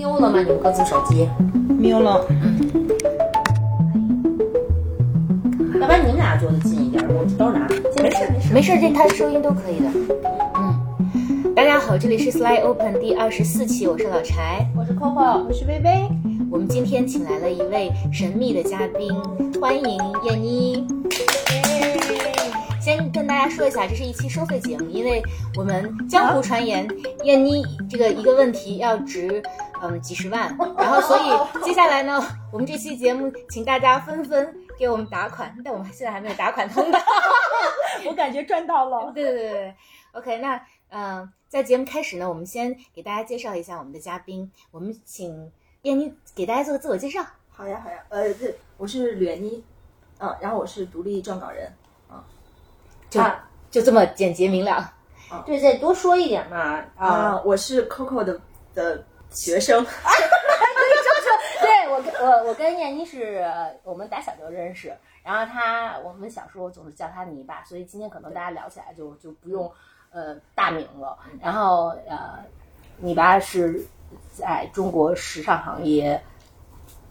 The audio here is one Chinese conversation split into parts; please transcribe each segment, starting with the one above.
瞄了吗？你们各自手机？丢了。要不然你们俩坐的近一点，我都拿。没事没事没事，这它收音都可以的。嗯，大家好，这里是 Sly Open 第二十四期，我是老柴，我是 Coco，我是薇薇。我们今天请来了一位神秘的嘉宾，欢迎燕妮。先跟大家说一下，这是一期收费节目，因为我们江湖传言燕妮这个一个问题要值嗯几十万，然后所以接下来呢，我们这期节目请大家纷纷给我们打款，但我们现在还没有打款通道。我感觉赚到了。对对对对，OK，那嗯、呃在节目开始呢，我们先给大家介绍一下我们的嘉宾，我们请燕妮给大家做个自我介绍。好呀好呀，呃，对，我是吕燕妮，嗯，然后我是独立撰稿人，就、就这么简洁明了。对，再多说一点嘛。啊，啊，我是 Coco 的的学生，对我跟我我跟燕妮是呃我们打小就认识，然后她我们小时候总是叫她泥巴，所以今天可能大家聊起来就就不用呃大名了。然后呃，泥巴是在中国时尚行业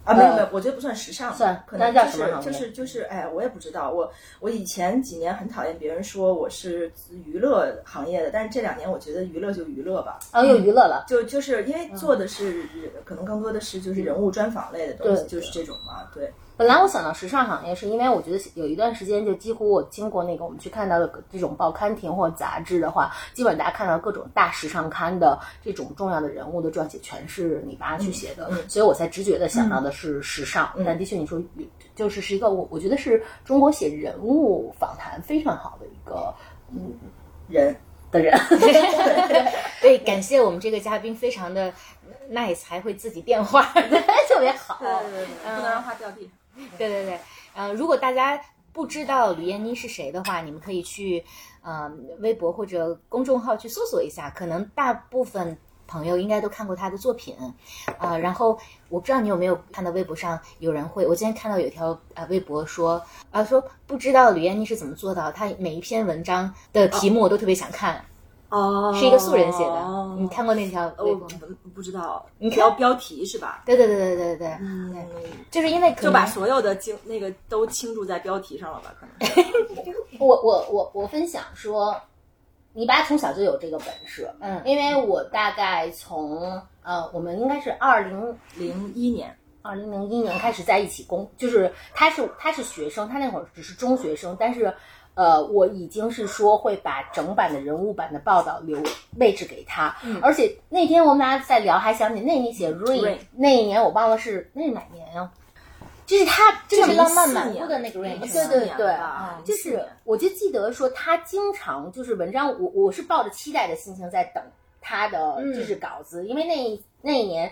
啊，没有没有，我觉得不算时尚，算可能叫就是就是就是，哎，我也不知道。我我以前几年很讨厌别人说我是娱乐行业的，但是这两年我觉得娱乐就娱乐吧，啊有娱乐了。就就是因为做的是可能更多的是就是人物专访类的东西，就是这种嘛，对。本来我想到时尚行业，是因为我觉得有一段时间，就几乎我经过那个我们去看到的这种报刊亭或杂志的话，基本大家看到各种大时尚刊的这种重要的人物的撰写，全是你爸去写的，所以我才直觉的想到的是时尚。但的确，你说就是是一个我我觉得是中国写人物访谈非常好的一个嗯人的人。对，感谢我们这个嘉宾非常的 nice，还会自己变化。特别好。对对对，不能让话掉地。对对对，呃，如果大家不知道吕燕妮是谁的话，你们可以去呃微博或者公众号去搜索一下，可能大部分朋友应该都看过她的作品，啊、然后我不知道你有没有看到微博上有人会，我今天看到有一条呃微博说，啊、说不知道吕燕妮是怎么做到，她每一篇文章的题目我都特别想看，哦是一个素人写的，你看过那条微我博吗？不不知道，你看标标题是吧？对对对对对对对，嗯，就是因为就把所有的精那个都倾注在标题上了吧？可能。我我我我分享说，你爸从小就有这个本事，嗯因为我大概从呃，我们应该是二零零一年，二零零一年开始在一起工，就是他是他是学生，他那会儿只是中学生，但是。呃，我已经是说会把整版的人物版的报道留位置给他，而且那天我们俩在聊，还想起那年写 Rain，Rain 那一年我忘了是那是哪年啊？就是他真的是浪漫满屋的那个 Rain，对对对，吧就是我就记得说他经常就是文章，我我是抱着期待的心情在等他的就是稿子，因为那一那一年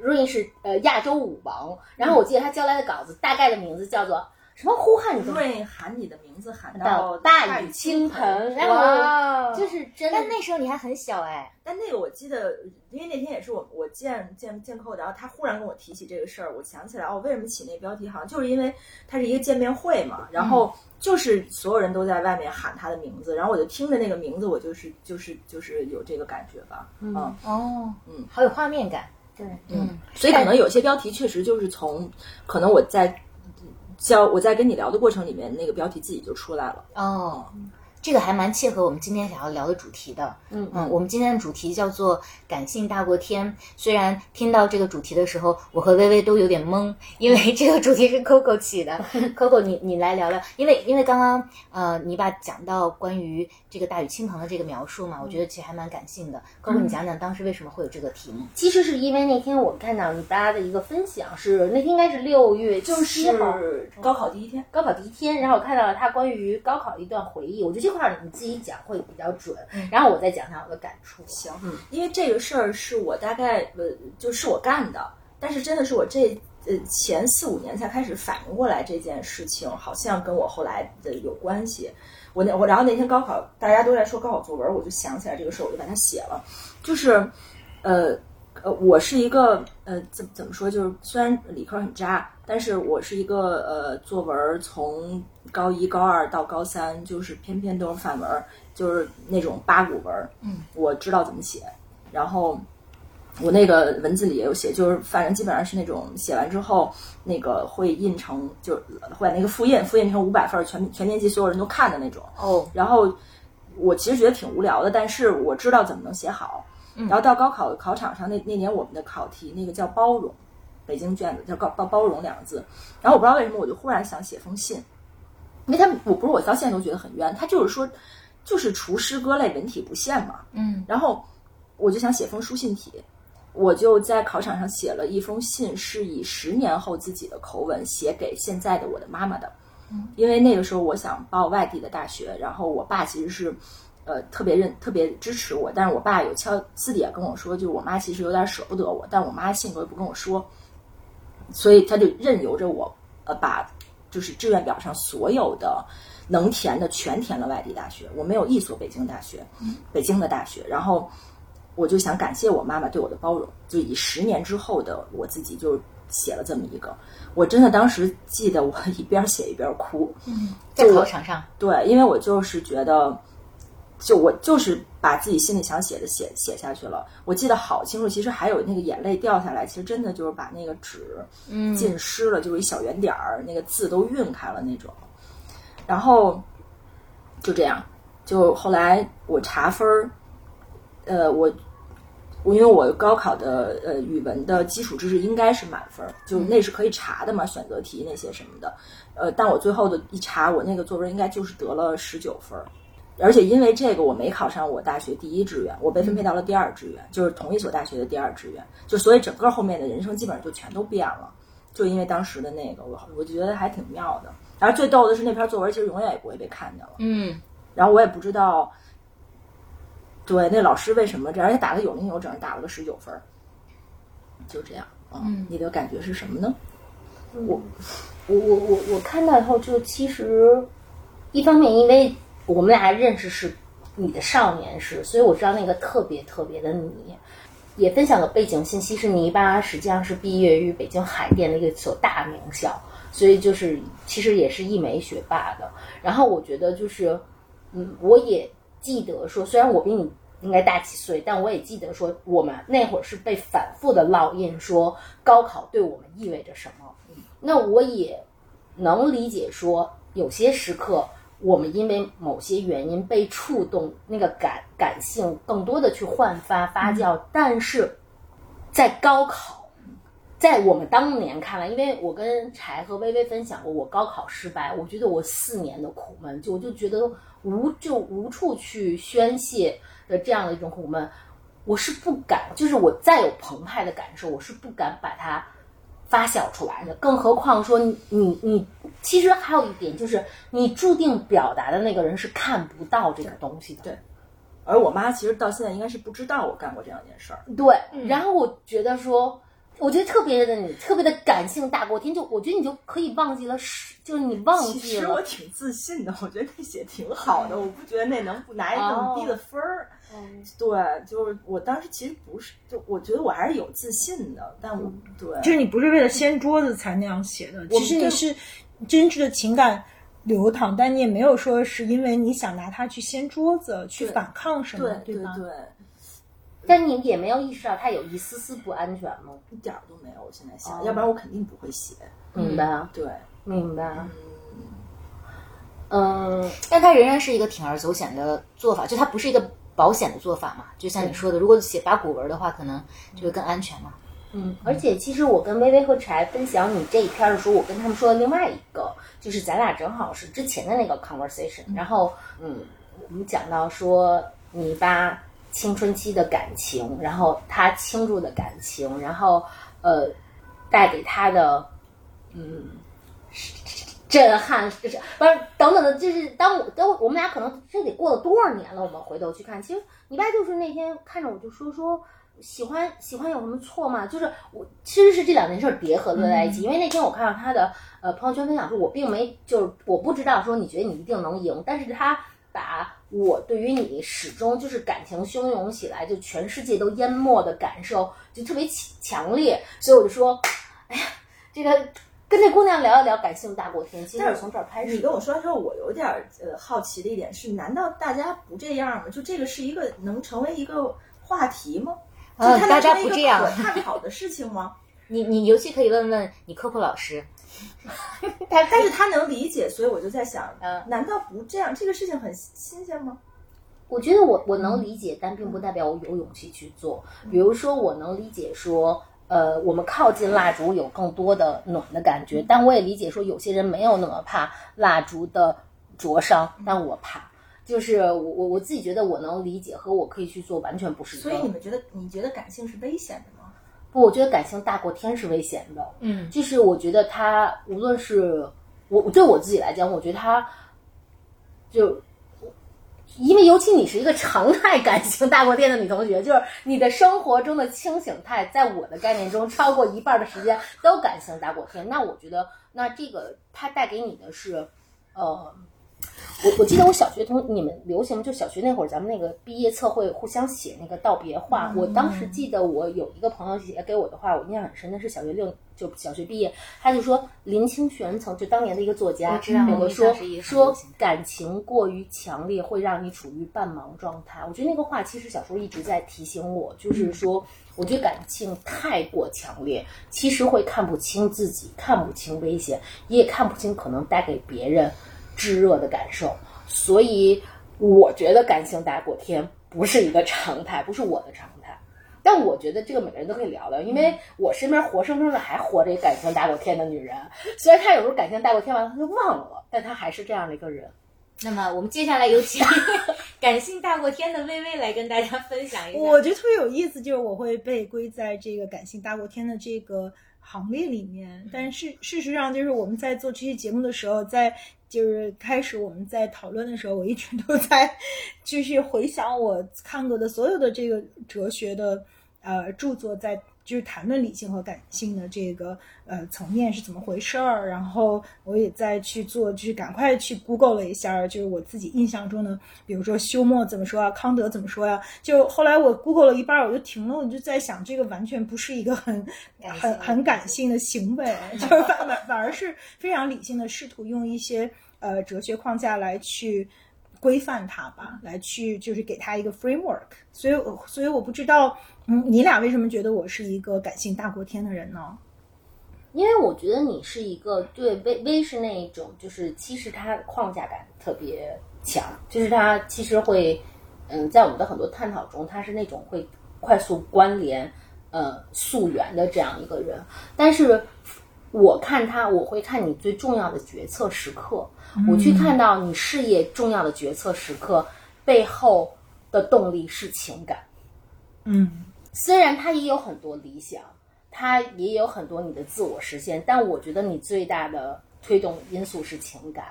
Rain 是呃亚洲舞王，然后我记得他交来的稿子大概的名字叫做什么呼喊中瑞喊你的名字喊到到大雨倾盆，然后就是真的但那时候你还很小哎，但那个我记得，因为那天也是我我见见见扣，然后他忽然跟我提起这个事儿，我想起来哦，为什么起那标题？好像就是因为它是一个见面会嘛，然后就是所有人都在外面喊他的名字，然后我就听着那个名字，我就是就是就是有这个感觉吧，嗯。哦，嗯，好有画面感，对，嗯，所以可能有些标题确实就是从可能我在教我在跟你聊的过程里面，那个标题自己就出来了。哦，这个还蛮切合我们今天想要聊的主题的。嗯嗯，我们今天的主题叫做“感性大过天”。虽然听到这个主题的时候，我和微微都有点懵，因为 这个主题是 Coco 起的。Coco，你你来聊聊，因为因为刚刚呃，你把讲到关于这个大雨倾盆的这个描述嘛，我觉得其实还蛮感性的。Coco，你讲讲当时为什么会有这个题目？其实是因为那天我看到你爸的一个分享，是那天应该是六月七号高考第一天，高考第一天，然后我看到了他关于高考的一段回忆，我觉得这块儿你自己讲会比较准，然后我再讲讲我的感触。行，因为这个事儿是我大概呃，就是我干的，但是真的是我这呃前四五年才开始反应过来这件事情，好像跟我后来的有关系。我那我然后那天高考，大家都在说高考作文，我就想起来这个事儿，我就把它写了。就是，呃呃，我是一个呃怎怎么说，就是虽然理科很渣，但是我是一个呃作文从高一高二到高三，就是篇篇都是范文，就是那种八股文。嗯，我知道怎么写，然后我那个文字里也有写，就是反正基本上是那种写完之后，那个会印成，就会把那个复印复印成五百份儿，全全年级所有人都看的那种。哦，然后我其实觉得挺无聊的，但是我知道怎么能写好。然后到高考考场上，那那年我们的考题那个叫包容，北京卷子叫高包包容两个字。然后我不知道为什么，我就忽然想写封信，因为他我不是我到现在都觉得很冤，他就是说就是除诗歌类文体不限嘛。嗯，然后我就想写封书信体，我就在考场上写了一封信，是以十年后自己的口吻写给现在的我的妈妈的。因为那个时候我想报外地的大学，然后我爸其实是，呃，特别认特别支持我，但是我爸有敲私底下跟我说，就是我妈其实有点舍不得我，但我妈性格也不跟我说，所以他就任由着我，呃，把就是志愿表上所有的能填的全填了外地大学，我没有一所北京大学，北京的大学，然后我就想感谢我妈妈对我的包容，就以十年之后的我自己就写了这么一个，我真的当时记得我 一边写一边哭，在考场上，对，因为我就是觉得，就我就是把自己心里想写的写写下去了。我记得好清楚，其实还有那个眼泪掉下来，其实真的就是把那个纸嗯浸湿了，就是一小圆点儿，那个字都晕开了那种。然后就这样，就后来我查分儿，呃，我我因为我高考的呃语文的基础知识应该是满分儿，就那是可以查的嘛，选择题那些什么的。呃，但我最后的一查，我那个作文应该就是得了十九分儿，而且因为这个我没考上我大学第一志愿，我被分配到了第二志愿，就是同一所大学的第二志愿，就所以整个后面的人生基本上就全都变了，就因为当时的那个，我我就觉得还挺妙的。然后最逗的是那篇作文其实永远也不会被看见了，嗯，然后我也不知道，对那老师为什么这样，而且打的有零有整，打了个十九分儿，就这样。嗯，你的感觉是什么呢？我我我我我看到以后，就其实一方面，因为我们俩认识是你的少年时，所以我知道那个特别特别的你。也分享个背景信息，是泥巴实际上是毕业于北京海淀的一所大名校，所以就是其实也是一枚学霸的。然后我觉得就是，嗯，我也记得说，虽然我比你应该大几岁，但我也记得说，我们那会儿是被反复的烙印说高考对我们意味着什么。那我也能理解说，有些时刻我们因为某些原因被触动，那个感感性更多的去焕发发酵，但是在高考。在我们当年看来，因为我跟柴和微微分享过我高考失败，我觉得我四年的苦闷，就我就觉得无就无处去宣泄的这样的一种苦闷，我是不敢，就是我再有澎湃的感受，我是不敢把它发酵出来的。更何况说你你你，其实还有一点就是，你注定表达的那个人是看不到这个东西的。对而我妈其实到现在应该是不知道我干过这样一件事儿。对，然后我觉得说，我觉得特别的你，特别的感性大过天，就我觉得你就可以忘记了是，就是你忘其记了。其实我挺自信的，我觉得那写挺好的，我不觉得那能不拿一那么低的分儿。对，就是我当时其实不是，就我觉得我还是有自信的，但我对，就是你不是为了掀桌子才那样写的，其实你是真挚的情感流淌，但你也没有说是因为你想拿它去掀桌子、去反抗什么，吧？对对，但你也没有意识到它有一丝丝不安全吗？一点儿都没有。我现在想，哦要不然我肯定不会写。明白，对，明白。嗯，但它仍然是一个铤而走险的做法，就它不是一个保险的做法嘛。就像你说的，如果写八股文的话，可能就会更安全嘛。嗯，而且其实我跟微微和柴分享你这一篇的时候，我跟他们说了另外一个，就是咱俩正好是之前的那个 conversation，然后嗯，我们讲到说泥巴青春期的感情，然后他倾注的感情，然后呃带给他的嗯震撼，就是不是等等的，就是当我当我们俩可能这得过了多少年了，我们回头去看，其实你爸就是那天看着我就说说。喜欢喜欢有什么错吗？就是我其实是这两件事儿叠合的在一起，因为那天我看到他的呃朋友圈分享说，我并没就是我不知道说你觉得你一定能赢，但是他把我对于你始终就是感情汹涌起来，就全世界都淹没的感受就特别强强烈，所以我就说，哎呀，这个跟这姑娘聊一聊，感性大过天，其实是从这儿开始。你跟我说的时候，我有点儿呃好奇的一点是，难道大家不这样吗？就这个是一个能成为一个话题吗？就，它大家成为一个不这样可，探讨的事情吗？你你尤其可以问问你科普老师，但但是他能理解，所以我就在想，嗯难道不这样？这个事情很新鲜吗？我觉得我我能理解，但并不代表我有勇气去做。比如说，我能理解说，呃，我们靠近蜡烛有更多的暖的感觉，但我也理解说，有些人没有那么怕蜡烛的灼伤，但我怕。就是我我我自己觉得我能理解和我可以去做完全不是一个。所以你们觉得，你觉得感性是危险的吗？不，我觉得感情大过天是危险的。嗯，就是我觉得他无论是我对我自己来讲，我觉得他就。因为尤其你是一个常态感情大过天的女同学，就是你的生活中的清醒态，在我的概念中超过一半的时间都感情大过天。那我觉得，那这个它带给你的是，呃，我我记得我小学同你们流行就小学那会儿，咱们那个毕业册会互相写那个道别话。我当时记得我有一个朋友写给我的话，我印象很深，那是小学六就小学毕业，他就说林清玄曾就当年的一个作家，说说感情过于强烈会让你处于半盲状态。我觉得那个话其实小时候一直在提醒我，就是说，我觉得感情太过强烈，其实会看不清自己，看不清危险，也看不清可能带给别人炙热的感受。所以，我觉得感情大过天不是一个常态，不是我的常态。但我觉得这个每个人都可以聊聊，因为我身边活生生的还活着感情大过天的女人。虽然她有时候感情大过天完了，她就忘了，但她还是这样的一个人。那么我们接下来有请感性大过天的微微来跟大家分享一下。我觉得特别有意思，就是我会被归在这个感性大过天的这个行列里面。但是事实上，就是我们在做这期节目的时候，在就是开始我们在讨论的时候，我一直都在就是回想我看过的所有的这个哲学的呃著作，在就是谈论理性和感性的这个呃层面是怎么回事儿。然后我也在去做，就是赶快去 Google 了一下，就是我自己印象中的，比如说休谟怎么说啊，康德怎么说呀、就后来我 Google 了一半儿，我就停了，我就在想，这个完全不是一个很很很感性的行为，就是反反反而是非常理性的，试图用一些呃哲学框架来去规范它吧，来去就是给它一个 framework。所以我，所以我不知道，嗯，你俩为什么觉得我是一个感性大过天的人呢？因为我觉得你是一个对微微是那一种，就是其实它框架感特别强，就是它其实会，嗯，在我们的很多探讨中，它是那种会快速关联，呃，溯源的这样一个人。但是我看他，我会看你最重要的决策时刻，我去看到你事业重要的决策时刻背后的动力是情感。嗯虽然他也有很多理想，他也有很多你的自我实现，但我觉得你最大的推动因素是情感。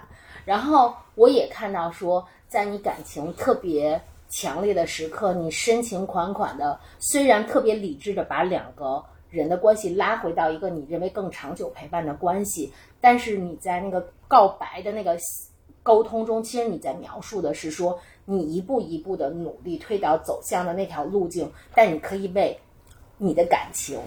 然后我也看到说，在你感情特别强烈的时刻，你深情款款的，虽然特别理智的把两个人的关系拉回到一个你认为更长久陪伴的关系，但是你在那个告白的那个沟通中，其实你在描述的是说，你一步一步的努力推导走向的那条路径，但你可以为你的感情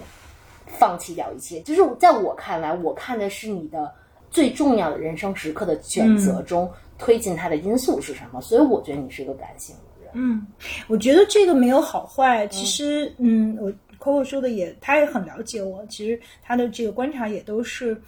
放弃掉一切。就是在我看来，我看的是你的最重要的人生时刻的选择中、推进它的因素是什么。所以我觉得你是一个感性的人。嗯，我觉得这个没有好坏。其实，嗯，我 Coco 说的也，他也很了解我。其实他的这个观察也都是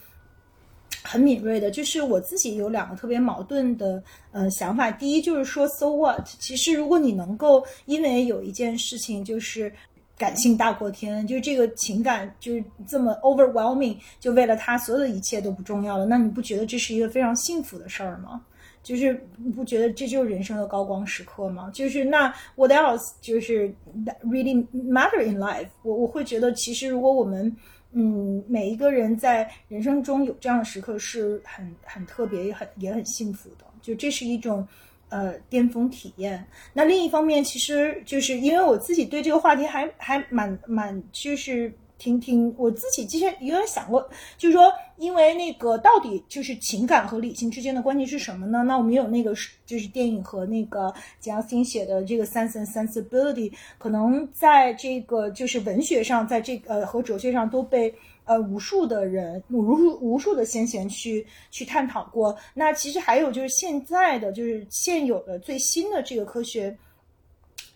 很敏锐的。就是我自己有两个特别矛盾的呃想法。第一就是说，so what？其实如果你能够因为有一件事情就是。感性大过天，就是这个情感就是这么 overwhelming，就为了他所有的一切都不重要了，那你不觉得这是一个非常幸福的事儿吗？就是你不觉得这就是人生的高光时刻吗？就是那 what else 就是 that really matter in life 我。我会觉得，其实如果我们嗯每一个人在人生中有这样的时刻，是很很特别，也很也很幸福的。就这是一种呃巅峰体验。那另一方面，其实就是因为我自己对这个话题还还蛮蛮就是。挺挺我自己之前有点想过，就是说，因为那个到底就是情感和理性之间的关系是什么呢？那我们有那个就是电影和那个简奥斯汀写的这个《Sense and Sensibility》，可能在这个就是文学上，在这个呃和哲学上都被呃无数的人无数无数的先贤去去探讨过。那其实还有就是现在的就是现有的最新的这个科学。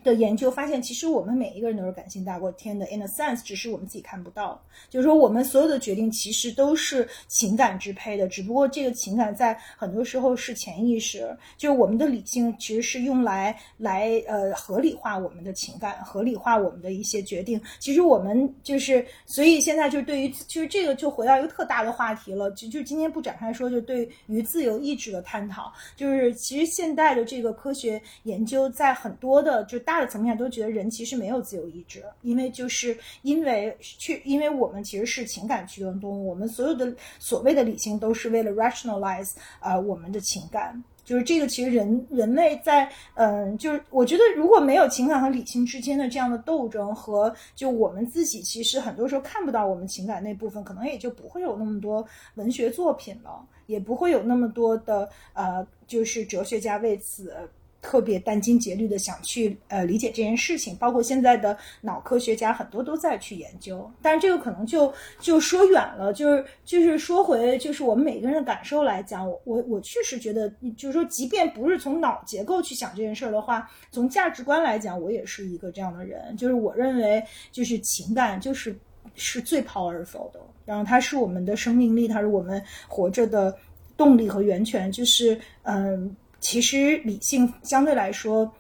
的研究发现，其实我们每一个人都是感性大过天的，in a sense，只是我们自己看不到。就是说，我们所有的决定其实都是情感支配的，只不过这个情感在很多时候是潜意识，就是我们的理性其实是用来来呃合理化我们的情感，合理化我们的一些决定。其实我们就是，所以现在就对于就是这个就回到一个特大的话题了，就就今天不展开说，就对于自由意志的探讨，就是其实现代的这个科学研究在很多的就大的层面都觉得人其实没有自由意志，因为就是因为去，因为我们其实是情感驱动动物，我们所有的所谓的理性都是为了 rationalize 啊、呃、我们的情感。就是这个，其实人人类在嗯，就是我觉得如果没有情感和理性之间的这样的斗争和就我们自己其实很多时候看不到我们情感那部分，可能也就不会有那么多文学作品了，也不会有那么多的呃，就是哲学家为此。特别殚精竭虑的想去呃理解这件事情，包括现在的脑科学家很多都在去研究，但是这个可能就就说远了，就是就是说回就是我们每个人的感受来讲，我我我确实觉得，就是说即便不是从脑结构去想这件事儿的话，从价值观来讲，我也是一个这样的人，就是我认为就是情感就是是最 powerful 的，然后它是我们的生命力，它是我们活着的动力和源泉，就是嗯。其实理性相对来说，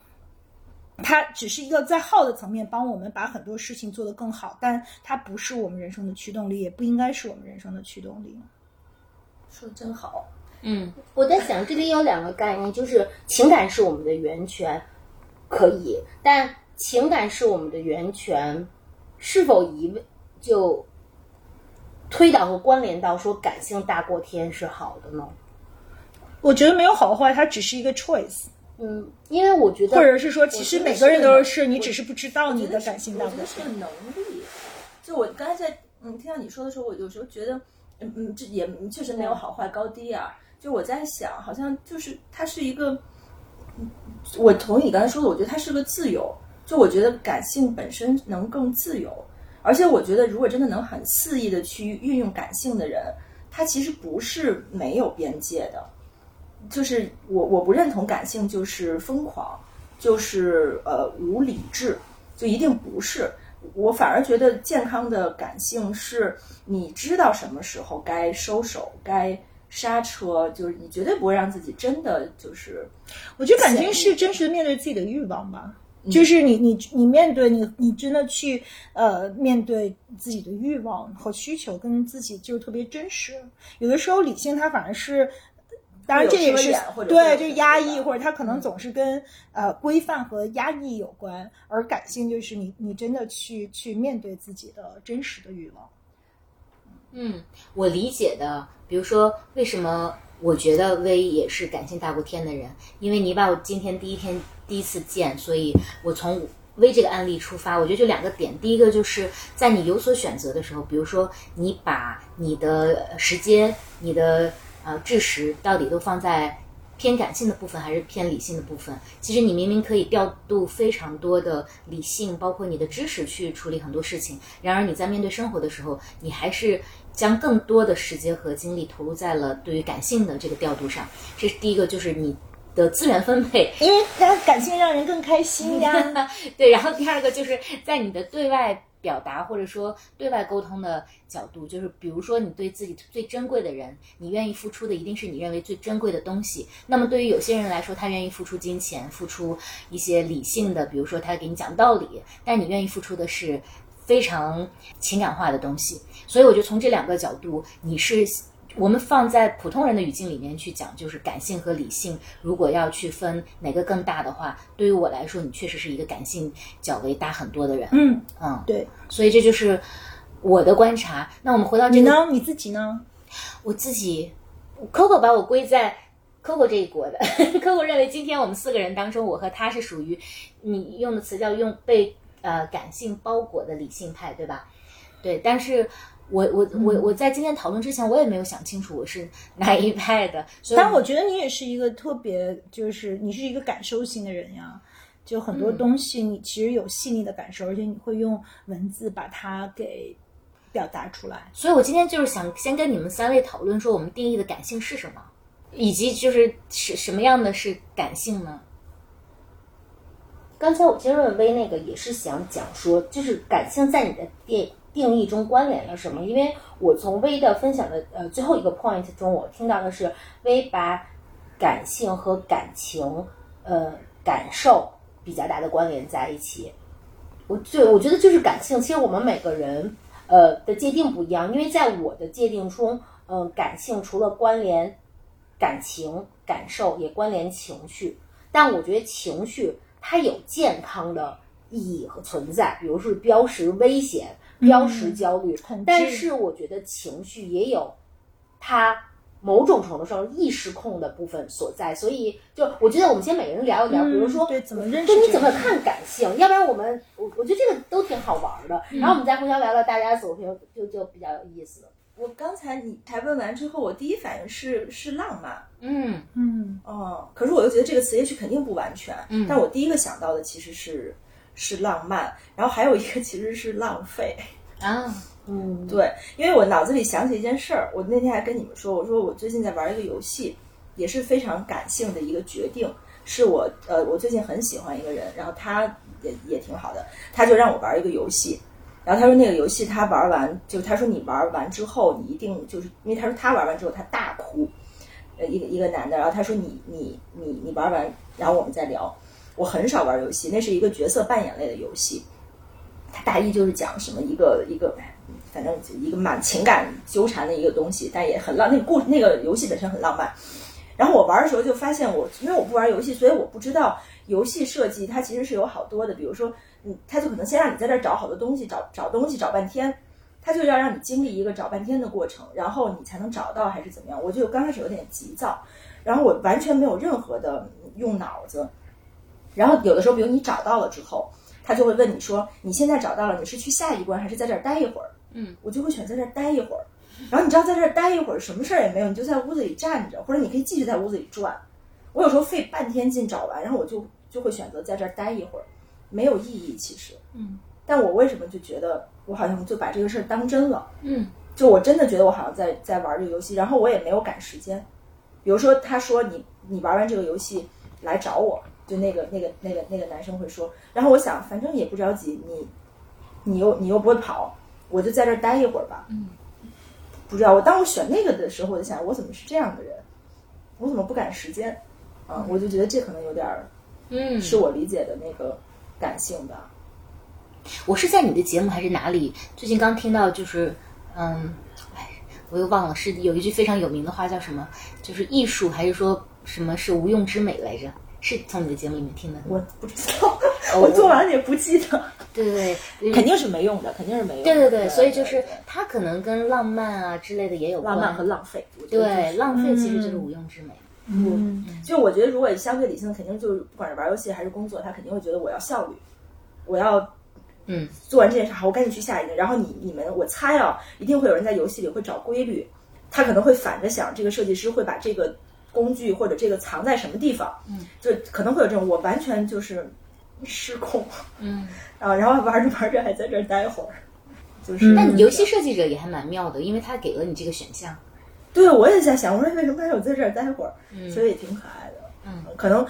它只是一个在好的层面，帮我们把很多事情做得更好，但它不是我们人生的驱动力，也不应该是我们人生的驱动力。说的真好。嗯，我在想这里有两个概念，就是情感是我们的源泉，可以，但情感是我们的源泉，是否一味就推导和关联到说感性大过天是好的呢？我觉得没有好坏，它只是一个 choice。嗯，因为我觉得，或者是说，其实每个人都是，你只是不知道你的感性大过天。是个能力。就我刚才在嗯听到你说的时候，我有时候觉得，嗯嗯，这也确实没有好坏高低啊。就我在想，好像就是它是一个，我同意你刚才说的，我觉得它是个自由。就我觉得感性本身能更自由，而且我觉得如果真的能很肆意的去运用感性的人，他其实不是没有边界的。就是我我不认同感性就是疯狂，就是呃无理智，就一定不是。我反而觉得健康的感性是你知道什么时候该收手，该刹车，就是你绝对不会让自己真的就是。我觉得感性是真实的面对自己的欲望吧，就是你你你面对你你真的去呃面对自己的欲望和需求，跟自己就是特别真实。有的时候理性它反而是。当然，这也是对，就是压抑，或者他可能总是跟、嗯、呃规范和压抑有关，而感性就是你你真的去去面对自己的真实的欲望。嗯，我理解的，比如说为什么我觉得薇也是感性大过天的人，因为你把我今天第一天第一次见，所以我从薇这个案例出发，我觉得就两个点，第一个就是在你有所选择的时候，比如说你把你的时间，你的呃，知识到底都放在偏感性的部分还是偏理性的部分？其实你明明可以调度非常多的理性，包括你的知识去处理很多事情。然而你在面对生活的时候，你还是将更多的时间和精力投入在了对于感性的这个调度上。这是第一个，就是你的资源分配，因为它感性让人更开心呀。对，然后第二个就是在你的对外。表达或者说对外沟通的角度，就是比如说你对自己最珍贵的人，你愿意付出的一定是你认为最珍贵的东西。那么对于有些人来说，他愿意付出金钱，付出一些理性的，比如说他给你讲道理，但你愿意付出的是非常情感化的东西。所以我觉得从这两个角度，你是。我们放在普通人的语境里面去讲，就是感性和理性。如果要去分哪个更大的话，对于我来说，你确实是一个感性较为大很多的人。嗯嗯，对，所以这就是我的观察。那我们回到这个，你呢？你自己呢？我自己，Coco 把我归在 Coco 这一国的。Coco 认为今天我们四个人当中，我和他是属于你用的词叫用被呃感性包裹的理性派，对吧？对，但是。我我我我在今天讨论之前，我也没有想清楚我是哪一派的。但我觉得你也是一个特别，就是你是一个感受型的人呀。就很多东西，你其实有细腻的感受，而且你会用文字把它给表达出来。所以我今天就是想先跟你们三位讨论说，我们定义的感性是什么，以及就是什什么样的是感性呢？刚才我接着问微那个，也是想讲说，就是感性在你的定定义中关联了什么？因为我从微的分享的呃最后一个 point 中，我听到的是微把感性和感情呃感受比较大的关联在一起。我对我觉得就是感性，其实我们每个人呃的界定不一样，因为在我的界定中，嗯、感性除了关联感情感受，也关联情绪。但我觉得情绪它有健康的意义和存在，比如是标识危险、标识焦虑。但是我觉得情绪也有它某种程度上意识控的部分所在，所以就我觉得我们先每个人聊一聊，比如说嗯对怎么认识对你怎么看感性？要不然我们我我觉得这个都挺好玩的，然后我们再互相聊聊大家所评，就就比较有意思。我刚才你才问完之后，我第一反应是是浪漫，嗯。嗯。哦，可是我又觉得这个词也许肯定不完全，嗯。但我第一个想到的其实是是浪漫，然后还有一个其实是浪费，啊 嗯对，因为我脑子里想起一件事儿，我那天还跟你们说，我说我最近在玩一个游戏，也是非常感性的一个决定，是我呃，我最近很喜欢一个人，然后他也也挺好的，他就让我玩一个游戏，然后他说那个游戏他玩完，就他说你玩完之后，你一定就是因为他说他玩完之后他大哭，呃，一个一个男的，然后他说你你你你玩完，然后我们再聊。我很少玩游戏，那是一个角色扮演类的游戏，它大意就是讲什么一个一个，反正一个蛮情感纠缠的一个东西，但也很浪。那个故那个游戏本身很浪漫。然后我玩的时候就发现我，因为我不玩游戏，所以我不知道游戏设计它其实是有好多的，比如说，嗯，它就可能先让你在这儿找好多东西，找找东西找半天，它就要让你经历一个找半天的过程，然后你才能找到还是怎么样？我就刚开始有点急躁，然后我完全没有任何的用脑子，然后有的时候，比如你找到了之后，他就会问你说：“你现在找到了，你是去下一关还是在这儿待一会儿？”嗯，我就会选在这儿待一会儿。然后你知道在这儿待一会儿，什么事儿也没有，你就在屋子里站着，或者你可以继续在屋子里转。我有时候费半天劲找完，然后我就就会选择在这儿待一会儿，没有意义其实。嗯，但我为什么就觉得我好像就把这个事儿当真了？嗯就我真的觉得我好像在在玩这个游戏，然后我也没有赶时间。比如说，他说你你玩完这个游戏来找我，就那个那个那个那个男生会说，然后我想反正也不着急，你你又你又不会跑，我就在这儿待一会儿吧。嗯，不知道我当我选那个的时候，我就想我怎么是这样的人，我怎么不赶时间？啊，我就觉得这可能有点儿嗯，是我理解的那个感性的。我是在你的节目还是哪里？最近刚听到，就是，嗯，哎，我又忘了，是有一句非常有名的话叫什么？就是艺术还是说什么是无用之美来着？是从你的节目里面听的？我不知道，我做完也不记得，对对对，肯定是没用的，肯定是没用的。对对对，所以就是对它可能跟浪漫啊之类的也有关。浪漫和浪费，对浪费其实就是无用之美。嗯就我觉得，如果相对理性，肯定就是不管是玩游戏还是工作，他肯定会觉得我要效率，我要嗯做完这件事，好，我赶紧去下一个。然后你你们，我猜啊，一定会有人在游戏里会找规律，他可能会反着想，这个设计师会把这个工具或者这个藏在什么地方，嗯，就可能会有这种，我完全就是失控嗯，啊，然后玩着玩着还在这儿待会儿，就是。但游戏设计者也还蛮妙的，因为他给了你这个选项。对，我也在想，我说为什么让我在这儿待会儿，嗯所以也挺可爱的。嗯，可能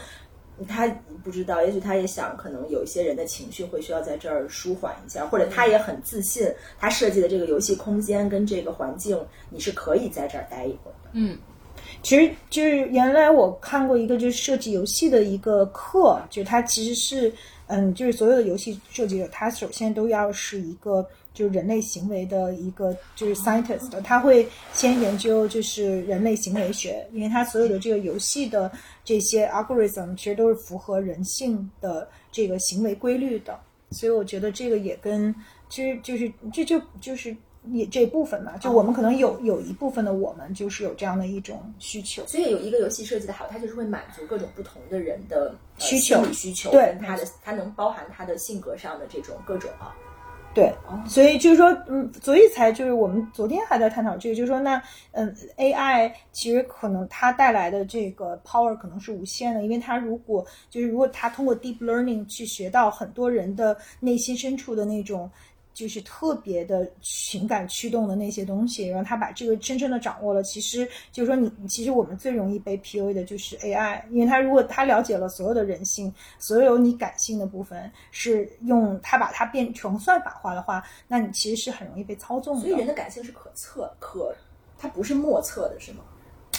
他不知道，也许他也想，可能有一些人的情绪会需要在这儿舒缓一下，或者他也很自信，他设计的这个游戏空间跟这个环境，你是可以在这儿待一会儿的。嗯其实就是原来我看过一个就是设计游戏的一个课，就是它其实是嗯，就是所有的游戏设计者，他首先都要是一个就是人类行为的一个就是 scientist，他会先研究就是人类行为学，因为他所有的这个游戏的这些 algorithm 其实都是符合人性的这个行为规律的，所以我觉得这个也跟其实就是这就就是。也这部分嘛，就我们可能有有一部分的我们就是有这样的一种需求，所以有一个游戏设计的好，它就是会满足各种不同的人的、呃、需求需求，对跟他的它能包含他的性格上的这种各种啊。对，所以就是说，嗯，所以才就是我们昨天还在探讨这个，就是说那，嗯，AI 其实可能它带来的这个 power 可能是无限的，因为它如果就是如果它通过 deep learning 去学到很多人的内心深处的那种。就是特别的情感驱动的那些东西，然后他把这个真正的掌握了，其实就是说你，其实我们最容易被 PUA 的就是 AI，因为他如果他了解了所有的人性，所有你感性的部分，是用他把它变成算法化的话，那你其实是很容易被操纵的。所以人的感性是可测可，它不是莫测的，是吗？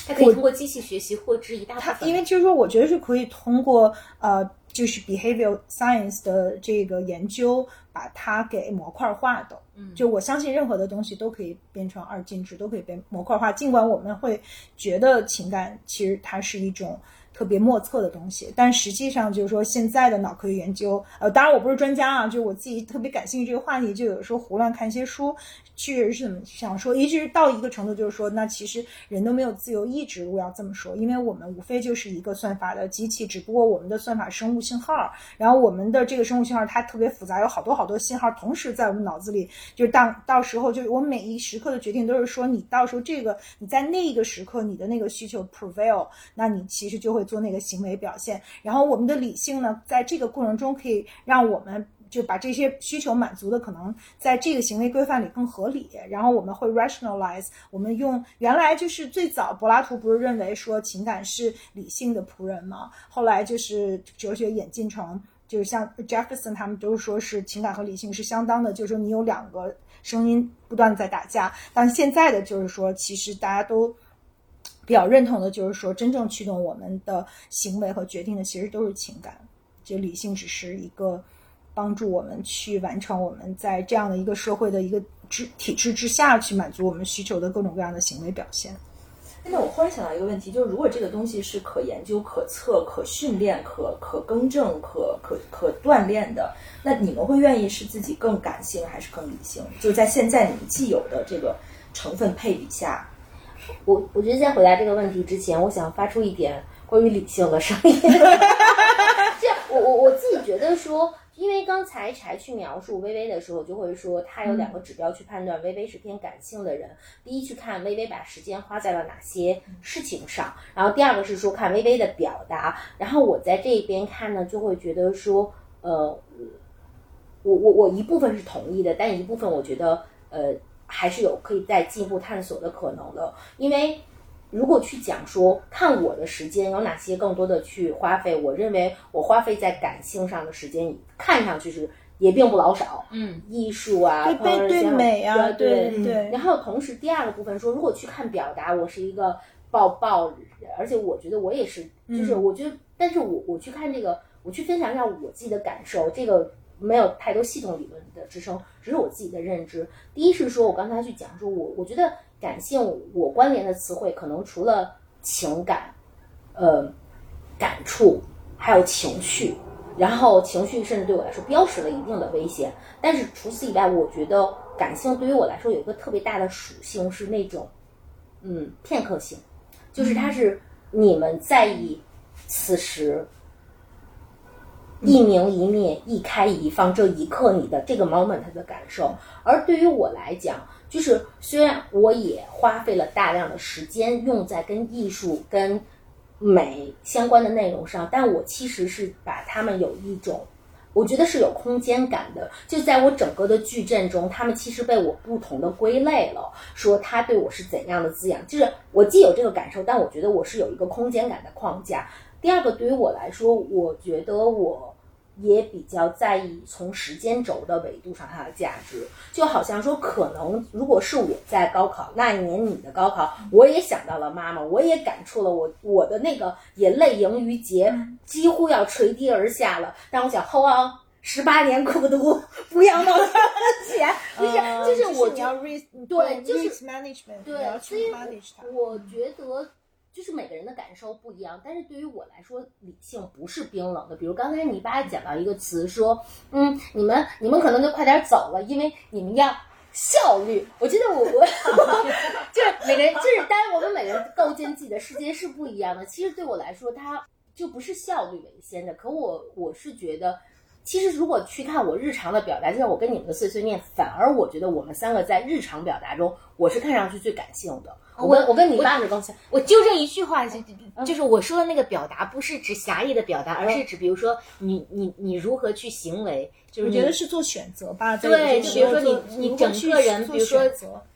它可以通过机器学习获知一大部分。因为就是说，我觉得是可以通过呃，就是 behavior science 的这个研究，把它给模块化的。嗯，就我相信任何的东西都可以变成二进制，都可以被模块化。尽管我们会觉得情感其实它是一种。特别莫测的东西，但实际上就是说，现在的脑科学研究，呃，当然我不是专家啊，就我自己特别感兴趣这个话题，就有时候胡乱看一些书，确实是怎么想说，一直到一个程度，就是说，那其实人都没有自由意志，我要这么说，因为我们无非就是一个算法的机器，只不过我们的算法生物信号，然后我们的这个生物信号它特别复杂，有好多好多信号同时在我们脑子里，就是当到时候就是我每一时刻的决定都是说，你到时候这个你在那一个时刻你的那个需求 prevail，那你其实就会。做那个行为表现，然后我们的理性呢，在这个过程中可以让我们就把这些需求满足的可能在这个行为规范里更合理。然后我们会 rationalize，我们用原来就是最早柏拉图不是认为说情感是理性的仆人吗？后来就是哲学演进成，就是像 Jefferson 他们都说是情感和理性是相当的，就是说你有两个声音不断在打架。但现在的就是说，其实大家都。比较认同的就是说，真正驱动我们的行为和决定的，其实都是情感，就理性只是一个帮助我们去完成我们在这样的一个社会的一个制体制之下去满足我们需求的各种各样的行为表现。那我忽然想到一个问题，就是如果这个东西是可研究、可测、可训练、可可更正、可可可锻炼的，那你们会愿意是自己更感性还是更理性？就是在现在你们既有的这个成分配比下。我我觉得在回答这个问题之前，我想发出一点关于理性的声音。这，我我我自己觉得说，因为刚才柴去描述微微的时候，就会说他有两个指标去判断微微是偏感性的人。第一，去看微微把时间花在了哪些事情上；然后第二个是说看微微的表达。然后我在这边看呢，就会觉得说，呃，我我我一部分是同意的，但一部分我觉得，呃。还是有可以再进一步探索的可能的，因为如果去讲说看我的时间有哪些更多的去花费，我认为我花费在感性上的时间看上去是也并不老少。嗯，艺术啊，对对美啊，对对。然后同时第二个部分说，如果去看表达，我是一个抱抱，而且我觉得我也是，就是我觉得，但是我我去看这个，我去分享一下我自己的感受，这个。没有太多系统理论的支撑，只是我自己的认知。第一是说，我刚才去讲说，我我觉得感性，我关联的词汇可能除了情感，呃，感触，还有情绪，然后情绪甚至对我来说标识了一定的危险。但是除此以外，我觉得感性对于我来说有一个特别大的属性是那种，嗯，片刻性，就是它是你们在意此时。一明一灭，一开一放，这一刻你的这个 moment 的感受。而对于我来讲，就是虽然我也花费了大量的时间用在跟艺术、跟美相关的内容上，但我其实是把他们有一种，我觉得是有空间感的。就在我整个的矩阵中，他们其实被我不同的归类了，说它对我是怎样的滋养。就是我既有这个感受，但我觉得我是有一个空间感的框架。第二个，对于我来说，我觉得我也比较在意从时间轴的维度上它的价值，就好像说，可能如果是我在高考那一年，你的高考，我也想到了妈妈，我也感触了我我的那个眼泪盈于睫，几乎要垂滴而下了。但我想，后啊，十八年苦读，不要冒险，不是，就是我要对，就是 management，对，所以我觉得。就是每个人的感受不一样，但是对于我来说，理性不是冰冷的。比如刚才泥巴讲到一个词，说，嗯，你们你们可能就快点走了，因为你们要效率。我觉得我我 就是每个人，就是当然我们每个人构建自己的世界是不一样的。其实对我来说，它就不是效率为先的。可我我是觉得。其实，如果去看我日常的表达，就像我跟你们的碎碎念，反而我觉得我们三个在日常表达中，我是看上去最感性的。我我跟我跟你爸是更像，我纠正一句话，就就是我说的那个表达，不是指狭义的表达，而是指比如说你你你如何去行为，就是我你觉得是做选择吧。在对，就比如说你你整个人，比如说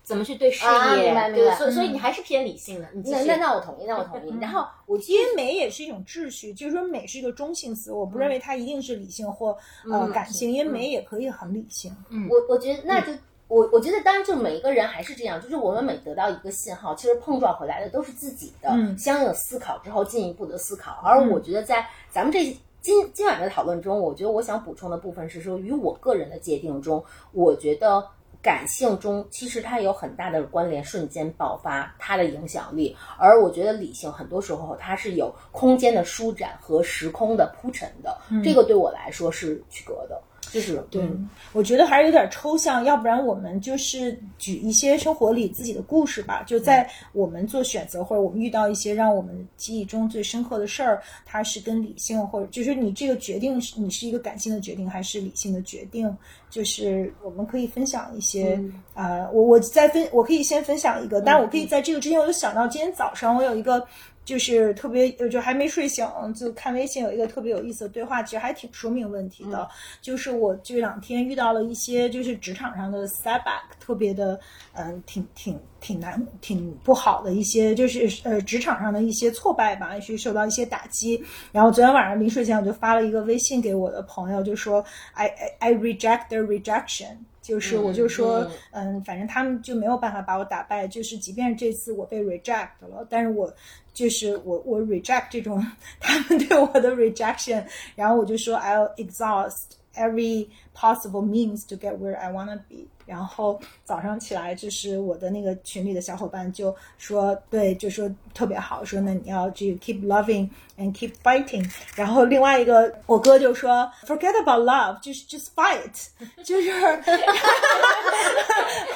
怎么去对事啊业，明白明白对所以所以你还是偏理性的。你那那那我同意，那我同意。然后我记因为美也是一种秩序，就是说美是一个中性词，我不认为它一定是理性或呃嗯感性，因为美也可以很理性。我我觉得那就。我我觉得，当然，就每一个人还是这样，就是我们每得到一个信号，其实碰撞回来的都是自己的嗯相应的思考之后进一步的思考。而我觉得，在咱们这今今晚的讨论中，我觉得我想补充的部分是说，与我个人的界定中，我觉得感性中其实它有很大的关联，瞬间爆发它的影响力。而我觉得理性很多时候它是有空间的舒展和时空的铺陈的，这个对我来说是区隔的。就是对，嗯我觉得还是有点抽象，要不然我们就是举一些生活里自己的故事吧。就在我们做选择或者我们遇到一些让我们记忆中最深刻的事儿，它是跟理性或者就是你这个决定是你是一个感性的决定还是理性的决定，就是我们可以分享一些啊、呃我我再分我可以先分享一个，但我可以在这个之前我就想到今天早上我有一个。就是特别，就还没睡醒，就看微信有一个特别有意思的对话，其实还挺说明问题的。就是我这两天遇到了一些就是职场上的 setback，特别的，嗯、挺挺挺难、挺不好的一些，就是呃职场上的一些挫败吧，也是受到一些打击。然后昨天晚上临睡前我就发了一个微信给我的朋友，就说 I I, I reject the rejection。就是我就说，嗯，反正他们就没有办法把我打败。就是即便这次我被 reject 了，但是我就是我我 reject 这种他们对我的 rejection，然后我就说 I'll exhaust every possible means to get where I wanna be。 然后早上起来，就是我的那个群里的小伙伴就说，对，就说特别好，说那你要这个 keep loving and keep fighting。然后另外一个我哥就说 forget about love，就是 just fight，就是。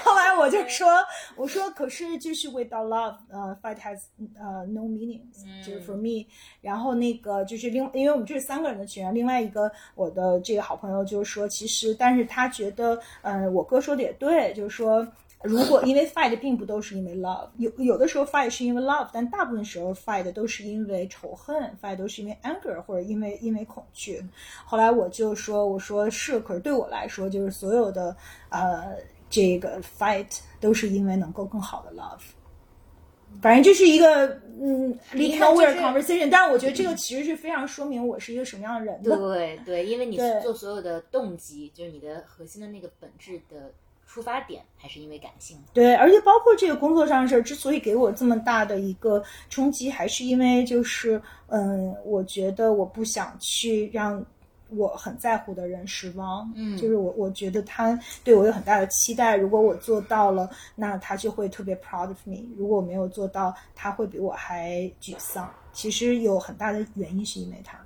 后来我就说，我说可是就是 without love，呃、fight has 呃、no meaning，就是 for me。然后那个就是另，因为我们这是三个人的群啊，另外一个我的这个好朋友就说，其实但是他觉得，嗯、我哥说的也对，就是说。如果因为 fight 并不都是因为 love，有有的时候 fight 是因为 love，但大部分时候 fight 都是因为仇恨，fight 都是因为 anger 或者因为因为恐惧。后来我就说，我说是，可是对我来说，就是所有的呃这个 fight 都是因为能够更好的 love。反正这是一个嗯 lead 看 nowhere conversation，但是我觉得这个其实是非常说明我是一个什么样的人的。对对，因为你做所有的动机，就是你的核心的那个本质的出发点，还是因为感性的。对，而且包括这个工作上的事儿，之所以给我这么大的一个冲击，还是因为就是，嗯，我觉得我不想去让我很在乎的人失望。嗯就是我我觉得他对我有很大的期待，如果我做到了，那他就会特别 proud of me；如果我没有做到，他会比我还沮丧。其实有很大的原因是因为他。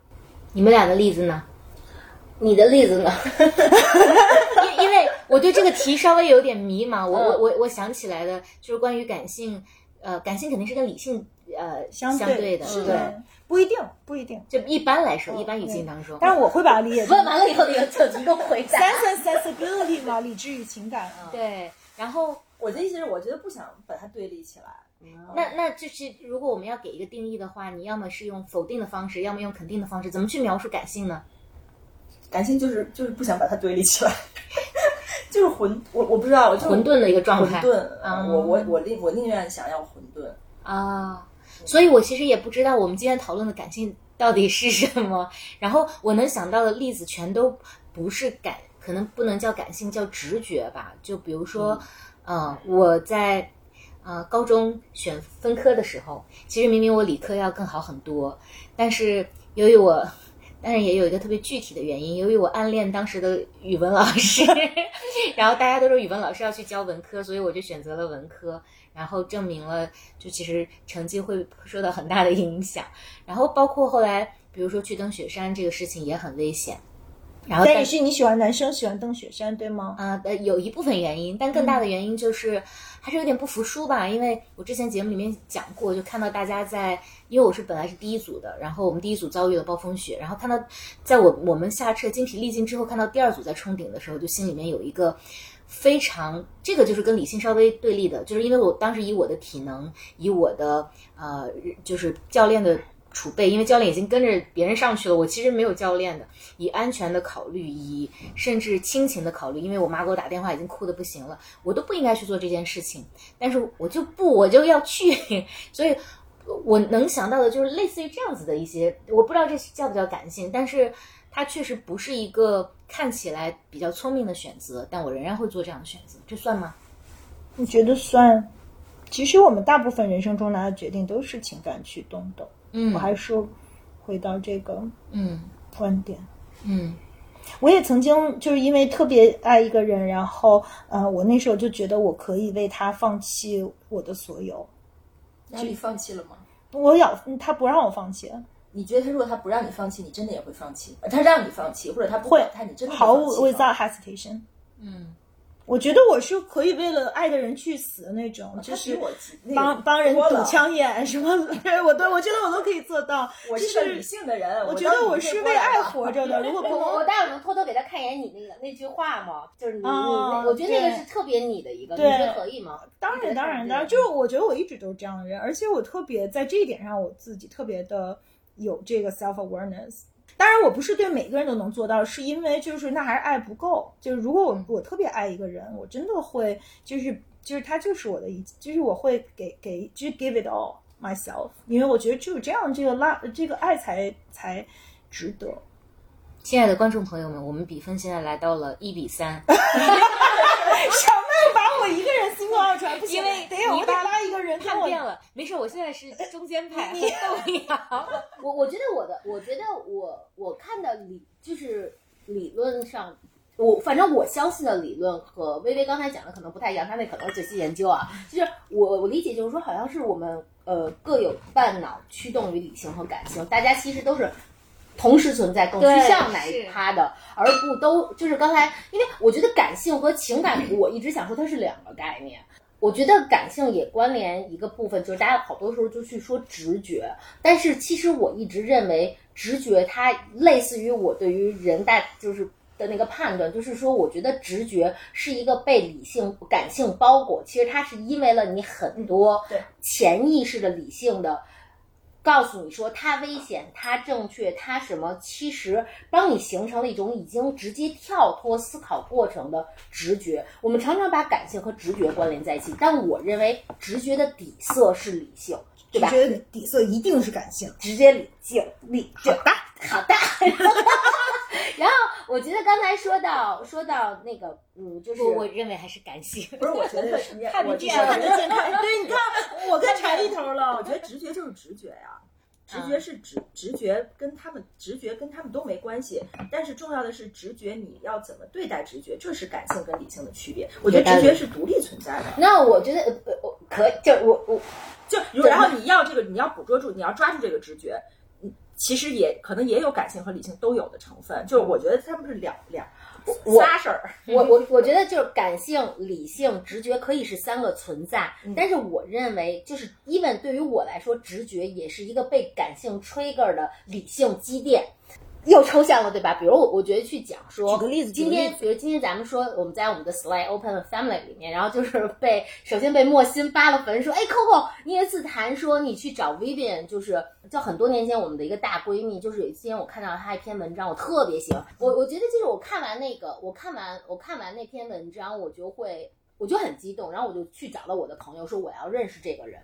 你们俩的例子呢？你的例子呢？因因为我对这个题稍微有点迷茫，我我嗯我我想起来的就是关于感性，呃，感性肯定是跟理性呃相对的，对是对。不一定，不一定。就一般来说，一般语境当中，但是我会把它理解成 问完了以后，你就提供回答。sense sensibility 嘛，理智与情感啊。对，然后我的意思是，我觉得不想把它对立起来。那那就是如果我们要给一个定义的话，你要么是用否定的方式，要么用肯定的方式，怎么去描述感性呢？感性就是就是不想把它堆立起来，就是混我我不知道，我就混沌的一个状态，混沌。嗯我我我宁我宁愿想要混沌。啊，所以我其实也不知道我们今天讨论的感性到底是什么。然后我能想到的例子全都不是感，可能不能叫感性，叫直觉吧。就比如说，嗯、我在呃高中选分科的时候，其实明明我理科要更好很多，但是由于我。但是也有一个特别具体的原因，由于我暗恋当时的语文老师，然后大家都说语文老师要去教文科，所以我就选择了文科。然后证明了，就其实成绩会受到很大的影响。然后包括后来，比如说去登雪山这个事情也很危险。然后但但也是你喜欢男生喜欢登雪山，对吗？啊呃，有一部分原因，但更大的原因就是还是有点不服输吧。因为我之前节目里面讲过，就看到大家在，因为我是本来是第一组的，然后我们第一组遭遇了暴风雪，然后看到在我我们下车精疲力尽之后，看到第二组在冲顶的时候，就心里面有一个非常，这个就是跟理性稍微对立的，就是因为我当时以我的体能，以我的呃，就是教练的储备，因为教练已经跟着别人上去了，我其实没有教练的，以安全的考虑，以甚至亲情的考虑，因为我妈给我打电话已经哭的不行了，我都不应该去做这件事情，但是我就不，我就要去，所以我能想到的就是类似于这样子的一些，我不知道这叫不叫感性，但是它确实不是一个看起来比较聪明的选择，但我仍然会做这样的选择，这算吗？你觉得算？其实我们大部分人生中拿的决定都是情感驱动的。嗯我还是回到这个嗯观点。嗯我也曾经就是因为特别爱一个人，然后呃，我那时候就觉得我可以为他放弃我的所有。那你放弃了吗？我要他不让我放弃，你觉得他如果他不让你放弃，你真的也会放弃？呃他让你放弃，或者他不会他，你真的会毫无放弃吗 without hesitation。嗯，我觉得我是可以为了爱的人去死的那种，就是帮帮人堵枪眼什么，我都我觉得我都可以做到。我是我个理性的人，我觉得我是为爱活着的。如果不我我，待会儿能偷偷给他看一眼你那个那句话吗？就是你我觉得那个是特别你的一个，你对觉得可以吗？当然当然当然，就是我觉得我一直都是这样的人，而且我特别在这一点上，我自己特别的有这个 self awareness。当然，我不是对每个人都能做到，是因为就是那还是爱不够。就是如果我我特别爱一个人，我真的会就是就是他就是我的一，就是我会给给就是 give it all myself，因为我觉得只有这样，这个拉这个爱才才值得。亲爱的观众朋友们，我们比分现在来到了一比三，一个人 single out 出来？不行，因为得有我得你把拉一个人跟我看遍了，没事，我现在是中间派，和豆芽。我 我觉得我的，我觉得我我看的理就是理论上，我反正我相信的理论和微微刚才讲的可能不太一样，他那可能是最新研究啊。就是我我理解就是说，好像是我们呃各有半脑驱动于理性和感性，大家其实都是。同时存在，更趋向哪一趴的，而不都就是刚才，因为我觉得感性和情感，我一直想说它是两个概念。我觉得感性也关联一个部分，就是大家好多时候就去说直觉，但是其实我一直认为直觉它类似于我对于人大就是的那个判断，就是说我觉得直觉是一个被理性感性包裹，其实它是因为了你很多对潜意识的理性的。告诉你说它危险，它正确，它什么？其实 帮你形成了一种已经直接跳脱思考过程的直觉。我们常常把感性和直觉关联在一起，但我认为直觉的底色是理性，对吧？直觉的底色一定是感性。直接理性理性。好的，好的。然后我觉得刚才说到说到那个，嗯，就是我我认为还是感性。不是，我觉得是看我你看我觉得得见看，对，你看我跟柴一头了我。觉得直觉就是直觉呀、直觉是直直觉跟他们直觉跟他们都没关系，但是重要的是直觉你要怎么对待直觉，这是感性跟理性的区别。我觉得直觉是独立存在的，那我觉得呃呃我可以，就我我就然后你要这个你要捕捉住，你要抓住这个直觉，嗯，其实也可能也有感性和理性都有的成分，就是我觉得他们是两两我仨事儿。我我我觉得就是感性、理性、直觉可以是三个存在，但是我认为就是 even 对于我来说，直觉也是一个被感性 trigger 的理性积淀。又抽象了，对吧？比如我，我觉得去讲说，举个例子今天，比如今天咱们说我们在我们的 Slide Open Family 里面，然后就是被首先被莫欣扒了坟，说，哎，Coco，你有一次谈说你去找 Vivian，就是就很多年前我们的一个大闺蜜，就是有一天我看到她一篇文章，我特别喜欢，我我觉得就是我看完那个，我看完我看完那篇文章，我就会我就很激动，然后我就去找了我的朋友说我要认识这个人，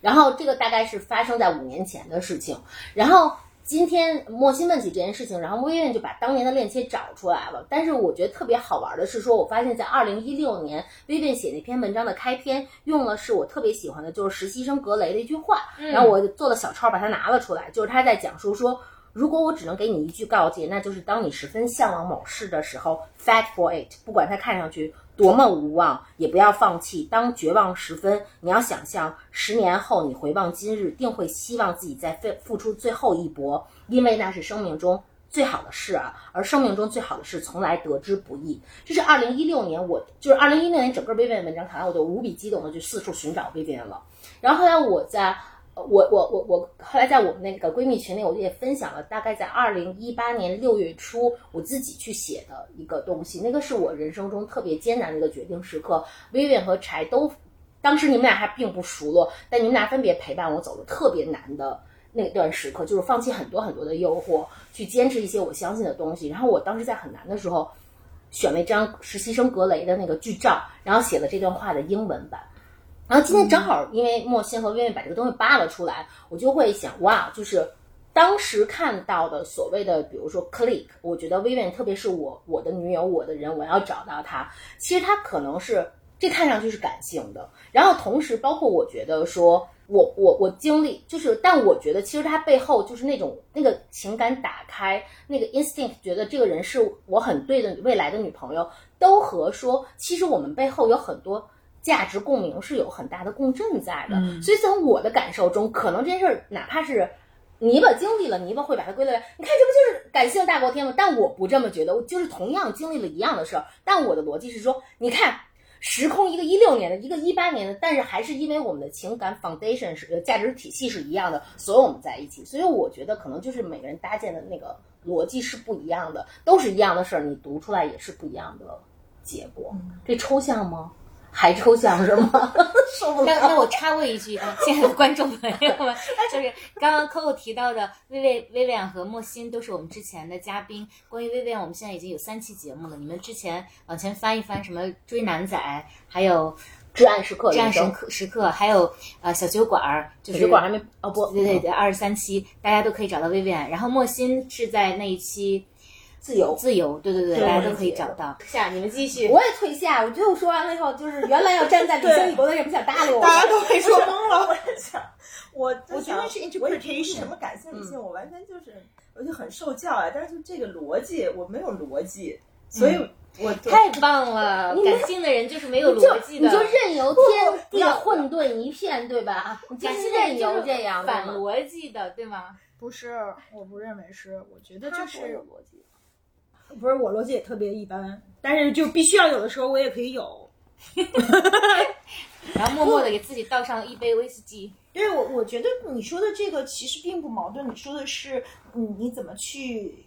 然后这个大概是发生在五年前的事情，然后。今天莫欣问起这件事情，然后薇薇就把当年的链接找出来了。但是我觉得特别好玩的是说，我发现在二零一六年，薇薇写那篇文章的开篇用了是我特别喜欢的，就是实习生格雷的一句话。然后我做了小抄，把它拿了出来，就是他在讲述说，如果我只能给你一句告诫，那就是当你十分向往某事的时候，fight for it，不管它看上去多么无望，也不要放弃。当绝望时分，你要想象十年后你回望今日，定会希望自己再付付出最后一搏，因为那是生命中最好的事啊。而生命中最好的事从来得之不易。这是二零一六年我，就是二零一六年整个 Vivian 文章看完，我就无比激动的去四处寻找 Vivian 了。然后后来我在我我我我后来在我们那个闺蜜群里，我也分享了，大概在二零一八年六月初，我自己去写的一个东西，那个是我人生中特别艰难的一个决定时刻。Vivian 和柴都，当时你们俩还并不熟络，但你们俩分别陪伴我走了特别难的那段时刻，就是放弃很多很多的诱惑，去坚持一些我相信的东西。然后我当时在很难的时候，选了一张实习生格雷的那个剧照，然后写了这段话的英文版。然后今天正好因为莫欣和薇薇把这个东西扒了出来，我就会想，哇，就是当时看到的所谓的，比如说 click，我觉得薇薇，特别是我我的女友，我的人，我要找到她，其实他可能是这看上去是感性的，然后同时包括我觉得说。我我我经历就是，但我觉得其实他背后就是那种那个情感打开，那个 instinct，觉得这个人是我很对的未来的女朋友，都和说其实我们背后有很多价值共鸣是有很大的共振在的。所以从我的感受中，可能这件事儿哪怕是泥巴经历了，泥巴会把它归类为，你看这不就是感性大过天吗？但我不这么觉得，我就是同样经历了一样的事儿，但我的逻辑是说，你看。时空一个一六年的，一个一八年的，但是还是因为我们的情感 foundation 是呃价值体系是一样的，所以我们在一起。所以我觉得可能就是每个人搭建的那个逻辑是不一样的，都是一样的事儿，你读出来也是不一样的结果。这抽象吗？还抽象是吗？受不了。那那我插播一句啊，亲爱的观众朋友们，就是刚刚 Coco 提到的薇薇、薇薇安和莫欣都是我们之前的嘉宾。关于薇薇安，我们现在已经有三期节目了，你们之前往前翻一翻，什么追男仔，还有至暗时刻，至暗时刻时刻，还有呃小酒馆儿，就是小酒馆还没哦不，对对对，二十三期大家都可以找到薇薇安。然后莫欣是在那一期。自由，自由，对对对，大家都可以找到。下，你们继续。我也退下。我觉得我说完了以后，就是原来要站在理性一国的人不想搭理我，大家都被说懵了。我在想，我我觉得是 interpretation，什么感性理性，我完全就是，我就很受教啊。但是就这个逻辑，我没有逻辑，所以我太棒了。感性的人就是没有逻辑的，你就任由天地混沌一片，对吧？感性任由这样反逻辑的，对吗？不是，我不认为是。我觉得就是有逻辑。不是我逻辑也特别一般，但是就必须要有的时候我也可以有，然后默默的给自己倒上一杯威士忌。因为我我觉得你说的这个其实并不矛盾，你说的是嗯你怎么去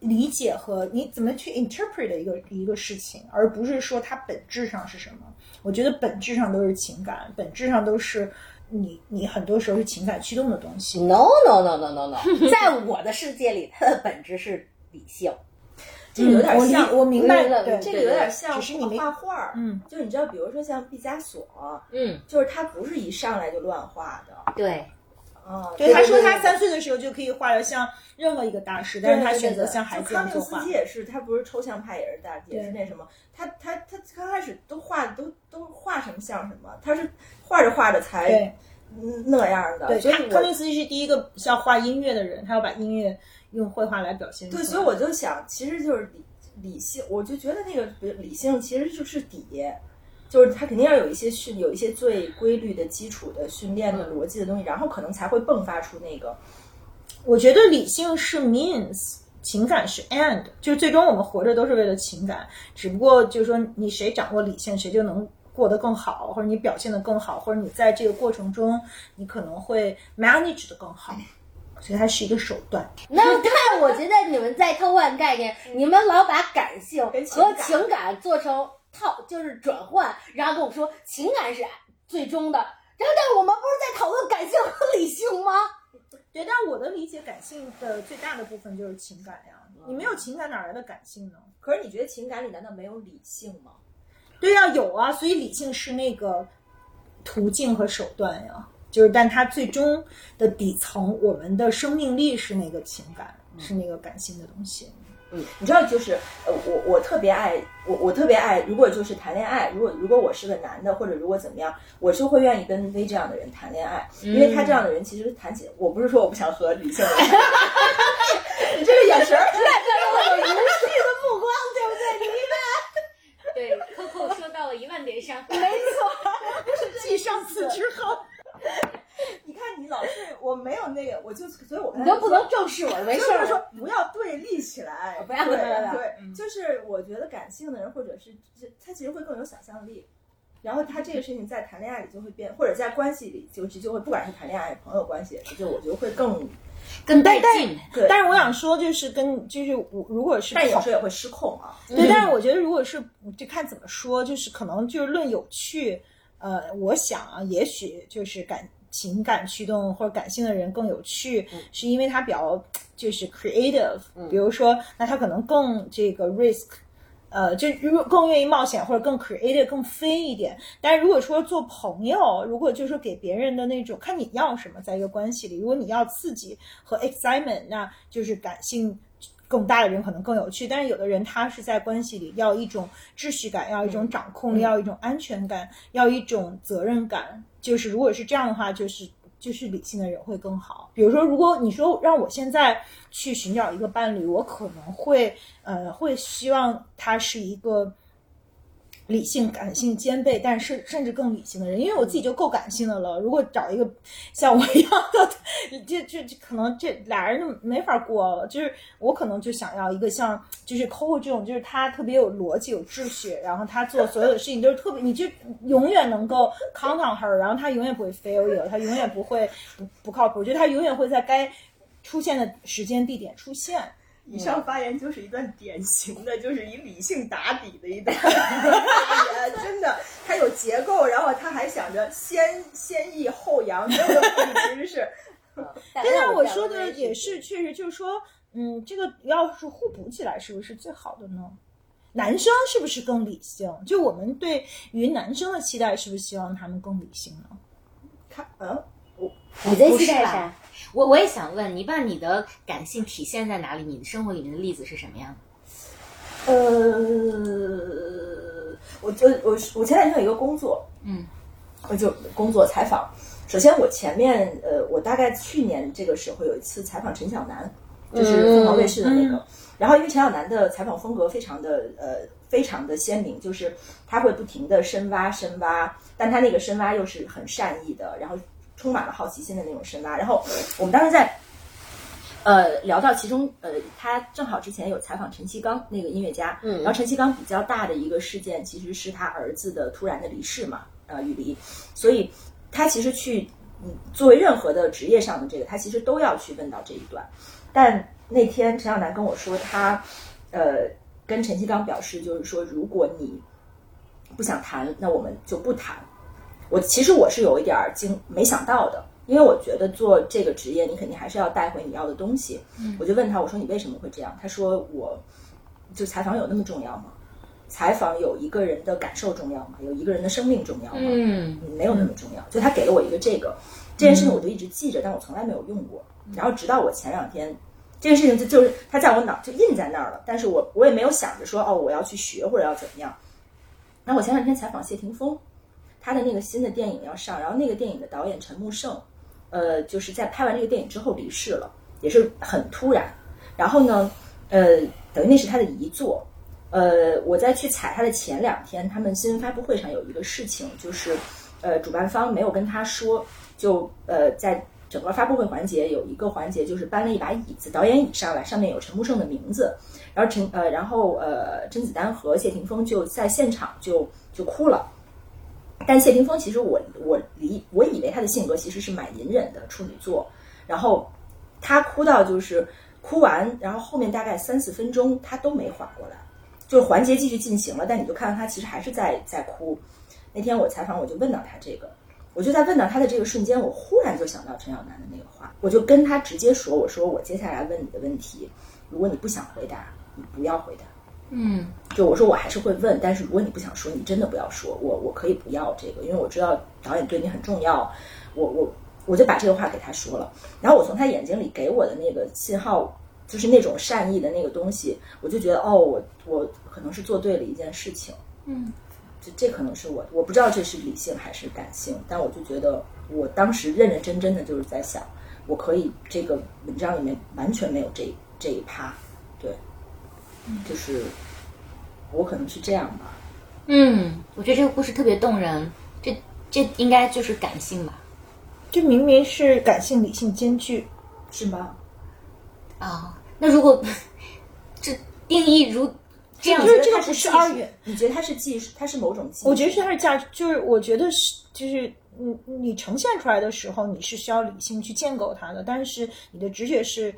理解和你怎么去 interpret 的一个一个事情，而不是说它本质上是什么。我觉得本质上都是情感，本质上都是你你很多时候是情感驱动的东西。No no no no no no，在我的世界里，它的本质是理性。这个有点像，我明白了，对，这个有点像只是你没画画，嗯，就你知道，比如说像毕加索，嗯，就是他不是一上来就乱画的，对，啊，对，他说他三岁的时候就可以画的像任何一个大师，但是他选择像孩子一样做画。康定斯基也是，他不是抽象派，也是大，也是那什么，他他他刚开始都画都都画什么像什么，他是画着画着才对那样的，对，所以康定斯基是第一个像画音乐的人，他要把音乐用绘画来表现。对，所以我就想，其实就是理理性，我就觉得那个理性其实就是底，就是他肯定要有一些训，有一些最规律的基础的训练的逻辑的东西，然后可能才会迸发出那个。我觉得理性是 means，情感是 end，就是最终我们活着都是为了情感，只不过就是说你谁掌握理性，谁就能过得更好，或者你表现得更好，或者你在这个过程中你可能会 manage 的更好。所以它是一个手段。那看，我觉得你们在偷换概念，你们老把感性和情感做成套，就是转换，然后跟我说情感是最终的，然后但是我们不是在讨论感性和理性吗？对，但我的理解，感性的最大的部分就是情感呀。你没有情感，哪来的感性呢？可是你觉得情感里难道没有理性吗？对呀、有啊。所以理性是那个途径和手段呀。就是，但它最终的底层，我们的生命力是那个情感，是那个感性的东西。嗯，你知道，就是呃，我我特别爱我我特别爱，如果就是谈恋爱，如果如果我是个男的，或者如果怎么样，我就会愿意跟 V 这样的人谈恋爱，因为他这样的人其实谈起，我不是说我不想和理性的人谈恋爱，你这个眼神儿，我有无视的目光，对不对？你 对，Coco 说到了一万点上，没错，继上次之后。你老是我没有那个，我就所以，我你都不能正视我，没事就是说不要对立起来，不要对对，就是我觉得感性的人或者是他其实会更有想象力，然后他这个事情在谈恋爱里就会变，或者在关系里就就会，不管是谈恋爱、朋友关系，就我觉得会更更带但劲。对。但是我想说，就是跟就是我如果是但有时候也会失控啊。对，但是我觉得如果是就看怎么说，就是可能就是论有趣，呃，我想啊，也许就是感情感驱动或者感性的人更有趣，是因为他比较就是 creative，、比如说那他可能更这个 risk。呃，就如果更愿意冒险或者更 creative、更飞一点，但是如果说做朋友，如果就是说给别人的那种，看你要什么，在一个关系里，如果你要刺激和 excitement，那就是感性更大的人可能更有趣，但是有的人他是在关系里要一种秩序感，要一种掌控力，要一种安全感，要一种责任感。就是如果是这样的话，就是就是理性的人会更好。比如说，如果你说让我现在去寻找一个伴侣，我可能会呃会希望他是一个。理性、感性兼备，但是甚至更理性的人，因为我自己就够感性的了。如果找一个像我一样的，这这这可能这俩人就没法过了。就是我可能就想要一个像就是 Coco 这种，就是他特别有逻辑、有秩序，然后他做所有的事情都是特别，你就永远能够 count on her，然后他永远不会 fail you，他永远不会不不靠谱，就他永远会在该出现的时间地点出现。以上发言就是一段典型的，就是以理性打底的一段 发言，真的，他有结构，然后他还想着先 先抑后扬，没有那么知识。但但是我说的也是，确实就是说，嗯，这个要是互补起来，是不是最好的呢？男生是不是更理性？就我们对于男生的期待，是不是希望他们更理性呢？他嗯，我你在期待啥？我我也想问你，把你的感性体现在哪里？你的生活里面的例子是什么样的？呃，我就我我前两天有一个工作，嗯，我就工作采访。首先，我前面呃，我大概去年这个时候有一次采访陈小南，就是凤凰卫视的那个。然后，因为陈小南的采访风格非常的呃非常的鲜明，就是他会不停的深挖深挖，但他那个深挖又是很善意的，然后充满了好奇心的那种深挖。然后我们当时在呃聊到其中呃，他正好之前有采访陈其刚那个音乐家，嗯，然后陈其刚比较大的一个事件其实是他儿子的突然的离世嘛，呃，与离，所以他其实去嗯作为任何的职业上的这个，他其实都要去问到这一段。但那天陈小南跟我说，他呃跟陈其刚表示，就是说如果你不想谈，那我们就不谈。我其实我是有一点儿惊没想到的，因为我觉得做这个职业，你肯定还是要带回你要的东西。我就问他，我说你为什么会这样？他说我就采访有那么重要吗？采访有一个人的感受重要吗？有一个人的生命重要吗？嗯没有那么重要。就他给了我一个这个这件事情，我就一直记着，但我从来没有用过。然后直到我前两天，这件事情就就是它在我脑就印在那儿了，但是我我也没有想着说哦我要去学或者要怎么样。然后我前两天采访谢霆锋，他的那个新的电影要上，然后那个电影的导演陈木胜，呃，就是在拍完这个电影之后离世了，也是很突然。然后呢，呃，等于那是他的遗作。呃，我在去采他的前两天，他们新闻发布会上有一个事情，就是呃，主办方没有跟他说，就呃，在整个发布会环节有一个环节就是搬了一把椅子，导演椅上来，上面有陈木胜的名字，然后陈呃，然后呃，甄子丹和谢霆锋就在现场就就哭了。但谢霆锋其实我我理我以为他的性格其实是蛮隐忍的处女座，然后他哭到就是哭完，然后后面大概三四分钟他都没缓过来，就是环节继续进行了，但你就看到他其实还是在在哭。那天我采访我就问到他这个，我就在问到他的这个瞬间，我忽然就想到陈小南的那个话，我就跟他直接说，我说我接下来问你的问题，如果你不想回答，你不要回答。嗯。就我说我还是会问，但是如果你不想说，你真的不要说，我我可以不要这个，因为我知道导演对你很重要，我我我就把这个话给他说了，然后我从他眼睛里给我的那个信号，就是那种善意的那个东西，我就觉得哦，我我可能是做对了一件事情，嗯，这这可能是我我不知道这是理性还是感性，但我就觉得我当时认认真真的就是在想，我可以这个文章里面完全没有这这一趴，对，就是我可能是这样吧。嗯，我觉得这个故事特别动人，这这应该就是感性吧？这明明是感性理性兼具，是吗？啊、那如果这定义如这样就是这个不是二元，你觉得它是技术，它是某种技术？我觉得是它是价值，就是我觉得是就是你你呈现出来的时候，你是需要理性去建构它的，但是你的直觉是。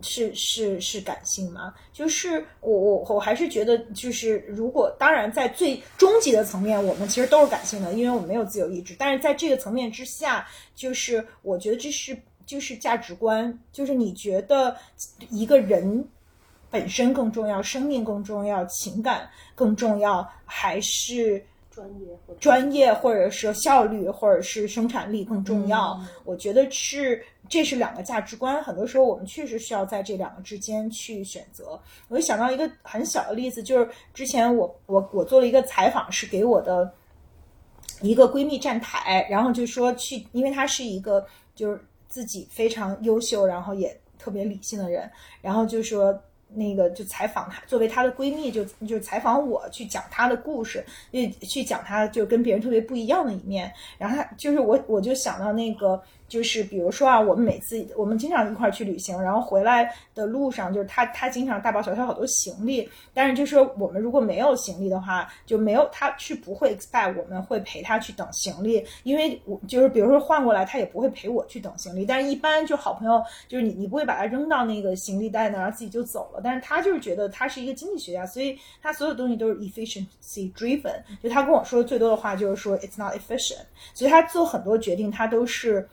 是是是感性吗？就是我我我还是觉得，就是如果当然在最终极的层面，我们其实都是感性的，因为我们没有自由意志。但是在这个层面之下，就是我觉得这是就是价值观，就是你觉得一个人本身更重要，生命更重要，情感更重要，还是专业或者专业或者是效率或者是生产力更重要？我觉得是这是两个价值观，很多时候我们确实需要在这两个之间去选择。我就想到一个很小的例子，就是之前我我我做了一个采访，是给我的一个闺蜜站台，然后就说去，因为她是一个就是自己非常优秀，然后也特别理性的人，然后就说。那个就采访她，作为她的闺蜜，就就采访我去讲她的故事，去去讲她就跟别人特别不一样的一面。然后她就是我，我就想到那个，就是比如说啊，我们每次我们经常一块儿去旅行，然后回来的路上，就是他他经常大包小小好多行李，但是就是我们如果没有行李的话，就没有他是不会 expect 我们会陪他去等行李，因为我就是比如说换过来，他也不会陪我去等行李。但是一般就好朋友，就是你你不会把它扔到那个行李袋那儿，然后自己就走了。但是他就是觉得他是一个经济学家，所以他所有东西都是 efficiency driven。就他跟我说的最多的话就是说 it's not efficient。所以他做很多决定，他都是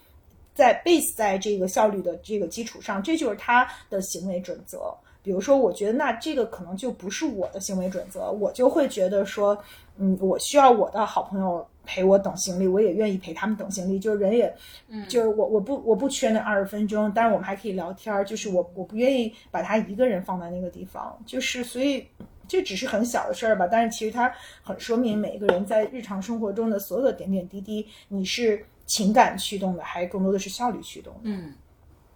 在 base 在这个效率的这个基础上，这就是他的行为准则。比如说，我觉得那这个可能就不是我的行为准则，我就会觉得说，嗯，我需要我的好朋友陪我等行李，我也愿意陪他们等行李。就是人也，嗯，就是我我不我不缺那二十分钟，但是我们还可以聊天儿。就是我我不愿意把他一个人放在那个地方，就是所以这只是很小的事儿吧，但是其实它很说明每一个人在日常生活中的所有的点点滴滴，你是情感驱动的，还是更多的是效率驱动的？嗯，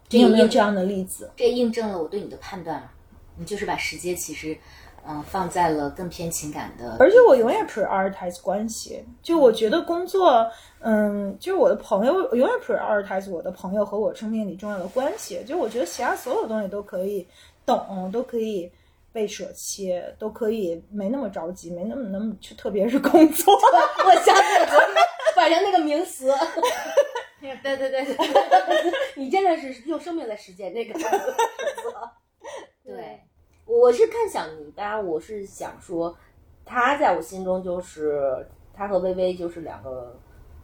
你有没有这样的例子？这印证了我对你的判断了。你就是把时间其实，嗯、放在了更偏情感的，而且我永远 prioritize 关系，就我觉得工作，嗯，就是我的朋友，我永远 prioritize 我的朋友和我生命里重要的关系。就我觉得其他所有东西都可以懂，都可以被舍弃，都可以没那么着急，没那么那么，就特别是工作。我想起了昨天晚上那个名词，对对对。对 你真的是用生命在实践这个词。对，我是看小尼，吧我是想说，他在我心中就是他和薇薇就是两个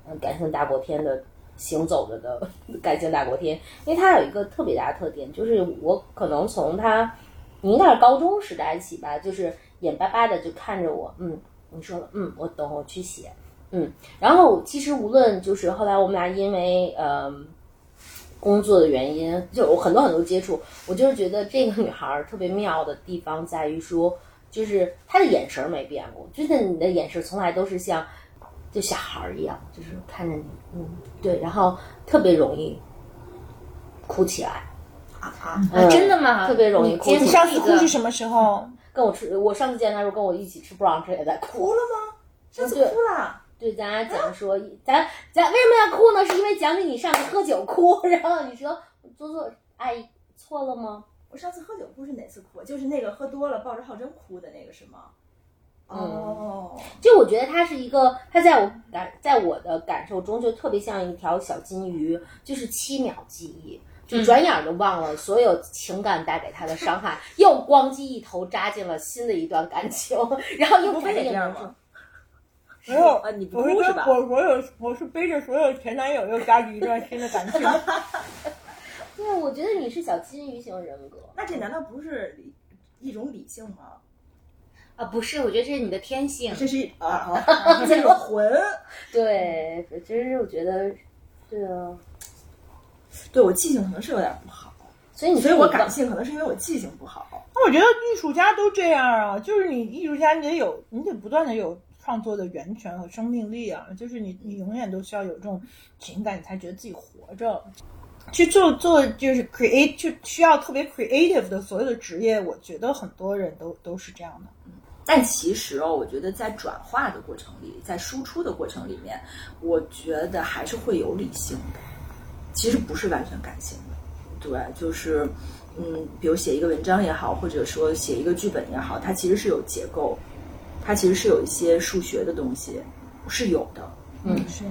嗯感性大过天的行走着的感性大过天，因为他有一个特别大的特点，就是我可能从他你应该是高中时代起吧，就是眼巴巴的就看着我，嗯，你说了，嗯，我懂，我去写，嗯，然后其实无论就是后来我们俩因为呃。工作的原因，就有很多很多接触，我就是觉得这个女孩特别妙的地方在于说，就是她的眼神没变过，就是你的眼神从来都是像就小孩一样，就是看着你，嗯，对，然后特别容易哭起来，啊啊！啊嗯真的吗？特别容易哭上次哭是什么时候？跟我吃，我上次见她时候跟我一起吃 brunch 也在哭哭了吗？上次哭了。对，咱俩讲说，咱咱为什么要哭呢？是因为讲给你上次喝酒哭，然后你说做做阿姨错了吗？我上次喝酒哭是哪次哭？就是那个喝多了抱着浩真哭的那个是吗？哦，就我觉得他是一个，他在我感在我的感受中就特别像一条小金鱼，就是七秒记忆，就转眼儿就忘了所有情感带给他的伤害，又咣叽一头扎进了新的一段感情，然后又不会也转眼这样吗？没有啊你不是吧我我有我是背着所有前男友又加入一段新的感情。对，我觉得你是小金鱼型人格。那这难道不是理一种理性吗？啊，不是，我觉得这是你的天性。这是啊 啊，这是魂。对，其实我觉得对啊，对我记性可能是有点不好，所以你所以我感性可能是因为我记性不好。那我觉得艺术家都这样啊，就是你艺术家你得有，你得不断的有创作的源泉和生命力啊，就是你你永远都需要有这种情感，你才觉得自己活着。去做做就是 create 就需要特别 creative 的所有的职业，我觉得很多人都都是这样的。但其实哦，我觉得在转化的过程里，在输出的过程里面，我觉得还是会有理性的，其实不是完全感性的。对，就是，嗯，比如写一个文章也好，或者说写一个剧本也好，它其实是有结构，它其实是有一些数学的东西是有的。嗯，是，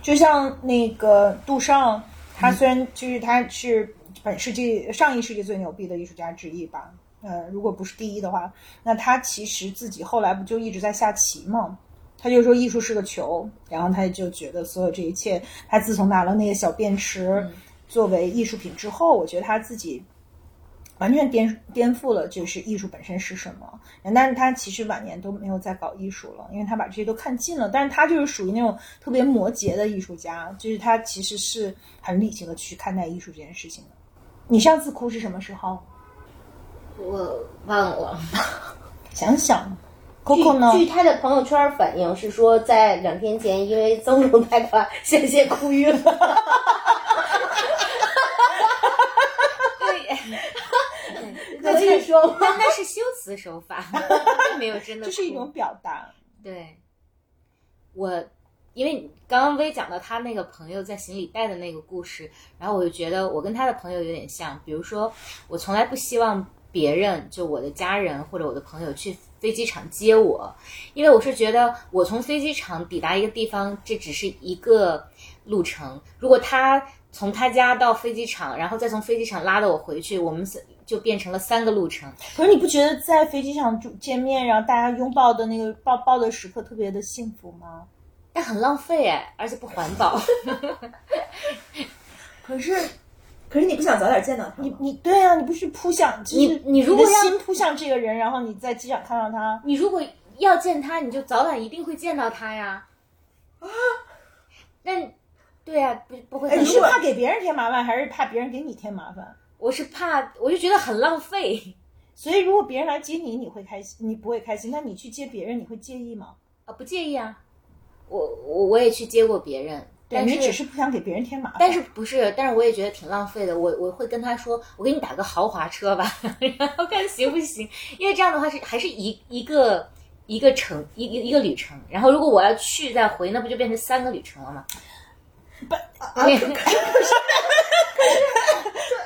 就像那个杜尚，他虽然就是他是本世纪上一世纪最牛逼的艺术家之一吧，呃，如果不是第一的话，那他其实自己后来不就一直在下棋吗？他就说艺术是个球，然后他就觉得所有这一切，他自从拿了那个小便池作为艺术品之后，我觉得他自己完全颠颠覆了就是艺术本身是什么。但是他其实晚年都没有再搞艺术了，因为他把这些都看尽了。但是他就是属于那种特别摩羯的艺术家，就是他其实是很理性的去看待艺术这件事情的。你上次哭是什么时候？我忘了。想想，Coco 呢？据他的朋友圈反映是说，在两天前因为增重太快，险些哭晕了。对，那继续说，那那是修辞手法，并没有真的。这是一种表达。对，我因为刚刚薇讲到他那个朋友在行李袋的那个故事，然后我就觉得我跟他的朋友有点像。比如说，我从来不希望别人，就我的家人或者我的朋友去飞机场接我，因为我是觉得我从飞机场抵达一个地方，这只是一个路程。如果他从他家到飞机场，然后再从飞机场拉着我回去，我们就变成了三个路程。可是你不觉得在飞机上见面，然后大家拥抱的那个抱抱的时刻特别的幸福吗？但很浪费哎，而且不环保。可是，可是你不想早点见到他你吗？你对啊，你不是扑向你就是你如果要的心扑向这个人，然后你在机场看到他，你如果要见他，你就早晚一定会见到他呀。啊？那对呀、不不会。你是怕给别人添麻烦，还是怕别人给你添麻烦？我是怕，我就觉得很浪费 所以如果别人来接你，你会开心，你不会开心。那你去接别人，你会介意吗？啊，不介意啊。我我我也去接过别人，但你只是不想给别人添麻烦。但是不是？但是我也觉得挺浪费的。我我会跟他说，我给你打个豪华车吧，然后看行不行？因为这样的话是还是一一个一个程一一一个旅程。然后如果我要去再回，那不就变成三个旅程了吗？啊，可可是，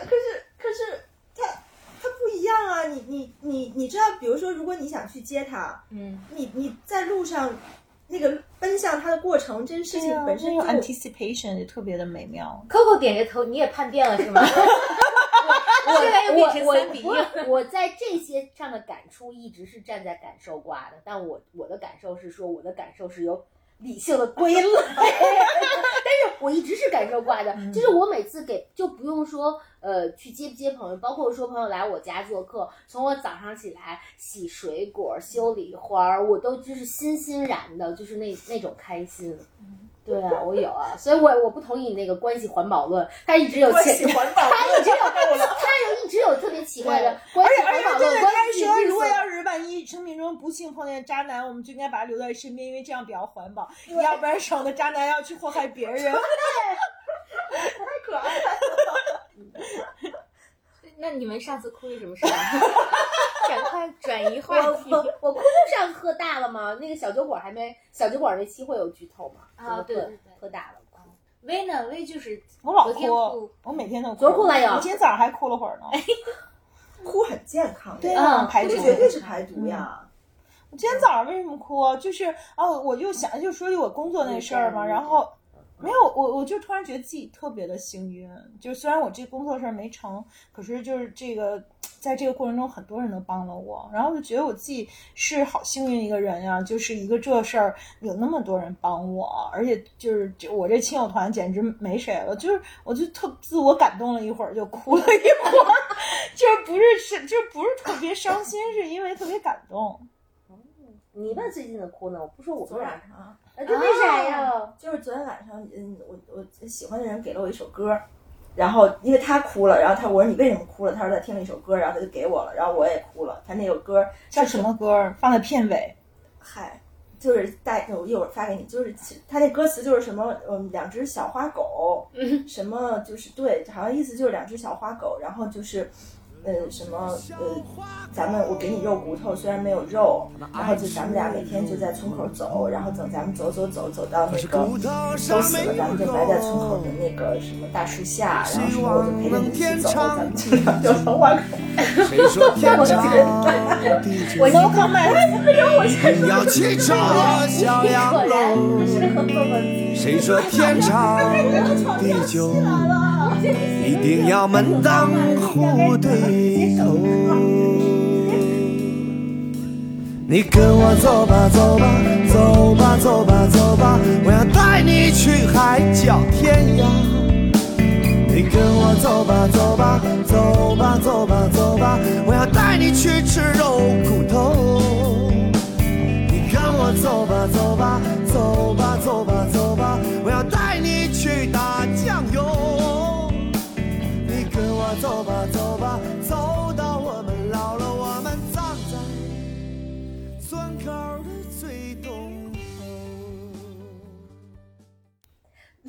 可是，可是，可是，他他不一样啊！你你你你知道，比如说，如果你想去接他，嗯，你你在路上那个奔向他的过程，这件事情本身 anticipation 也特别的美妙。Coco 点着头，你也叛变了是吗？我现在又变成我三比一我。我在这些上的感触一直是站在感受挂的，但我我的感受是说，我的感受是由理性的归类，但是我一直是感受挂的，就是我每次给就不用说呃去接不接朋友，包括说朋友来我家做客，从我早上起来洗水果、修理花儿，我都就是欣欣然的，就是那那种开心。对啊，我有啊，所以我我不同意你那个关系环保论，他一直有前关系环保他一直有，他有一直有特别奇怪的关系环保论。他说，如果要是万一生命中不幸碰见渣男，我们就应该把他留在身边，因为这样比较环保，要不然省得渣男要去祸害别人。太可爱了。那你们上次哭是什么事儿？赶快转移话题。我我哭不上喝大了吗？那个小酒馆还没小酒馆那期会有剧透吗？啊对喝对对喝大了。薇呢？薇就是我老哭哭，我每天都哭。昨儿哭了呀我今天早上还哭了会儿呢。哭很健康，对啊，排毒。绝对是排毒呀。我今天早上为什么哭？就是哦，我就想就说起我工作那事儿嘛，然后没有我，我就突然觉得自己特别的幸运。就虽然我这工作事儿没成，可是就是这个在这个过程中，很多人都帮了我，然后就觉得我自己是好幸运一个人呀、就是一个这事儿有那么多人帮我，而且就是就我这亲友团简直没谁了，就是我就特自我感动了一会儿，就哭了一会儿，就是不是是就不是特别伤心，是因为特别感动。你那最近的哭呢？我不说我昨们俩，晚啊，这为啥呀？就是昨天晚上，嗯，我我喜欢的人给了我一首歌，然后因为他哭了，然后他我说你为什么哭了？他说他听了一首歌，然后他就给我了，然后我也哭了。他那首歌叫什么歌儿？放在片尾。嗨，就是带我一会儿发给你，就是其他那歌词就是什么，嗯，两只小花狗，什么就是对，好像意思就是两只小花狗，然后就是，呃什么呃，咱们我给你肉骨头，虽然没有肉，然后就咱们俩每天就在村口走，然后等咱们走走走走到那个都死了，咱们就埋在村口的那个什么大树下，然后什么我就陪着你一起走，咱们就这样就从花口。谁说 天长地久 我能看麦，一定要骑着小洋楼？谁说天长地久一定要门当户对头？你跟我走吧，走吧，走吧，走吧，走吧，我要带你去海角天涯。你跟我走吧，走吧，走吧，走吧，走吧，我要带你去吃肉骨头。你跟我走吧，走吧，走吧，走吧，走吧，我要带你去打酱油。走吧，走吧，走到我们老了，我们葬在村口的最东头。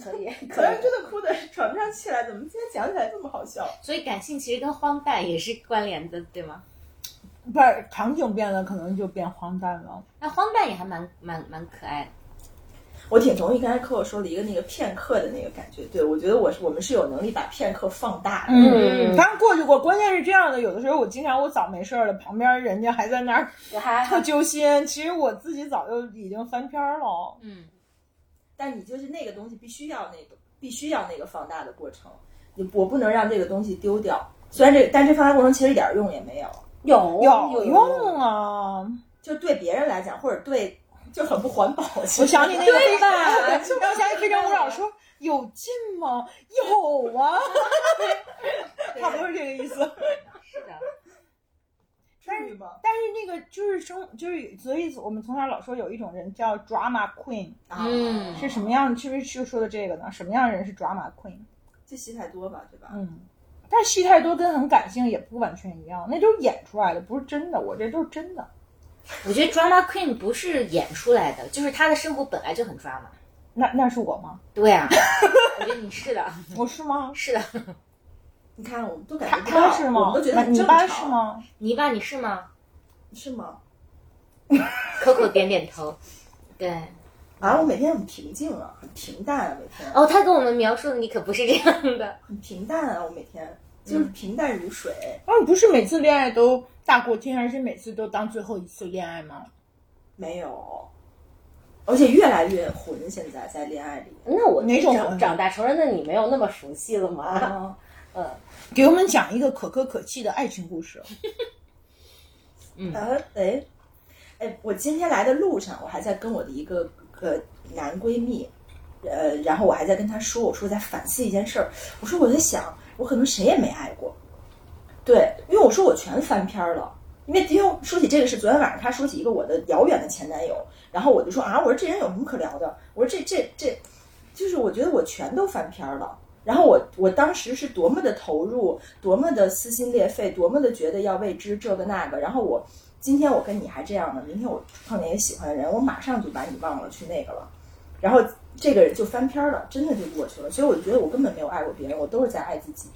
可以，可是真的哭的喘不上气来，怎么今天讲起来这么好笑？所以感性其实跟荒诞也是关联的，对吗？不是场景变了，可能就变荒诞了。那荒诞也还蛮蛮蛮可爱的。我挺同意刚才可我说的一个那个片刻的那个感觉，对我觉得我是我们是有能力把片刻放大的。嗯，当然过去过，关键是这样的，有的时候我经常我早没事儿了，旁边人家还在那儿还特揪心，其实我自己早就已经翻篇儿了。嗯，但你就是那个东西必须要那个必须要那个放大的过程，你我不能让这个东西丢掉。虽然这，但这放大过程其实一点用也没有，有有用啊！就对别人来讲，或者对就很不环保。我想起那个对吧让我想起非诚勿扰说有劲吗？有啊，差不多是这个意思。是的。但是？但是那个就是生就是，所以我们从小老说有一种人叫 drama queen，啊，嗯是什么样？是不是就说的这个呢？什么样的人是 drama queen？就戏太多吧，对吧？嗯，但戏太多跟很感性也不完全一样，那就是演出来的，不是真的。我这都是真的。我觉得 drama queen 不是演出来的，就是她的生活本来就很 drama。那那是我吗？对啊，我觉得你是的，我是吗？是的。你看，我们都感觉不到，我他是吗们都觉？得你爸是？吗？泥巴，你是吗是吗？？Coco 点点头。对。啊，我每天很平静啊，很平淡啊，每天哦，他跟我们描述的你可不是这样的。很平淡啊，我每天就是平淡如水。啊，不是每次恋爱都大过天，而且每次都当最后一次恋爱吗？没有，而且越来越混。现在在恋爱里，那我哪种长长大成人的你没有那么熟悉了吗？啊，嗯，给我们讲一个可歌可泣的爱情故事。呃，哎，哎，我今天来的路上，我还在跟我的一个呃男闺蜜，呃，然后我还在跟他说，我说我在反思一件事儿，我说我在想，我可能谁也没爱过，对，因为我说我全翻篇了。因为因为说起这个事，昨天晚上他说起一个我的遥远的前男友，然后我就说啊，我说这人有什么可聊的？我说这这这，就是我觉得我全都翻篇了。然后我我当时是多么的投入，多么的撕心裂肺，多么的觉得要为之这个那个。然后我今天我跟你还这样呢，明天我碰见一个喜欢的人，我马上就把你忘了去那个了，然后这个人就翻篇了，真的就过去了。所以我觉得我根本没有爱过别人，我都是在爱自己。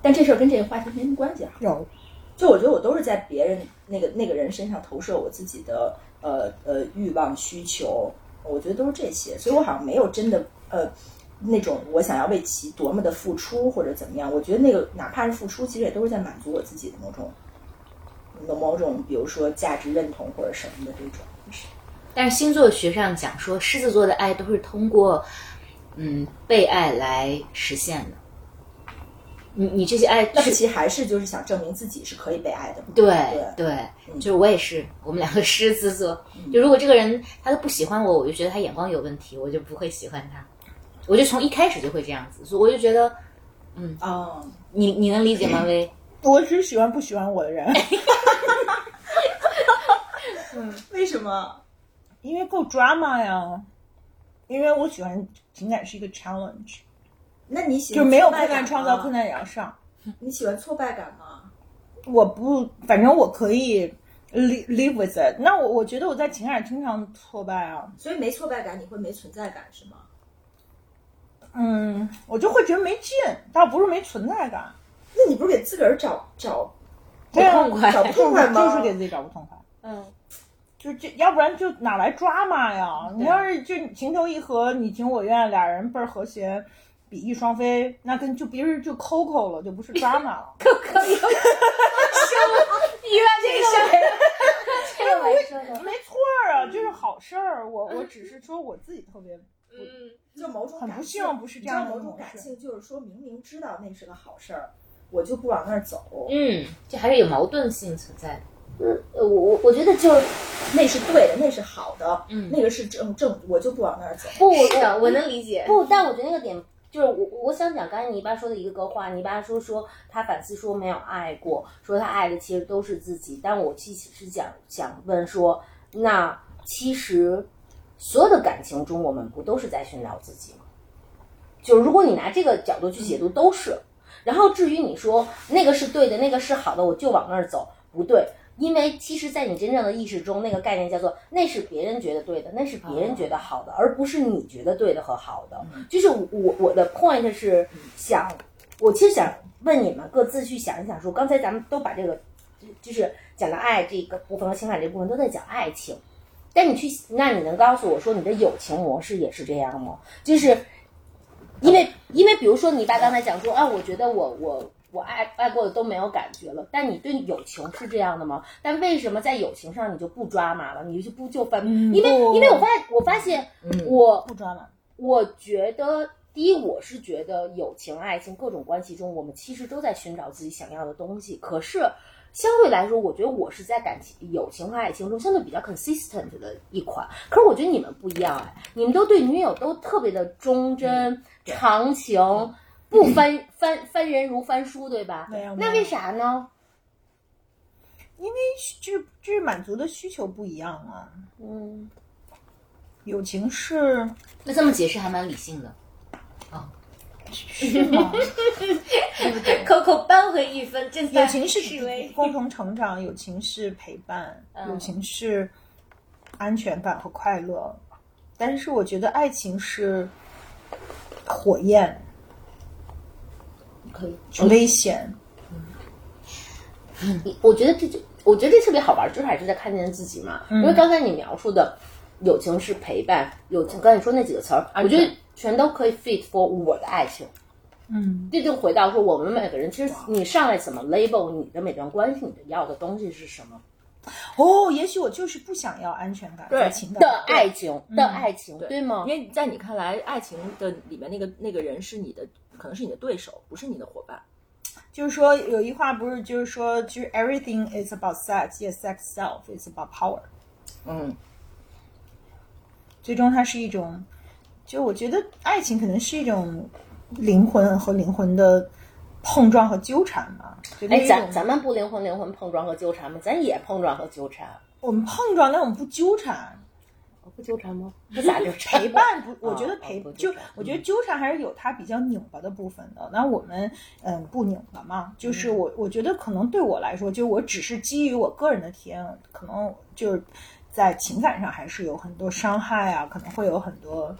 但这事儿跟这个话题没什么关系啊。有，就我觉得我都是在别人那个那个人身上投射我自己的呃呃欲望需求，我觉得都是这些，所以我好像没有真的呃那种我想要为其多么的付出或者怎么样。我觉得那个哪怕是付出，其实也都是在满足我自己的某种某某种，比如说价值认同或者什么的这种。但是星座学上讲说，狮子座的爱都是通过嗯被爱来实现的。你你这些爱是那其实还是就是想证明自己是可以被爱的对对，就是我也是，我们两个狮子座。就如果这个人他都不喜欢我，我就觉得他眼光有问题，我就不会喜欢他。我就从一开始就会这样子，所以我就觉得嗯哦、你你能理解吗？薇？我只喜欢不喜欢我的人，嗯为什么？因为够 drama 呀。因为我喜欢情感是一个 challenge，那你喜欢就没有困难创造困难也要上。你喜欢挫败感吗？我不，反正我可以 live live with it。那我我觉得我在情感经常挫败啊，所以没挫败感，你会没存在感是吗？嗯，我就会觉得没劲，倒不是没存在感。那你不是给自个儿找找对啊痛快找不痛快吗？就是给自己找不痛快。嗯，就这，要不然就哪来抓马呀？你要是就情投意合，你情我愿，俩人倍儿和谐，比翼双飞，那跟就别人就 Coco 了，就不是 drama 了。医院这个事儿，这个没说的。没错儿啊，这是好事儿。我我只是说我自己特别，嗯，就某种很不感幸不是这样的某种感性，就是说明明知道那是个好事儿，我就不往那儿走，嗯，这还是有矛盾性存在的。呃，我我我觉得就是那是对的，那是好的，嗯那个是正正，我就不往那儿走。不是的，我能理解。不，但我觉得那个点就是我我想讲刚才泥巴说的一个话，泥巴说说他反思说没有爱过，说他爱的其实都是自己，但我其实是想想问说，那其实所有的感情中，我们不都是在寻找自己吗？就是如果你拿这个角度去解读，都是。然后至于你说那个是对的，那个是好的，我就往那儿走，不对。因为其实，在你真正的意识中，那个概念叫做那是别人觉得对的，那是别人觉得好的，而不是你觉得对的和好的。就是我我的 point 是想，我其实想问你们各自去想一想说，刚才咱们都把这个就是讲到爱这个部分和情感这部分都在讲爱情，但你去，那你能告诉我说你的友情模式也是这样吗？就是因为因为比如说你爸刚才讲说啊，我觉得我我。我爱爱过的都没有感觉了，但你对友情是这样的吗？但为什么在友情上你就不抓马了？你就不就分？因为因为我发我发现我不抓马。我觉得，第一，我是觉得友情、爱情各种关系中，我们其实都在寻找自己想要的东西。可是，相对来说，我觉得我是在感情、友情和爱情中相对比较 consistent 的一款。可是，我觉得你们不一样哎，你们都对女友都特别的忠贞、长情，不翻翻翻人如翻书，对吧？没有那为啥呢？因为这这满足的需求不一样啊。嗯，友情是那这么解释还蛮理性的啊。是吗？Coco 扳回一分，这友情是。共同成长，友情是陪伴，嗯友情是安全感和快乐。但是我觉得爱情是火焰，可以。危险。我觉得这就，我觉得这特别好玩，就是还是在看见自己嘛。因为刚才你描述的友情是陪伴，友情刚才你说那几个词儿，我觉得全都可以 fit for 我的爱情。嗯，这就回到说，我们每个人其实你上来怎么 label 你的每段关系，你的要的东西是什么哦，也许我就是不想要安全感对在情感的爱情的爱情，对对吗？因为在你看来，爱情的里面那个那个人是你的，可能是你的对手，不是你的伙伴。就是说有一话不是就是说，就是 everything is about sex, yes, sex self is about power。嗯，最终它是一种，就我觉得爱情可能是一种灵魂和灵魂的碰撞和纠缠嘛。就那哎，咱咱们不灵魂灵魂碰撞和纠缠吗？咱也碰撞和纠缠，我们碰撞，但我们不纠缠。不纠缠吗？不咋纠缠，陪伴不，我觉得哦陪就我觉得纠缠还是有它比较拧巴的部分的。那我们嗯不拧巴嘛，就是我我觉得可能对我来说，就我只是基于我个人的体验，可能就是在情感上还是有很多伤害啊，可能会有很多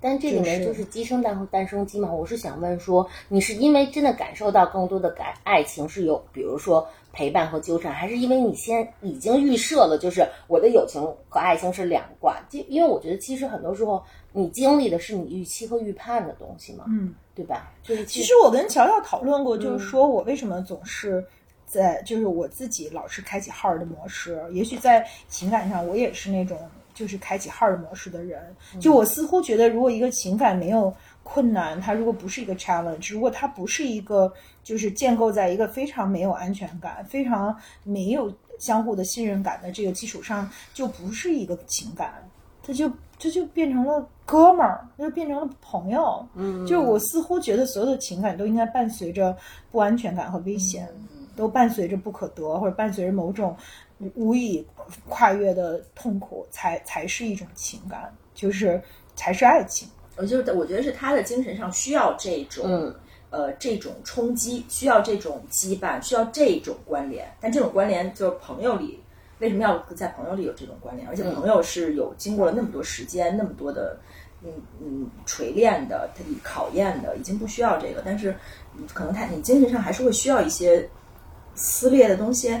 但这里面就就是是鸡生蛋和蛋生鸡嘛。我是想问说，你是因为真的感受到更多的感爱情是有，比如说陪伴和纠缠，还是因为你先已经预设了，就是我的友情和爱情是两挂？就因为我觉得其实很多时候你经历的是你预期和预判的东西嘛，嗯。对吧？就是其实我跟乔乔讨论过，就是说我为什么总是在，就是我自己老是开启 hard 的模式。也许在情感上，我也是那种就是开启 hard 模式的人。就我似乎觉得，如果一个情感没有困难，它如果不是一个 challenge，如果它不是一个就是建构在一个非常没有安全感、非常没有相互的信任感的这个基础上，就不是一个情感。它就这就变成了哥们儿，它就变成了朋友。嗯，就我似乎觉得所有的情感都应该伴随着不安全感和危险，都伴随着不可得，或者伴随着某种无以跨越的痛苦，才才是一种情感，就是才是爱情。我就是我觉得是他的精神上需要这种、嗯呃这种冲击，需要这种羁绊，需要这种关联。但这种关联就是朋友里为什么要在朋友里有这种关联？而且朋友是有经过了那么多时间、那么多的嗯嗯锤炼的、它考验的，已经不需要这个，但是嗯可能他你精神上还是会需要一些撕裂的东西。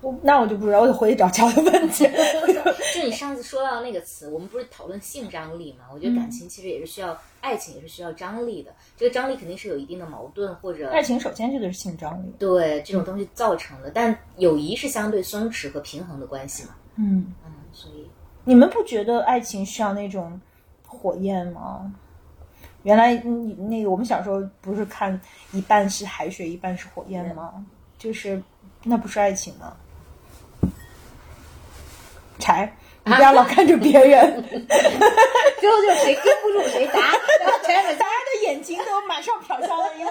我那我就不知道，我得回去找乔的问题。就你上次说到那个词，我们不是讨论性张力嘛？我觉得感情其实也是需要，爱情也是需要张力的。这个张力肯定是有一定的矛盾或者爱情首先就是性张力，对这种东西造成的，但友谊是相对松弛和平衡的关系嘛。嗯，嗯，所以你们不觉得爱情需要那种火焰吗？原来你那个我们小时候不是看一半是海水，一半是火焰吗？就是那不是爱情吗？柴，你不要老看着别人 最后就是谁跟不住谁答，然后柴大家的眼睛都马上瞟向了一个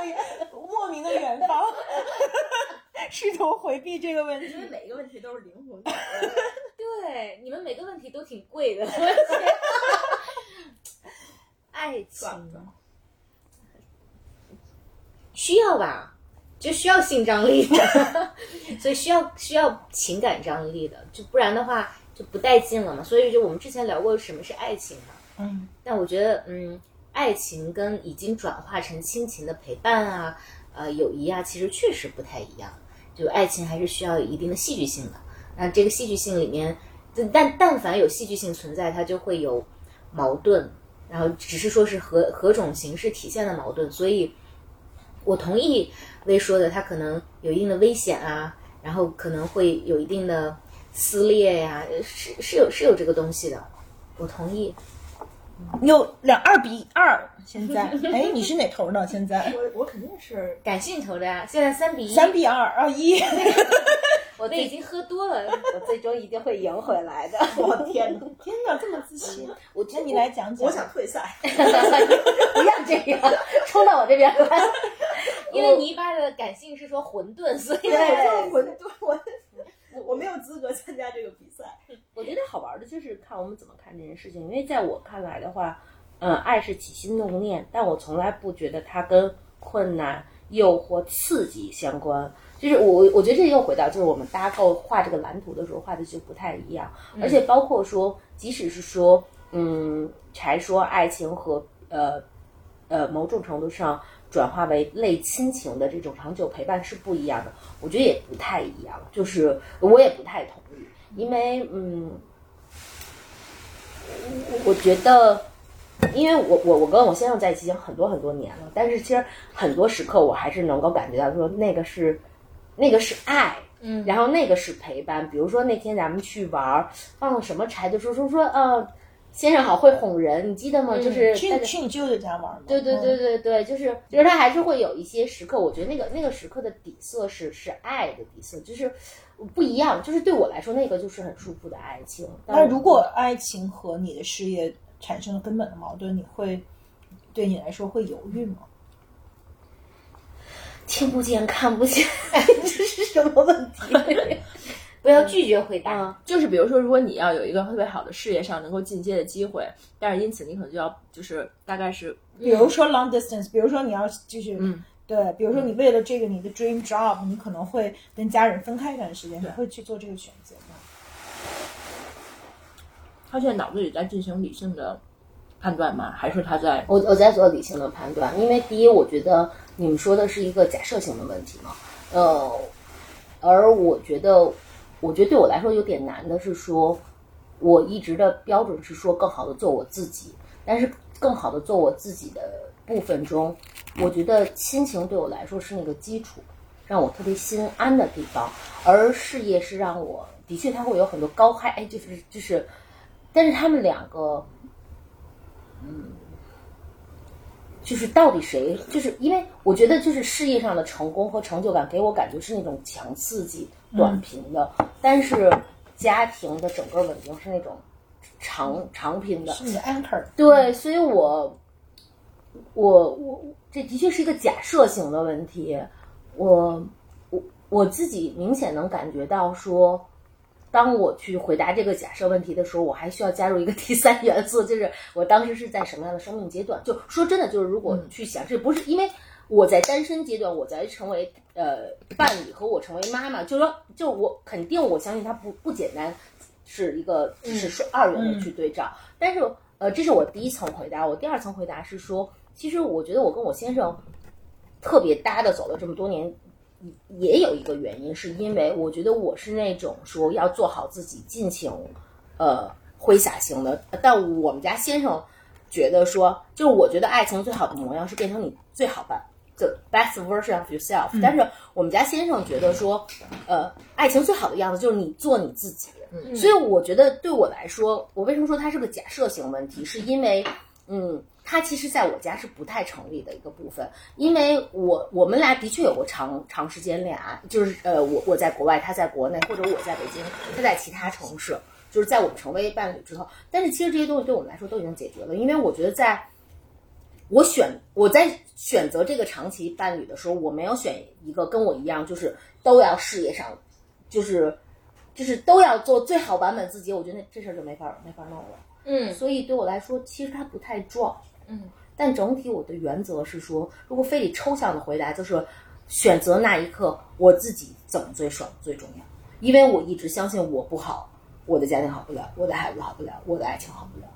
莫名的远方，试图回避这个问题。因为每一个问题都是灵魂。对你们每个问题都挺贵的。爱情需要吧，就需要性张力的，所以需要需要情感张力的，就不然的话就不带劲了嘛。所以就我们之前聊过什么是爱情嘛，嗯，但我觉得嗯，爱情跟已经转化成亲情的陪伴啊，呃，友谊啊，其实确实不太一样。就爱情还是需要有一定的戏剧性的。那这个戏剧性里面，但但凡有戏剧性存在，它就会有矛盾，然后只是说是何何种形式体现的矛盾。所以，我同意薇说的，它可能有一定的危险啊，然后可能会有一定的撕裂呀、是是有是有这个东西的，我同意。有两二比二，现在，哎，你是哪头呢？现在我我肯定是感性头的呀，现在三比一，三比二，二一。我那已经喝多了。我最终一定会赢回来的。我天哪！天哪，这么自信！我那你来讲讲。我想退赛。不要这样，冲到我这边来。因为泥巴的感性是说混沌，所以我就是混沌，我我没有资格参加这个比赛。我觉得好玩的就是看我们怎么看这件事情，因为在我看来的话，嗯，爱是起心动念，但我从来不觉得它跟困难、诱惑、刺激相关。就是我，我觉得这又回到就是我们搭构画这个蓝图的时候画的就不太一样，而且包括说，即使是说，嗯，柴说爱情和呃呃某种程度上转化为类亲情的这种长久陪伴是不一样的，我觉得也不太一样，就是我也不太同意，因为嗯，我我觉得。因为我我我跟我先生在一起已经很多很多年了，但是其实很多时刻我还是能够感觉到说那个是，那个是爱，嗯然后那个是陪伴。比如说那天咱们去玩儿，放了什么柴，就说说说呃，先生好会哄人，你记得吗？就是去你舅舅家玩吗？对对对对对，就是就是他还是会有一些时刻，我觉得那个那个时刻的底色是是爱的底色，就是不一样。就是对我来说，那个就是很舒服的爱情。那如果爱情和你的事业产生了根本的矛盾，你会对你来说会犹豫吗？听不见看不见，这是什么问题？不要拒绝回答。啊，就是比如说，如果你要有一个特别好的事业上能够进阶的机会，但是因此你可能就要就是大概是比如说 long distance，比如说你要就是嗯对，比如说你为了这个你的 dream job，你可能会跟家人分开一段时间，你会去做这个选择吗？他现在脑子里在进行理性的判断吗？还是他在我我在做理性的判断，因为第一，我觉得你们说的是一个假设性的问题吗，呃，而我觉得，我觉得对我来说有点难的是说，我一直的标准是说更好的做我自己，但是更好的做我自己的部分中，我觉得亲情对我来说是那个基础，让我特别心安的地方，而事业是让我的确它会有很多高嗨，哎，就是就是，但是他们两个。嗯就是到底谁？就是因为我觉得，就是事业上的成功和成就感给我感觉是那种强刺激、短平的，但是家庭的整个稳定是那种长长平的。是你的 anchor。对，所以我我我这的确是一个假设性的问题。我我我自己明显能感觉到说，当我去回答这个假设问题的时候，我还需要加入一个第三元素，就是 我当时是在什么样的生命阶段。就说真的，就是如果去想，这不是因为我在单身阶段，我在成为呃伴侣和我成为妈妈，就说，就我肯定我相信它不不简单，是一个只是说二元的去对照，但是。呃，这是我第一层回答。我第二层回答是说，其实我觉得我跟我先生特别搭的走了这么多年，也有一个原因，是因为我觉得我是那种说要做好自己，尽情呃挥洒型的。但我们家先生觉得说，就是我觉得爱情最好的模样是变成你最好版。the best version of yourself，、但是我们家先生觉得说，呃，爱情最好的样子就是你做你自己。所以我觉得对我来说，我为什么说它是个假设性问题，是因为，嗯，它其实在我家是不太成立的一个部分，因为我我们俩的确有过长长时间恋爱，就是呃，我我在国外，他在国内，或者我在北京，他在其他城市，就是在我们成为伴侣之后，但是其实这些东西对我们来说都已经解决了，因为我觉得在。我选我在选择这个长期伴侣的时候，我没有选一个跟我一样，就是都要事业上，就是就是都要做最好版本自己。我觉得那这事儿就没法没法弄了。嗯所以对我来说，其实它不太壮。嗯，但整体我的原则是说，如果非得抽象的回答，就是选择那一刻我自己怎么最爽最重要。因为我一直相信我不好，我的家庭好不了，我的孩子好不了，我的爱情好不了。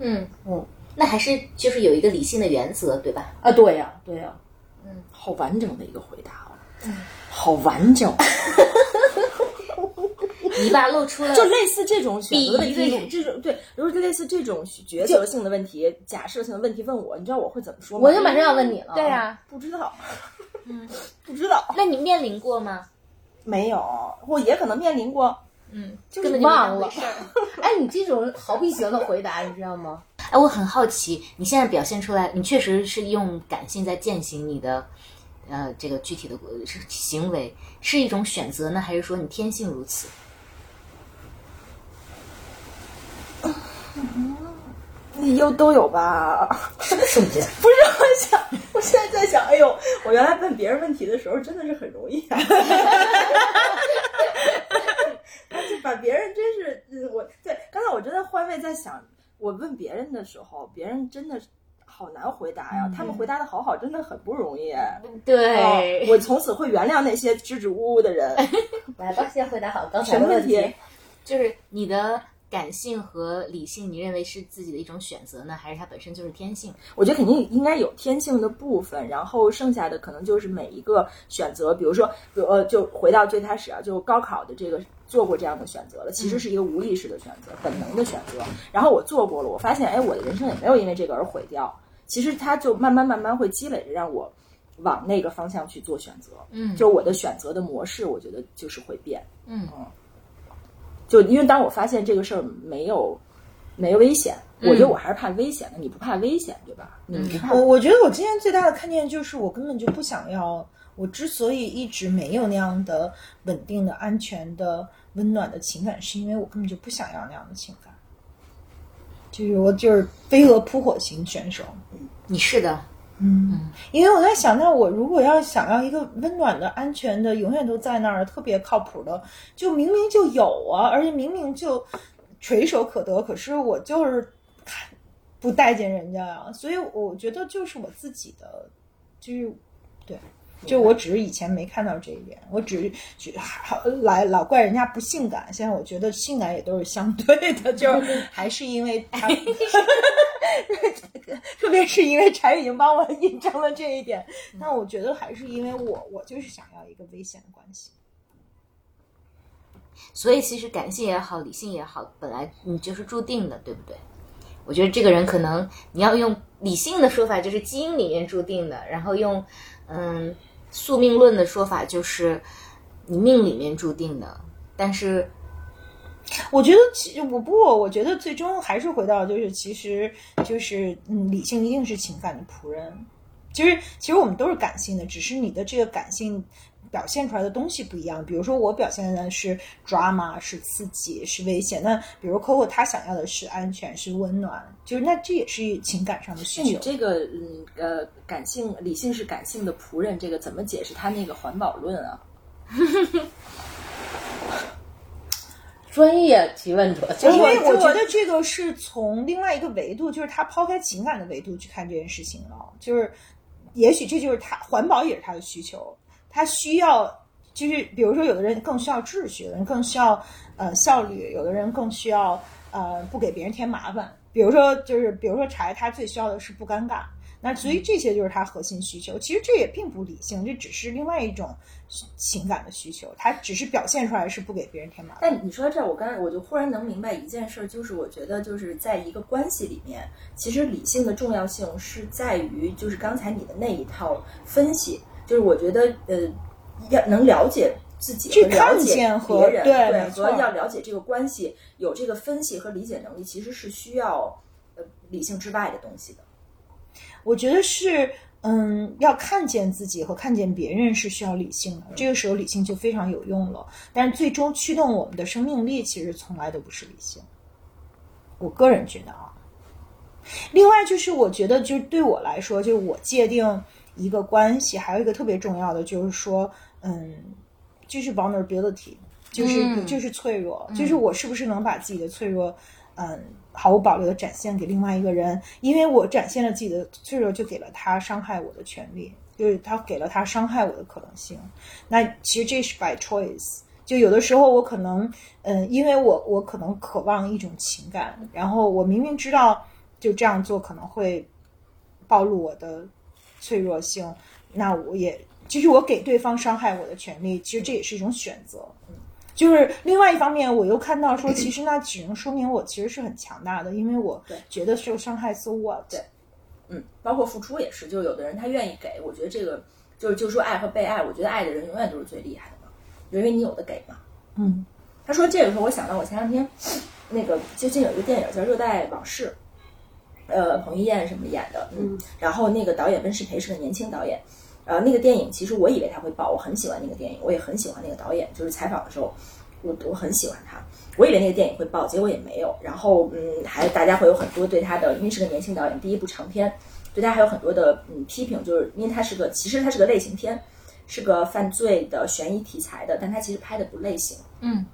嗯。嗯，那还是就是有一个理性的原则，对吧？啊，对呀、对呀、嗯。好完整的一个回答哦，好完整，泥巴露出了就类似这种选择的问比喻题，这种对，如果类似这种抉择性的问题、假设性的问题问我，你知道我会怎么说吗？我就马上要问你了。对呀、不知道，嗯，不知道，那你面临过吗？没有，我也可能面临过，嗯，就是根本就忘了。哎，你这种逃避型的回答，你知道吗？哎，我很好奇，你现在表现出来，你确实是用感性在践行你的，呃，这个具体的行为，是一种选择呢，还是说你天性如此？你又都有吧？什么瞬间？不是，我想，我现在在想，哎呦，我原来问别人问题的时候真的是很容易啊，而且把别人真是，嗯我对刚才我真的换位在想，我问别人的时候，别人真的是好难回答呀，他们回答的好好，真的很不容易。对，哦我从此会原谅那些支支吾吾的人。来吧，先回答好刚才什么问的题。题？就是你的感性和理性，你认为是自己的一种选择呢，还是它本身就是天性？我觉得肯定应该有天性的部分，然后剩下的可能就是每一个选择，比如说，比如呃，就回到最开始啊，就高考的这个做过这样的选择了，其实是一个无意识的选择，本能的选择。然后我做过了，我发现，哎，我的人生也没有因为这个而毁掉，其实它就慢慢慢慢会积累着让我往那个方向去做选择。嗯就我的选择的模式，我觉得就是会变。嗯就因为当我发现这个事儿没有没有危险，我觉得我还是怕危险的。你不怕危险，对吧？你不怕我我觉得我今天最大的看见就是，我根本就不想要。我之所以一直没有那样的稳定的、安全的、温暖的情感，是因为我根本就不想要那样的情感。就是我就是飞蛾扑火型选手，你是的，嗯，因为我在想，那我如果要想要一个温暖的、安全的、永远都在那儿、特别靠谱的，就明明就有啊，而且明明就垂手可得，可是我就是看不待见人家呀，所以我觉得就是我自己的，就是对。就我只是以前没看到这一点，我只是来老怪人家不性感，现在我觉得性感也都是相对的，就是 还是因为他，特别是因为柴已经帮我印证了这一点，那我觉得还是因为我我就是想要一个危险的关系。所以其实感性也好，理性也好，本来你就是注定的，对不对？我觉得这个人可能你要用理性的说法，就是基因里面注定的；然后用嗯宿命论的说法，就是你命里面注定的。但是我觉得其实我不，我觉得最终还是回到就是其实就是嗯，理性一定是情感的仆人。其实其实我们都是感性的，只是你的这个感性表现出来的东西不一样。比如说我表现的是 drama，是刺激，是危险。那比如 Coco 他想要的是安全，是温暖，就是那这也是情感上的需求。是你这个嗯呃感性理性是感性的仆人，这个怎么解释他那个环保论啊？专业提问者，因为我觉得这个是从另外一个维度，就是他抛开情感的维度去看这件事情了。就是，也许这就是他环保也是他的需求，他需要就是比如说有的人更需要秩序，有的人更需要呃效率，有的人更需要呃不给别人添麻烦。比如说就是比如说柴，他最需要的是不尴尬。那所以这些就是他核心需求，其实这也并不理性，这只是另外一种情感的需求，他只是表现出来是不给别人添麻烦。但你说到这儿，我刚才我就忽然能明白一件事儿，就是我觉得就是在一个关系里面，其实理性的重要性是在于就是刚才你的那一套分析，就是我觉得呃要能了解自己去和了解看见和别人，对和要了解这个关系，有这个分析和理解能力，其实是需要呃理性之外的东西的。我觉得是，嗯，要看见自己和看见别人是需要理性的，这个时候理性就非常有用了。但是最终驱动我们的生命力，其实从来都不是理性。我个人觉得啊，另外就是我觉得，就是对我来说，就是我界定一个关系，还有一个特别重要的，就是说，嗯，就是 vulnerability，就是、嗯就是脆弱，就是我是不是能把自己的脆弱，嗯，毫无保留的展现给另外一个人，因为我展现了自己的脆弱，就给了他伤害我的权利，就是他给了他伤害我的可能性。那其实这是 by choice。就有的时候我可能，嗯，因为我我可能渴望一种情感，然后我明明知道就这样做可能会暴露我的脆弱性，那我也就是我给对方伤害我的权利，其实这也是一种选择。就是另外一方面，我又看到说，其实那只能说明我其实是很强大的，因为我觉得受伤害，so what？对嗯，包括付出也是，就有的人他愿意给，我觉得这个就是就说爱和被爱，我觉得爱的人永远都是最厉害的嘛，因为你有的给嘛。嗯他说这个时候，我想到我前两天那个最近有一个电影叫《热带往事》，呃，彭于晏什么演的，嗯，然后那个导演温世培是个年轻导演，呃，那个电影其实我以为他会爆，我很喜欢那个电影，我也很喜欢那个导演，就是采访的时候，我我很喜欢他，我以为那个电影会爆，结果也没有，然后嗯，还大家会有很多对他的，因为是个年轻导演，第一部长片，对他还有很多的嗯批评，就是因为他是个其实他是个类型片，是个犯罪的悬疑题材的，但他其实拍的不类型。嗯，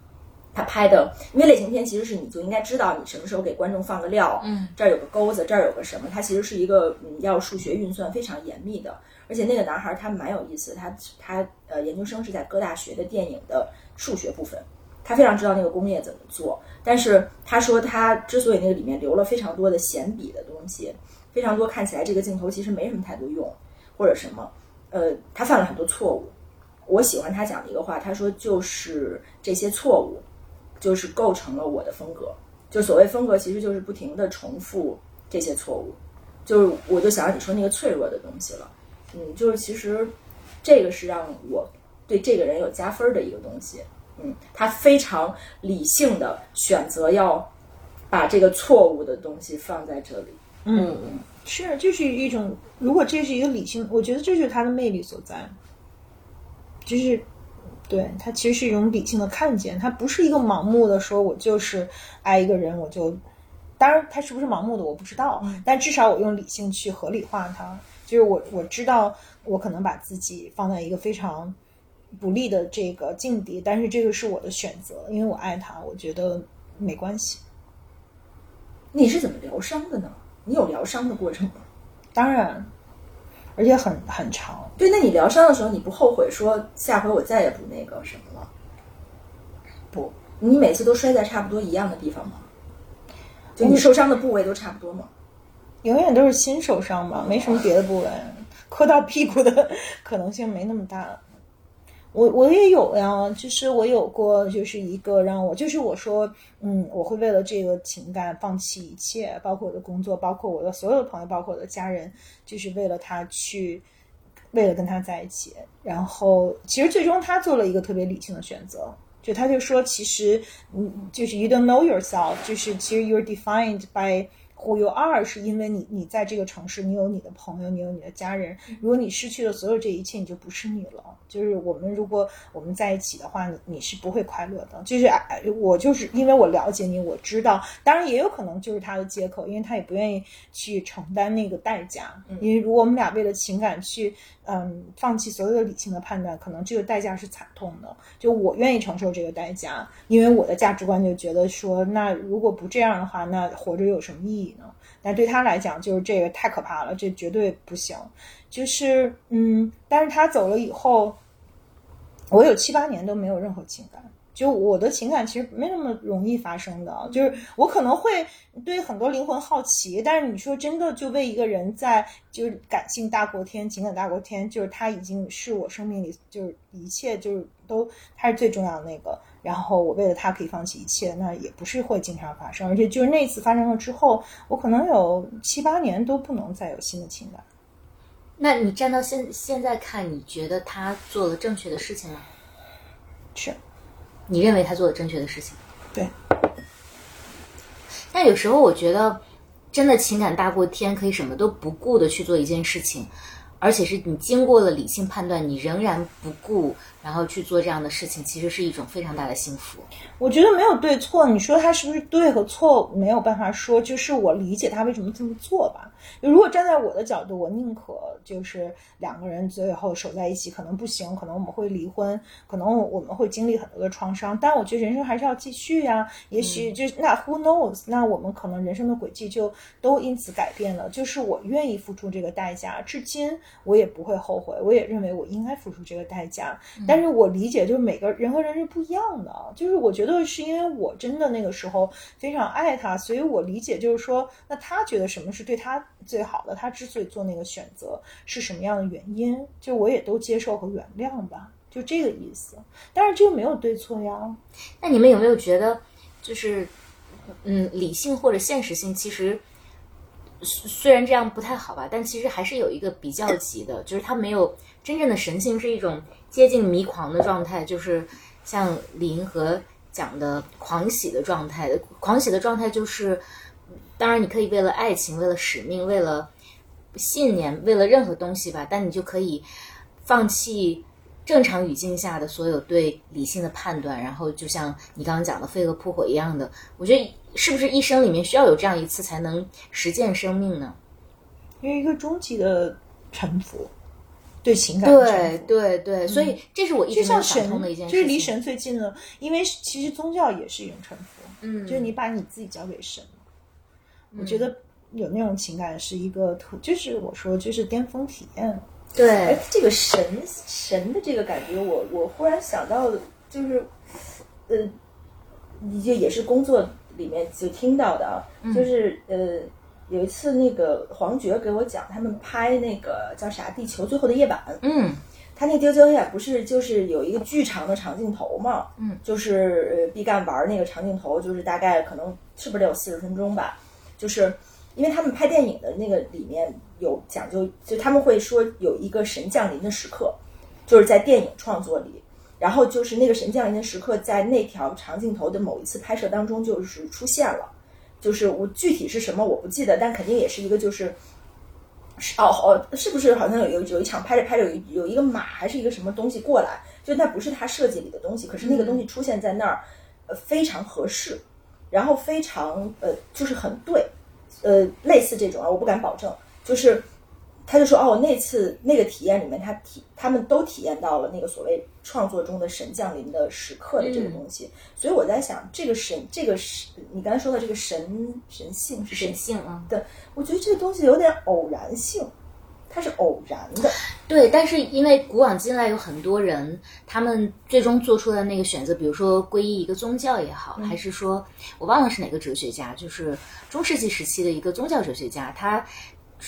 他拍的，因为类型片其实是你就应该知道你什么时候给观众放个料，嗯，这儿有个钩子，这儿有个什么，它其实是一个嗯要数学运算非常严密的，而且那个男孩他蛮有意思的，他他呃研究生是在哥大学的电影的数学部分，他非常知道那个工业怎么做，但是他说他之所以那个里面留了非常多的闲笔的东西，非常多看起来这个镜头其实没什么太多用或者什么，呃，他犯了很多错误。我喜欢他讲的一个话，他说就是这些错误，就是构成了我的风格。就所谓风格，其实就是不停的重复这些错误。就是我就想让你说那个脆弱的东西了，嗯，就是其实这个是让我对这个人有加分的一个东西。嗯，他非常理性的选择要把这个错误的东西放在这里。嗯，是，这是一种，如果这是一个理性，我觉得这就是他的魅力所在，就是。对它其实是一种理性的看见，它不是一个盲目的说，我就是爱一个人，我就，当然他是不是盲目的我不知道，但至少我用理性去合理化他，就是我我知道我可能把自己放在一个非常不利的这个境地，但是这个是我的选择，因为我爱他，我觉得没关系。你是怎么疗伤的呢？你有疗伤的过程吗？当然，而且很很长。对，那你疗伤的时候，你不后悔说下回我再也不那个什么了？不，你每次都摔在差不多一样的地方吗？就你受伤的部位都差不多吗？永远都是心受伤吧，没什么别的部位，磕到屁股的 可能性没那么大。我我也有呀，就是我有过，就是一个让我，就是我说，嗯，我会为了这个情感放弃一切，包括我的工作，包括我的所有的朋友，包括我的家人，就是为了他去，为了跟他在一起。然后其实最终他做了一个特别理性的选择，就他就说，其实，嗯，就是 you don't know yourself，就是其实 you're defined by。Who you are 是因为你你在这个城市，你有你的朋友，你有你的家人。如果你失去了所有这一切，你就不是你了。就是我们如果我们在一起的话，你你是不会快乐的。就是哎，我就是因为我了解你，我知道，当然也有可能就是他的借口，因为他也不愿意去承担那个代价。因为如果我们俩为了情感去嗯放弃所有的理性的判断，可能这个代价是惨痛的。就我愿意承受这个代价，因为我的价值观就觉得说，那如果不这样的话，那活着有什么意义呢？但对他来讲，就是这个太可怕了，这绝对不行。就是嗯，但是他走了以后，我有七八年都没有任何情感，就我的情感其实没那么容易发生的，就是我可能会对很多灵魂好奇，但是你说真的，就为一个人在就是感性大过天，情感大过天，就是他已经是我生命里就是一切就是都他是最重要的那个，然后我为了他可以放弃一切，那也不是会经常发生，而且就是那次发生了之后，我可能有七八年都不能再有新的情感。那你站到现现在看，你觉得他做了正确的事情吗？是，你认为他做了正确的事情？对。但有时候我觉得，真的情感大过天，可以什么都不顾的去做一件事情，而且是你经过了理性判断，你仍然不顾，然后去做这样的事情，其实是一种非常大的幸福。我觉得没有对错，你说他是不是对和错没有办法说，就是我理解他为什么这么做吧。如果站在我的角度，我宁可就是两个人最后守在一起，可能不行，可能我们会离婚，可能我们会经历很多的创伤，但我觉得人生还是要继续呀。也许就那 Who knows？那我们可能人生的轨迹就都因此改变了。就是我愿意付出这个代价，至今我也不会后悔，我也认为我应该付出这个代价。但是我理解，就是每个人和人是不一样的，就是我觉得是因为我真的那个时候非常爱他，所以我理解就是说，那他觉得什么是对他。最好的，他之所以做那个选择是什么样的原因？就我也都接受和原谅吧，就这个意思。但是这个没有对错呀。那你们有没有觉得，就是嗯，理性或者现实性，其实虽然这样不太好吧，但其实还是有一个比较级的，就是它没有真正的神性，是一种接近迷狂的状态，就是像李银河讲的狂喜的状态。狂喜的状态就是。当然，你可以为了爱情、为了使命、为了信念、为了任何东西吧，但你就可以放弃正常语境下的所有对理性的判断，然后就像你刚刚讲的飞蛾扑火一样的。我觉得是不是一生里面需要有这样一次才能实践生命呢？因为一个终极的臣服，对情感对对对，所以这是我一直想通的一件事，就是离神最近的。因为其实宗教也是一种臣服，嗯，就是你把你自己交给神。我觉得有那种情感是一个特，就是我说就是巅峰体验。对，这个神神的这个感觉，我我忽然想到，就是，呃，就也是工作里面就听到的啊，就是呃，有一次那个黄觉给我讲，他们拍那个叫啥《地球最后的夜晚》，嗯，他那《地球最后夜晚》不是就是有一个巨长的长镜头嘛，嗯，就是毕赣玩那个长镜头，就是大概可能是不是得有四十分钟吧。就是因为他们拍电影的那个里面有讲究，就他们会说有一个神降临的时刻，就是在电影创作里，然后就是那个神降临的时刻，在那条长镜头的某一次拍摄当中就是出现了，就是我具体是什么我不记得，但肯定也是一个就是，哦哦，是不是好像有有有一场拍着拍着有有一个马还是一个什么东西过来，就那不是他设计里的东西，可是那个东西出现在那儿，呃，非常合适。然后非常呃，就是很对，呃，类似这种啊，我不敢保证。就是，他就说哦，那次那个体验里面，他体他们都体验到了那个所谓创作中的神降临的时刻的这个东西。所以我在想，这个神，这个是你刚才说的这个神神性是神性啊？对，我觉得这个东西有点偶然性。它是偶然的，对，但是因为古往今来有很多人，他们最终做出的那个选择，比如说皈依一个宗教也好，还是说我忘了是哪个哲学家，就是中世纪时期的一个宗教哲学家，他。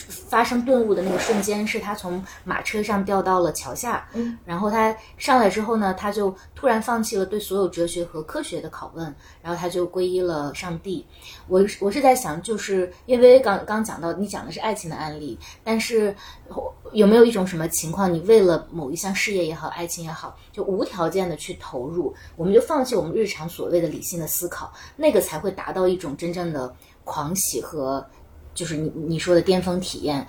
发生顿悟的那个瞬间，是他从马车上掉到了桥下，然后他上来之后呢，他就突然放弃了对所有哲学和科学的拷问，然后他就皈依了上帝。我我是在想，就是因为刚刚讲到你讲的是爱情的案例，但是有没有一种什么情况，你为了某一项事业也好，爱情也好，就无条件的去投入，我们就放弃我们日常所谓的理性的思考，那个才会达到一种真正的狂喜和。就是你你说的巅峰体验，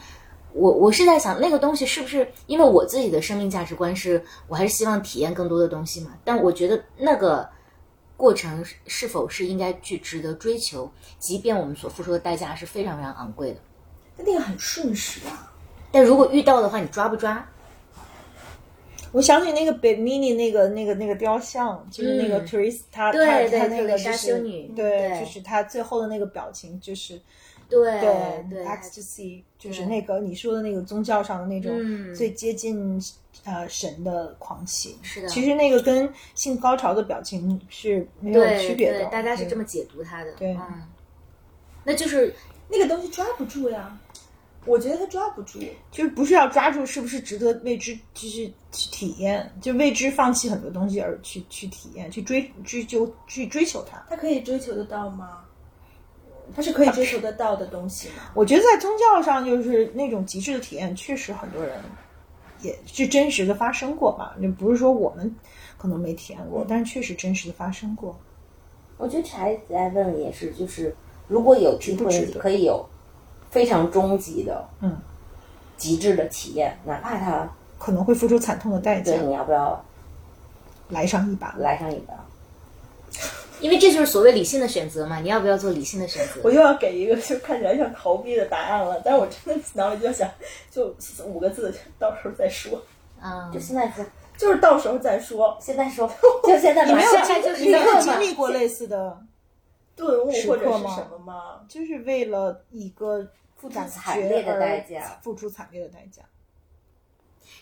我我是在想那个东西是不是因为我自己的生命价值观是我还是希望体验更多的东西嘛？但我觉得那个过程是否是应该去值得追求，即便我们所付出的代价是非常非常昂贵的。那个很瞬时啊，但如果遇到的话，你抓不抓？我想起那个北 mini 那个那个那个雕像，就是那个 Teresa，他他他那个就是对，就是他最后的那个表情，就是。对对对 ecstasy 就是那个你说的那个宗教上的那种嗯最接近呃神的狂喜。是的其实那个跟性高潮的表情是没有区别的。对，大家是这么解读它的。对嗯，那就是那个东西抓不住呀，我觉得他抓不住。就是不是要抓住是不是值得为之，就是去体验，就为之放弃很多东西而去去体验，去追追究去追求它。他可以追求得到吗？他是可以追求得到的东西吗？我觉得在宗教上，就是那种极致的体验，确实很多人也是真实的发生过吧。就不是说我们可能没体验过，但是确实真实的发生过。我觉得柴子在问也是，就是如果有机会可以有非常终极的、嗯，极致的体验，哪怕它可能会付出惨痛的代价对，你要不要来上一把。来上一把？因为这就是所谓理性的选择嘛，你要不要做理性的选择？我又要给一个就看起来像逃避的答案了，但是我真的脑里就想，就五个字，到时候再说，嗯，就现在说，就是到时候再说。现在说，就 现在你没有经历过类似的，顿悟时或者是什么吗？就是为了一个付出惨烈的代价付出惨烈的代价。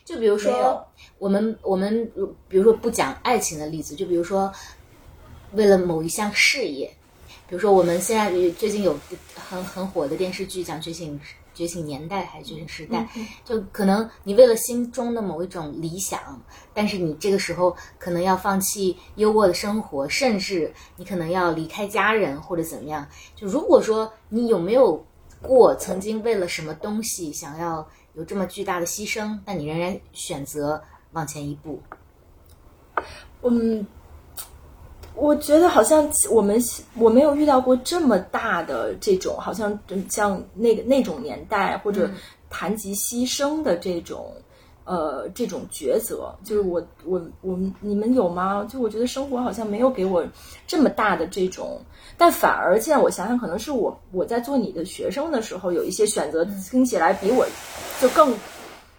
就比如说，我们我们如比如说不讲爱情的例子，就比如说，为了某一项事业，比如说我们现在最近有很很火的电视剧讲《觉醒觉醒年代》还是《觉醒时代》，就可能你为了心中的某一种理想，但是你这个时候可能要放弃优渥的生活，甚至你可能要离开家人或者怎么样。就如果说你有没有过曾经为了什么东西想要有这么巨大的牺牲，但你仍然选择往前一步。嗯，我觉得好像我们我没有遇到过这么大的这种，好像像那个那种年代或者谈及牺牲的这种。呃，这种抉择，就是我我我们你们有吗？就我觉得生活好像没有给我这么大的这种，但反而现在我想想，可能是我我在做你的学生的时候，有一些选择听起来比我就更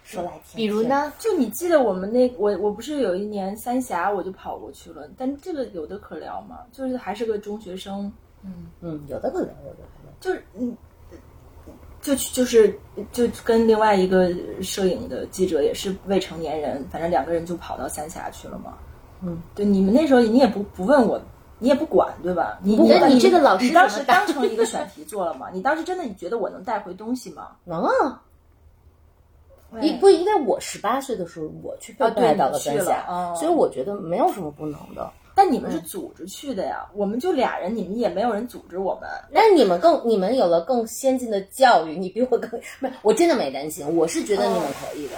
说来听。比如？呢？就你记得我们那我我不是有一年三峡我就跑过去了，但这个有的可聊吗？就是还是个中学生，嗯，有的可聊，有的可聊。就是嗯，就就是就跟另外一个摄影的记者也是未成年人，反正两个人就跑到三峡去了嘛。嗯，对，你们那时候你也不不问我。你也不管对吧？你你你这个老师你当时当成一个选题做了吗？你当时真的你觉得我能带回东西吗？能啊。因不因为我十八岁的时候我去被带到你去了三峡，哦所以我觉得没有什么不能的。但你们是组织去的呀，我们就俩人，你们也没有人组织我们。那你们更，你们有了更先进的教育，你比我更，不是，我真的没担心，我是觉得你们可以的。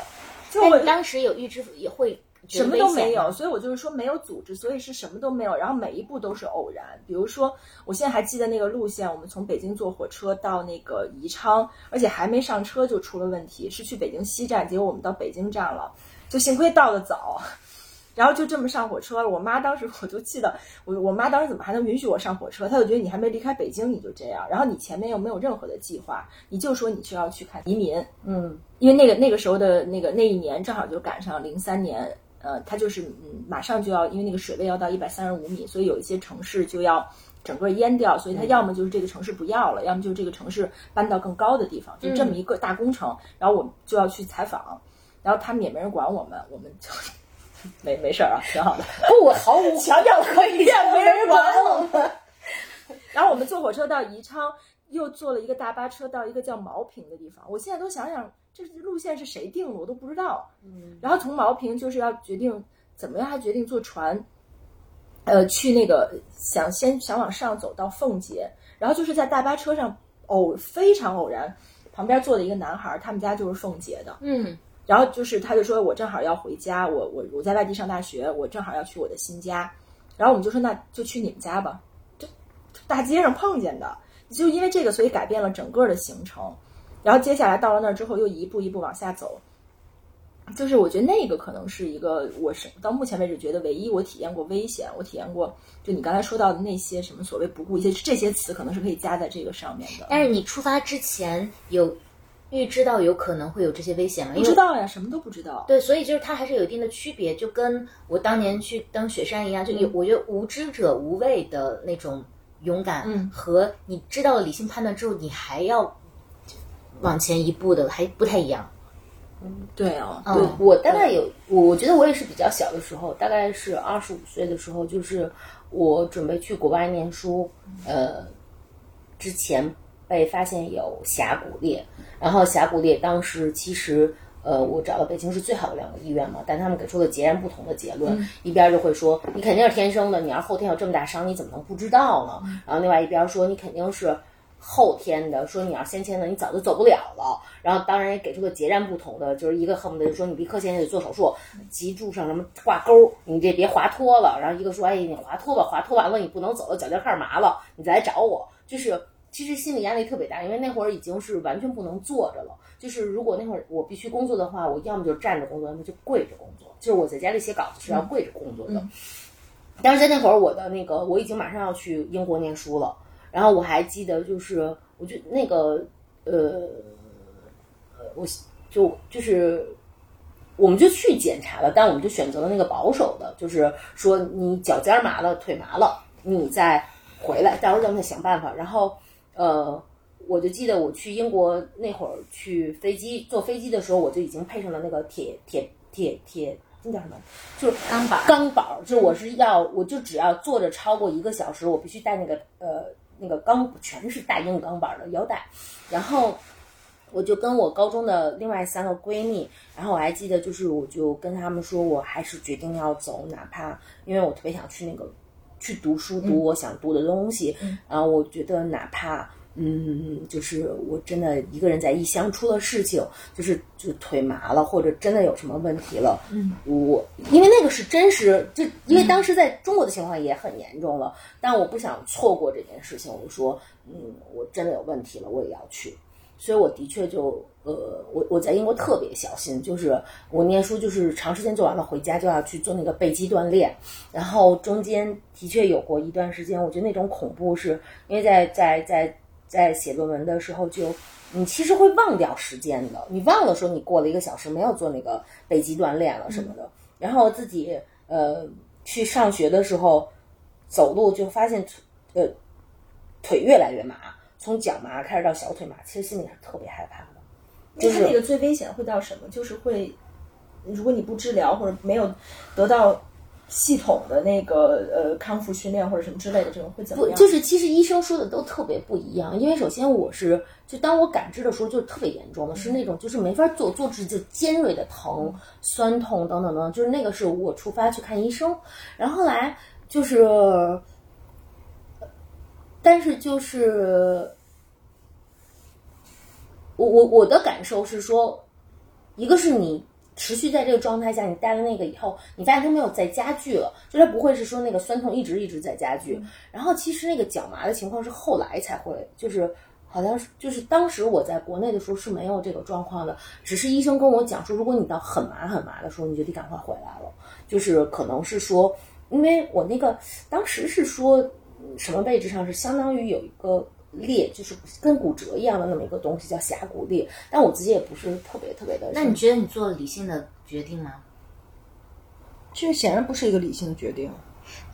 就我但当时有预知也会觉什么都没有，所以我就是说没有组织，所以是什么都没有，然后每一步都是偶然。比如说，我现在还记得那个路线，我们从北京坐火车到那个宜昌，而且还没上车就出了问题，是去北京西站，结果我们到北京站了，就幸亏到的早。然后就这么上火车了。我妈当时 我就记得，我我妈当时怎么还能允许我上火车？她就觉得你还没离开北京你就这样，然后你前面又没有任何的计划，你就说你是要去看移民，嗯，因为那个那个时候的那个那一年正好就赶上零三年，呃，它就是嗯马上就要因为那个水位要到一百三十五米，所以有一些城市就要整个淹掉，所以它要么就是这个城市不要了，要么就是这个城市搬到更高的地方，就这么一个大工程。然后我们就要去采访，然后他们也没人管我们，我们就 没没事儿啊，挺好的。不，我毫无 强调可以这没人管我我们。然后我们坐火车到宜昌，又坐了一个大巴车到一个叫毛坪的地方。我现在都想想，这路线是谁定的，我都不知道。嗯，然后从毛坪就是要决定怎么样，他决定坐船，呃，去那个想先想往上走到奉节，然后就是在大巴车上偶非常偶然，旁边坐的一个男孩，他们家就是奉节的，嗯。然后就是他就说我正好要回家，我我我在外地上大学，我正好要去我的新家，然后我们就说那就去你们家吧，就大街上碰见的，就因为这个所以改变了整个的行程，然后接下来到了那儿之后又一步一步往下走，就是我觉得那个可能是一个我是到目前为止觉得唯一我体验过危险，我体验过就你刚才说到的那些什么所谓不顾一切这些词可能是可以加在这个上面的，但是你出发之前有预知到有可能会有这些危险吗？不知道呀，什么都不知道。对，所以就是它还是有一定的区别，就跟我当年去登雪山一样，就有、我觉得无知者无畏的那种勇敢，嗯和你知道了理性判断之后，你还要往前一步的，还不太一样。嗯对哦，嗯对我大概有，我我觉得我也是比较小的时候，大概是二十五岁的时候，就是我准备去国外念书，呃，之前被发现有峡谷裂，然后峡谷裂当时其实。呃，我找了北京是最好的两个医院嘛，但他们给出了截然不同的结论。一边就会说你肯定是天生的，你要是后天有这么大伤，你怎么能不知道呢？然后另外一边说你肯定是后天的，说你要先天的，你早就走不了了。然后当然也给出了截然不同的，就是一个恨不得就说你立刻现在得做手术，脊柱上什么挂钩，你这别滑脱了。然后一个说哎你滑脱吧，滑脱完了你不能走了，脚尖开始麻了，你再来找我。就是其实心理压力特别大，因为那会儿已经是完全不能坐着了。就是如果那会儿我必须工作的话，我要么就站着工作，要么就跪着工作。就是我在家里写稿子是要跪着工作的。但是在那会儿，我的那个我已经马上要去英国念书了，然后我还记得，就是我就那个呃，我就就是我们就去检查了，但我们就选择了那个保守的，就是说你脚尖麻了，腿麻了，你再回来，到时候让他想办法。然后呃，我就记得我去英国那会儿去飞机坐飞机的时候，我就已经配上了那个铁铁铁铁那叫什么？就是钢板儿钢板儿，就是我是要，我就只要坐着超过一个小时，我必须带那个呃那个钢，全是带硬钢板儿的腰带，然后。我就跟我高中的另外三个闺蜜，然后我还记得，就是我就跟她们说，我还是决定要走，哪怕因为我特别想去那个去读书，读我想读的东西，然后我觉得哪怕嗯，就是我真的一个人在异乡出了事情，就是就腿麻了，或者真的有什么问题了，嗯，我因为那个是真实，就因为当时在中国的情况也很严重了，但我不想错过这件事情，我就说，嗯，我真的有问题了，我也要去。所以我的确就呃，我我在英国特别小心，就是我念书就是长时间做完了回家就要去做那个背肌锻炼，然后中间的确有过一段时间，我觉得那种恐怖是因为在在在在写论文的时候就你其实会忘掉时间的，你忘了说你过了一个小时没有做那个背肌锻炼了什么的，然后自己呃去上学的时候走路就发现呃腿越来越麻。从脚麻开始到小腿麻，其实心里是特别害怕的。就是那个最危险会到什么？就是会，如果你不治疗或者没有得到系统的那个呃康复训练或者什么之类的，这种会怎么不，样？就是其实医生说的都特别不一样。因为首先我是，就当我感知的时候，就特别严重的，是那种就是没法做，做直就尖锐的疼、酸痛等等等等，就是那个是我出发去看医生，然后后来就是。但是就是，我我我的感受是说，一个是你持续在这个状态下，你戴了那个以后，你发现它没有再加剧了，就它不会是说那个酸痛一直一直在加剧。然后其实那个脚麻的情况是后来才会，就是好像是就是当时我在国内的时候是没有这个状况的，只是医生跟我讲说，如果你到很麻很麻的时候，你就得赶快回来了，就是可能是说，因为我那个当时是说。什么位置上是相当于有一个裂，就是跟骨折一样的那么一个东西，叫峡骨裂。但我自己也不是特别特别的。那你觉得你做了理性的决定吗？这显然不是一个理性的决定。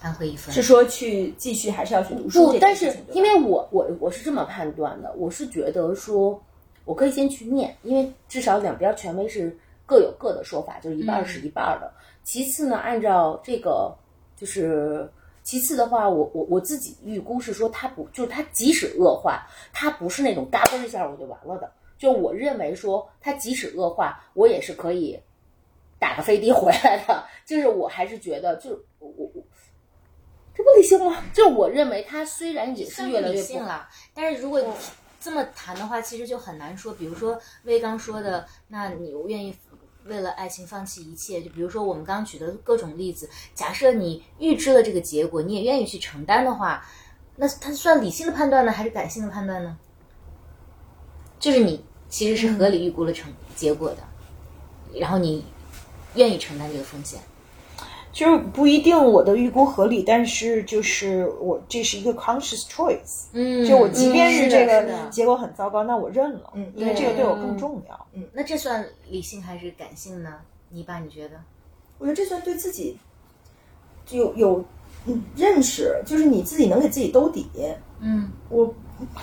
安徽一分是说去继续还是要去读书不，但是因为我我我是这么判断的，我是觉得说，我可以先去念，因为至少两边权威是各有各的说法，就是一半儿是一半儿的。其次呢，按照这个就是。其次的话，我我我自己预估是说，它不就是它即使恶化，它不是那种嘎嘣一下我就完了的。就我认为说，它即使恶化，我也是可以打个飞的回来的。就是我还是觉得，就我我我，这不理性吗？就我认为它虽然也是越来越不理性了，但是如果这么谈的话，其实就很难说。比如说魏刚说的，那你愿意为了爱情放弃一切？就比如说我们刚刚举的各种例子，假设你预知了这个结果，你也愿意去承担的话，那它算理性的判断呢，还是感性的判断呢？就是你其实是合理预估了成结果的，然后你愿意承担这个风险。就是不一定我的预估合理，但是就是我这是一个 conscious choice，嗯就我即便是这个结果很糟糕，那我认了，嗯因为这个对我更重要。嗯那这算理性还是感性呢？你爸，你觉得？我觉得这算对自己有有嗯认识，就是你自己能给自己兜底。嗯我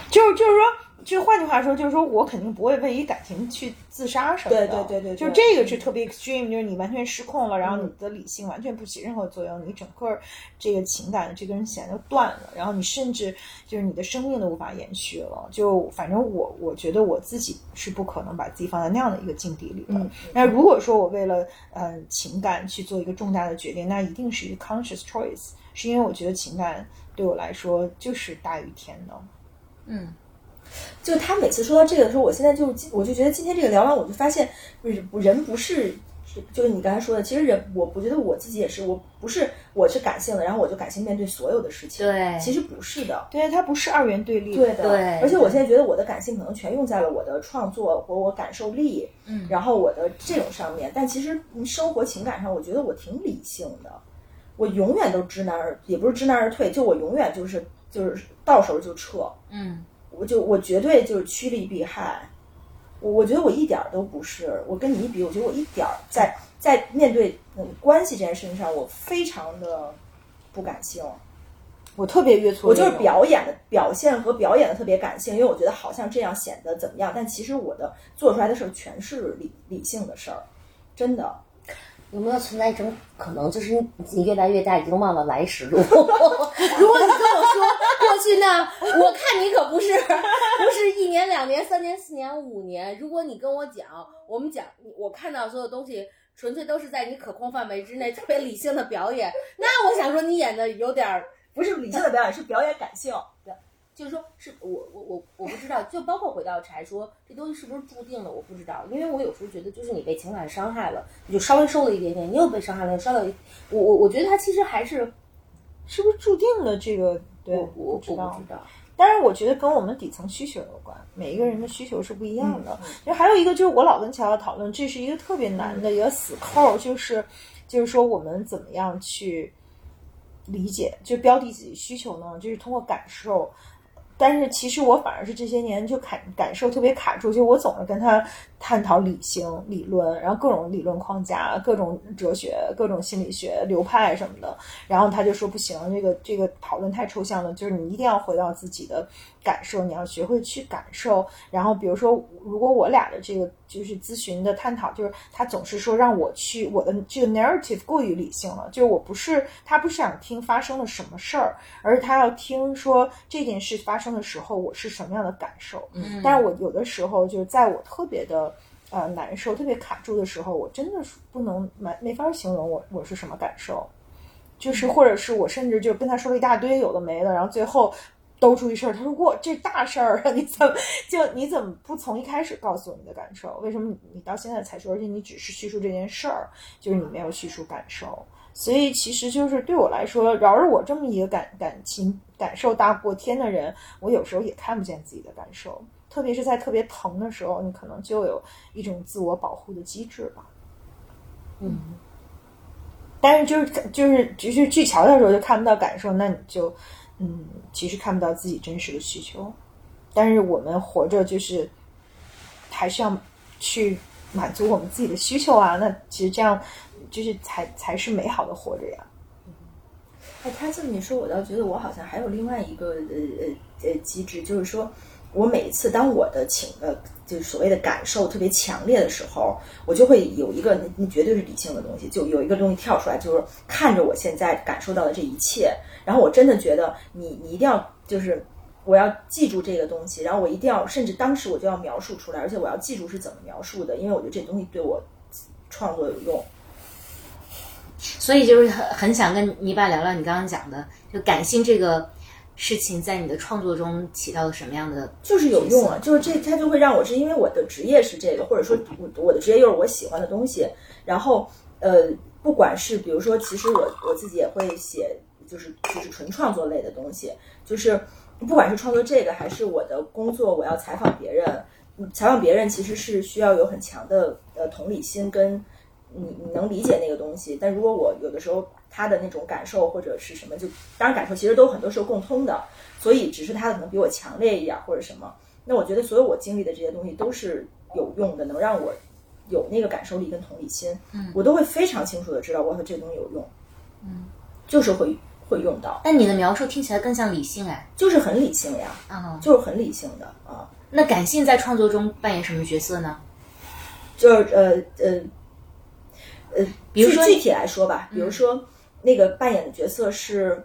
就是就是说，就换句话说，就是说我肯定不会为一感情去自杀什么的。对对对对对就这个是特别 extreme，就是你完全失控了，然后你的理性完全不起任何作用，你整个这个情感这根弦就断了，然后你甚至就是你的生命都无法延续了。就反正我我觉得我自己是不可能把自己放在那样的一个境地里的。嗯那如果说我为了呃情感去做一个重大的决定，那一定是一个 conscious choice，是因为我觉得情感对我来说就是大于天的。嗯就他每次说到这个的时候，我现在就我就觉得今天这个聊完，我就发现人不是。就是你刚才说的，其实人，我不觉得我自己也是，我不是我是感性的，然后我就感性面对所有的事情。对其实不是的，对，它不是二元对立。对的，对而且我现在觉得我的感性可能全用在了我的创作和我感受力，嗯然后我的这种上面。但其实嗯生活情感上，我觉得我挺理性的，我永远都知难而也不是知难而退，就我永远就是就是到时候就撤，嗯我就我绝对就是趋利避害。我我觉得我一点儿都不是，我跟你一比，我觉得我一点儿在在面对嗯关系这件事情上，我非常的不感性。我特别越挫我就是表演的表现和表演的特别感性，因为我觉得好像这样显得怎么样，但其实我的做出来的事儿全是理理性的事儿，真的。有没有存在一种可能，就是你你越来越大，已经忘了来时路？如果你跟我说过去呢，我看你可不是不是一年、两年、三年、四年、五年。如果你跟我讲，我们讲，我看到所有东西纯粹都是在你可控范围之内，特别理性的表演，那我想说你演的有点。不是理性的表演，是表演感性。对就是说，是我我我我不知道，就包括回到柴说这东西是不是注定的，我不知道，因为我有时候觉得，就是你被情感伤害了，你就稍微受了一点点，你又被伤害了，稍微，我我我觉得他其实还是是不是注定了？这个对，我我我不不知道知。道，但是我觉得跟我们底层需求有关，每一个人的需求是不一样的。嗯还有一个就是我老跟乔乔讨论，这是一个特别难的一个死扣，就是就是说我们怎么样去理解，就标的自己需求呢？就是通过感受。但是其实我反而是这些年就感感受特别卡住，就我总是跟他探讨理性理论，然后各种理论框架、各种哲学、各种心理学流派什么的，然后他就说不行，这个这个讨论太抽象了，就是你一定要回到自己的感受，你要学会去感受。然后比如说，如果我俩的这个就是咨询的探讨，就是他总是说让我去我的这个 narrative 过于理性了，就是我不是他不是想听发生了什么事儿，而是他要听说这件事发生的时候我是什么样的感受。嗯但是我有的时候就是在我特别的呃难受、特别卡住的时候，我真的是不能没没法形容我我是什么感受，就是或者是我甚至就跟他说了一大堆有的没的，然后最后。兜出一事儿，他说：“我，这大事儿啊！你怎么 就你怎么不从一开始告诉我你的感受？为什么你到现在才说？而且你只是叙述这件事儿，就是你没有叙述感受。所以其实就是对我来说，饶是我这么一个感感情感受大过天的人，我有时候也看不见自己的感受。特别是在特别疼的时候，你可能就有一种自我保护的机制吧。嗯，但是就是就是就是去瞧瞧的时候就看不到感受，那你就嗯，其实看不到自己真实的需求。但是我们活着就是还是要去满足我们自己的需求啊。那其实这样就是才才是美好的活着呀。哎，他这么一说，我倒觉得我好像还有另外一个呃呃呃机制，就是说我每一次当我的情呃就是所谓的感受特别强烈的时候，我就会有一个那那绝对是理性的东西，就有一个东西跳出来，就是看着我现在感受到的这一切，然后我真的觉得你你一定要就是。我要记住这个东西，然后我一定要，甚至当时我就要描述出来，而且我要记住是怎么描述的，因为我觉得这东西对我创作有用。所以就是很很想跟泥巴聊聊你刚刚讲的，就感性这个事情在你的创作中起到了什么样的？就是有用啊，就是这它就会让我是因为我的职业是这个，或者说我我的职业又是我喜欢的东西，然后呃，不管是比如说，其实我我自己也会写，就是就是纯创作类的东西，就是不管是创作这个还是我的工作，我要采访别人，嗯采访别人其实是需要有很强的呃同理心跟你你能理解那个东西，但如果我有的时候他的那种感受或者是什么，就当然感受其实都很多时候共通的，所以只是他可能比我强烈一点或者什么。那我觉得所有我经历的这些东西都是有用的，能让我有那个感受力跟同理心，嗯，我都会非常清楚的知道，我说这个东西有用，嗯，就是会会用到，但你的描述听起来更像理性哎。就是很理性呀，啊、就是很理性的啊。那感性在创作中扮演什么角色呢？就是呃呃呃，比如说具具体来说吧，比如说、那个扮演的角色是，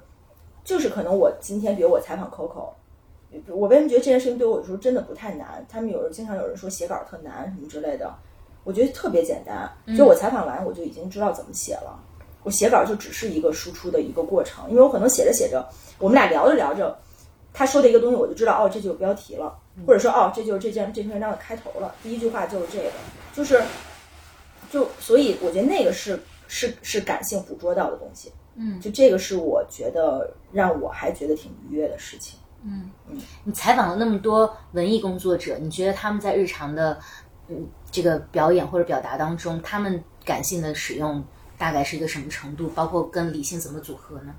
就是可能我今天，比如我采访 Coco，我为什么觉得这件事情对我来说真的不太难？他们有人经常有人说写稿特难什么之类的，我觉得特别简单，就我采访完我就已经知道怎么写了。我写稿就只是一个输出的一个过程，因为我可能写着写着，我们俩聊着聊着，他说的一个东西我就知道，哦，这就有标题了，或者说哦，这就是这件这篇文章的开头了，第一句话就是这个，就是就所以我觉得那个是是是感性捕捉到的东西，嗯就这个是我觉得让我还觉得挺愉悦的事情。嗯嗯你采访了那么多文艺工作者，你觉得他们在日常的嗯这个表演或者表达当中，他们感性的使用大概是一个什么程度？包括跟理性怎么组合呢？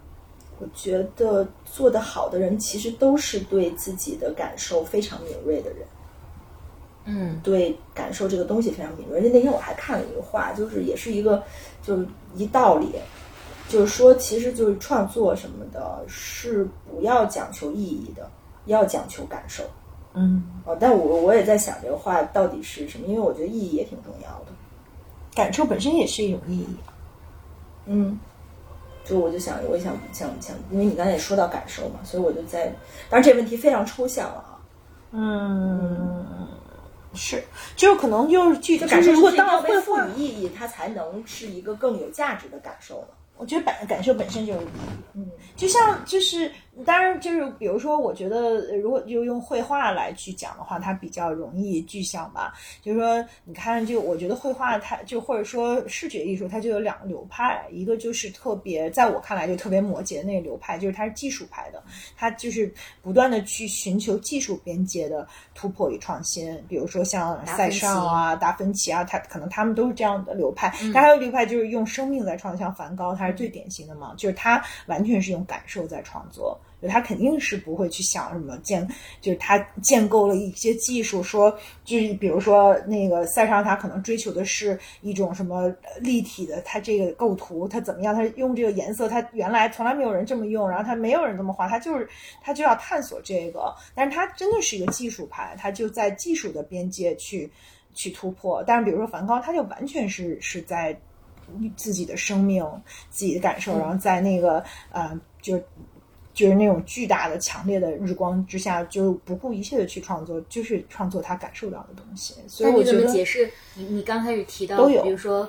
我觉得做得好的人其实都是对自己的感受非常敏锐的人。嗯对感受这个东西非常敏锐。而且那天我还看了一个话，就是也是一个就是一道理，就是说其实就是创作什么的，是不要讲求意义的，要讲求感受。嗯，哦，但我我也在想这个话到底是什么，因为我觉得意义也挺重要的。感受本身也是一种意义。嗯，就我就想，我也想想想，因为你刚才也说到感受嘛，所以我就在，当然这个问题非常抽象了啊。嗯，是，就是可能就是具体，就感受如果当绘画被赋予，意义，它才能是一个更有价值的感受了。我觉得感感受本身就是意义。嗯，就像就是当然就是比如说，我觉得呃如果就用绘画来去讲的话，它比较容易具象吧。就是说，你看，就我觉得绘画它就或者说视觉艺术，它就有两个流派，一个就是特别在我看来就特别摩羯的那个流派，就是它是技术派的，它就是不断的去寻求技术边界的突破与创新。比如说像塞尚啊、达芬奇啊，他可能他们都是这样的流派。但还有流派就是用生命在创作，像梵高，他是最典型的嘛，就是他完全是用感受在创作。就他肯定是不会去想什么建，就是他建构了一些技术，说就是比如说那个塞尚，他可能追求的是一种什么立体的，他这个构图他怎么样，他用这个颜色，他原来从来没有人这么用，然后他没有人这么画，他就是他就要探索这个，但是他真的是一个技术派，他就在技术的边界去去突破。但是比如说梵高，他就完全是是在自己的生命、自己的感受，然后在那个呃就。就是那种巨大的、强烈的日光之下，就不顾一切的去创作，就是创作他感受到的东西。所以我觉得，么解释？你你刚开始提到，都有比如说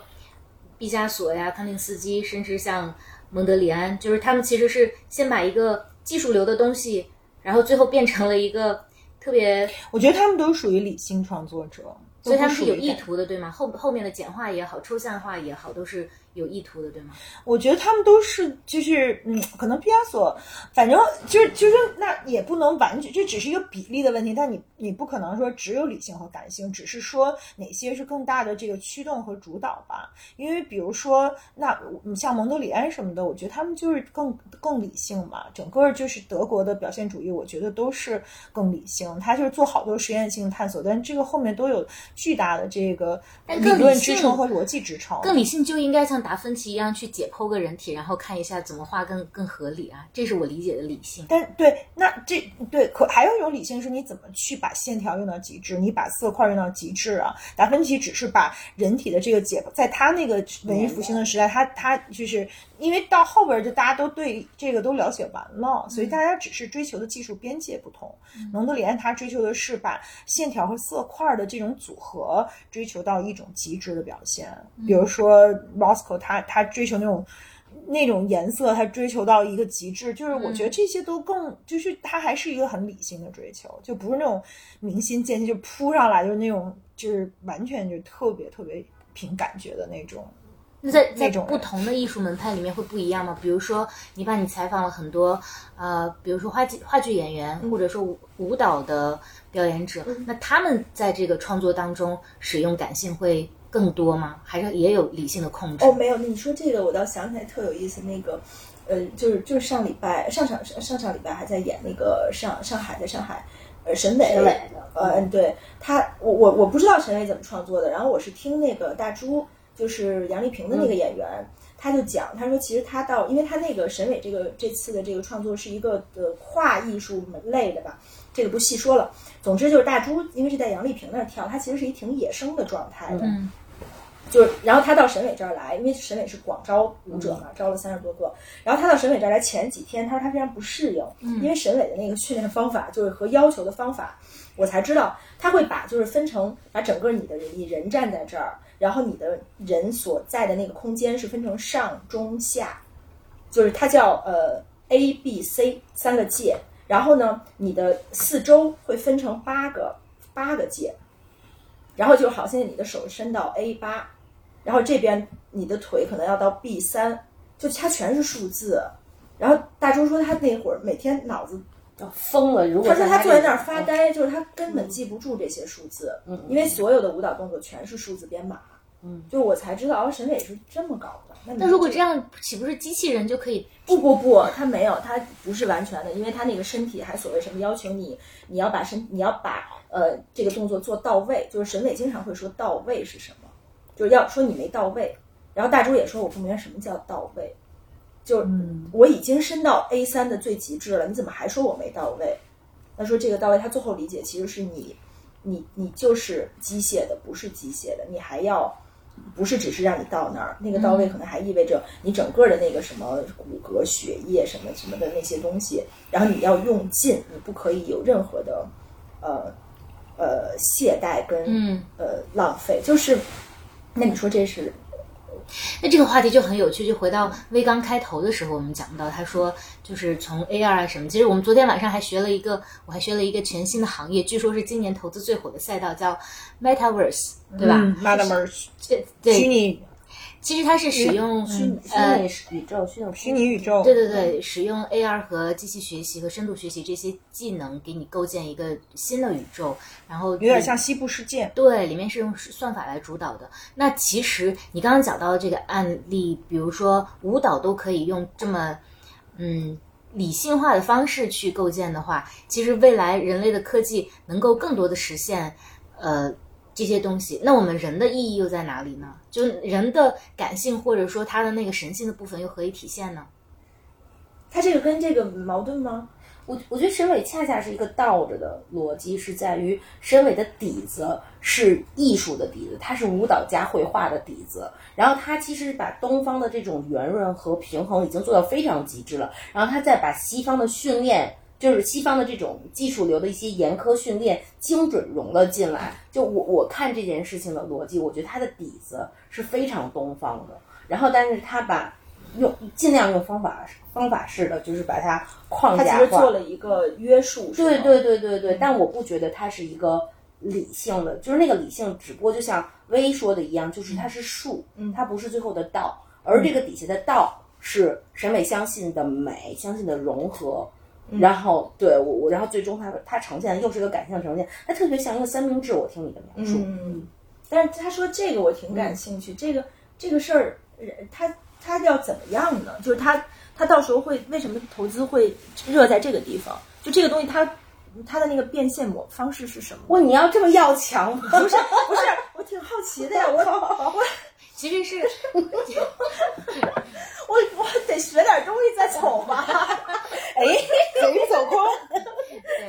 毕加索呀、康定斯基，甚至像蒙德里安，就是他们其实是先把一个技术流的东西，然后最后变成了一个特别，我觉得他们都属于理性创作者，所以他们是有意图的，对吗？后后面的简化也好，抽象化也好，都是有意图的，对吗？我觉得他们都是就是嗯，可能毕加索，反正就是就是那也不能完全，这只是一个比例的问题。但你你不可能说只有理性和感性，只是说哪些是更大的这个驱动和主导吧。因为比如说那你像蒙德里安什么的，我觉得他们就是更更理性嘛。整个就是德国的表现主义，我觉得都是更理性。他就是做好多实验性探索，但这个后面都有巨大的这个理论支撑和逻辑支撑。更理性就应该像达芬奇一样去解剖个人体，然后看一下怎么画更更合理啊，这是我理解的理性。但对，那这对可还有一种理性是你怎么去把线条用到极致，你把色块用到极致啊。达芬奇只是把人体的这个解，在他那个文艺复兴的时代，他他就是因为到后边儿就大家都对这个都了解完了，所以大家只是追求的技术边界不同。蒙德里安他追求的是把线条和色块的这种组合追求到一种极致的表现，比如说 Roscoe 他他追求那种。那种颜色，他追求到一个极致，就是我觉得这些都更，就是他还是一个很理性的追求，就不是那种明心见性就扑上来，就是那种就是完全就特别特别凭感觉的那种。那在在不同的艺术门派里面会不一样吗？比如说，你把你采访了很多，呃，比如说话剧话剧演员，或者说舞舞蹈的表演者，那他们在这个创作当中使用感性会更多吗？还是也有理性的控制？哦，没有，你说这个我倒想起来特有意思，那个，呃，就是就是上礼拜上上上上上礼拜还在演那个上上海在上海，呃，沈伟，沈伟呃，嗯，对他，我我我不知道沈伟怎么创作的，然后我是听那个大朱，就是杨丽萍的那个演员。他就讲，他说其实他到，因为他那个沈伟这个这次的这个创作是一个呃跨艺术门类的吧，这个不细说了。总之就是大猪，因为是在杨丽萍那儿跳，他其实是一挺野生的状态的。嗯就是，然后他到沈伟这儿来，因为沈伟是广招舞者嘛，招了三十多个。然后他到沈伟这儿来前几天，他说他非常不适应，因为沈伟的那个训练方法就是和要求的方法，我才知道他会把就是分成把整个你的人你人站在这儿，然后你的人所在的那个空间是分成上中下，就是它叫呃 A B C 三个界，然后呢，你的四周会分成八个八个界，然后就好像你的手伸到 A 八，然后这边你的腿可能要到 B 三，就它全是数字。然后大周说他那会儿每天脑子，疯了。如果他说他坐在那儿发呆，就是他根本记不住这些数字，因为所有的舞蹈动作全是数字编码。嗯，就我才知道哦，沈伟是这么搞的。那如果这样，岂不是机器人就可以？不不不，他没有，他不是完全的，因为他那个身体还所谓什么要求你，你要把身，你要把呃这个动作做到位，就是沈伟经常会说到位是什么，就要说你没到位，然后大周也说我不明白什么叫到位，就是我已经伸到 A 三的最极致了，你怎么还说我没到位？他说这个到位，他最后理解其实是你，你你就是机械的，不是机械的，你还要。不是只是让你到那儿，那个到位可能还意味着你整个的那个什么骨骼、血液什么什么的那些东西，然后你要用尽，你不可以有任何的呃呃懈怠跟嗯呃浪费。就是，那你说这是那这个话题就很有趣，就回到微刚开头的时候，我们讲到，他说就是从 AR 啊什么，其实我们昨天晚上还学了一个，我还学了一个全新的行业，据说是今年投资最火的赛道，叫 Metaverse，对吧？嗯，Metaverse，对，虚拟其实它是使用虚拟虚呃拟宇宙、虚拟虚拟宇宙，对对对，使用 AR 和机器学习和深度学习这些技能，给你构建一个新的宇宙，然后有点像西部世界。对，里面是用算法来主导的。那其实你刚刚讲到的这个案例，比如说舞蹈都可以用这么嗯理性化的方式去构建的话，其实未来人类的科技能够更多的实现呃这些东西。那我们人的意义又在哪里呢？就人的感性或者说他的那个神性的部分又何以体现呢？他这个跟这个矛盾吗？我我觉得沈伟恰恰是一个倒着的逻辑，是在于沈伟的底子是艺术的底子，他是舞蹈加绘画的底子，然后他其实把东方的这种圆润和平衡已经做到非常极致了，然后他再把西方的训练。就是西方的这种技术流的一些严苛训练，精准融了进来。就我我看这件事情的逻辑，我觉得他的底子是非常东方的。然后，但是他把用尽量用方法方法式的，就是把它框架化。其实做了一个约束，对对对对对，但我不觉得它是一个理性的，就是那个理性，只不过就像薇说的一样，就是它是术，嗯它不是最后的道，而这个底下的道是审美相信的美，相信的融合。然后对我我，然后最终它它呈现的又是一个感性呈现，它特别像一个三明治。我听你的描述，嗯，但是他说这个我挺感兴趣，这个这个事儿，人他他要怎么样呢？就是他他到时候会为什么投资会热在这个地方？就这个东西它它的那个变现模方式是什么？哇，你要这么要强吗？不是不是，我挺好奇的呀，我 我其实是 我我得学点东西再走吧。哎，走一走空，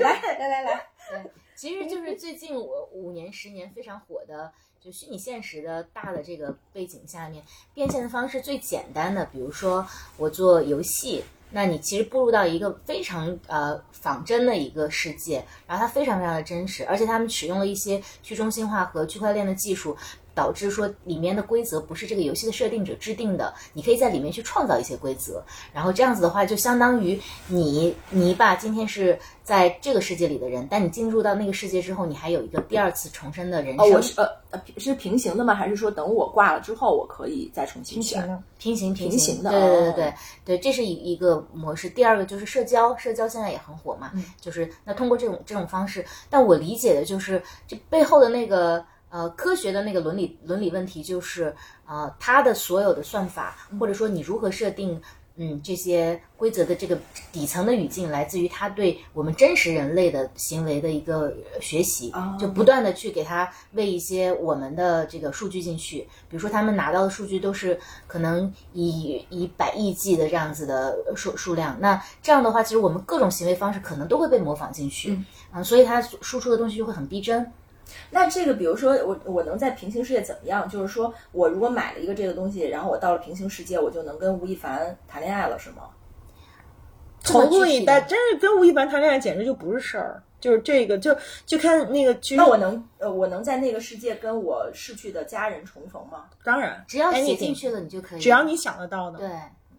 来来来来，对，其实就是最近我五年、十年非常火的，就虚拟现实的大的这个背景下面，变现的方式最简单的，比如说我做游戏，那你其实步入到一个非常呃仿真的一个世界，然后它非常非常的真实，而且他们使用了一些去中心化和区块链的技术。导致说里面的规则不是这个游戏的设定者制定的，你可以在里面去创造一些规则，然后这样子的话，就相当于你泥巴今天是在这个世界里的人，但你进入到那个世界之后，你还有一个第二次重生的人哦，生。我是呃呃是平行的吗？还是说等我挂了之后，我可以再重新选？的，平行平平行的对对对哦对对，这是一一个模式。第二个就是社交，社交现在也很火嘛，嗯就是那通过这种这种方式，但我理解的就是这背后的那个呃科学的那个伦理伦理问题，就是呃它的所有的算法，或者说你如何设定嗯，这些规则的这个底层的语境来自于它对我们真实人类的行为的一个呃学习，哦就不断的去给它喂一些我们的这个数据进去。比如说，他们拿到的数据都是可能以以百亿计的这样子的数数量，那这样的话，其实我们各种行为方式可能都会被模仿进去，嗯、所以它输出的东西就会很逼真。那这个，比如说我我能在平行世界怎么样？就是说我如果买了一个这个东西，然后我到了平行世界，我就能跟吴亦凡谈恋爱了，是吗？头部一代，这么具体真是跟吴亦凡谈恋爱简直就不是事儿。就是这个，就就看那个剧。那我能呃，我能在那个世界跟我逝去的家人重逢吗？当然，只要写进去了，你就可以。只要你想得到的。对，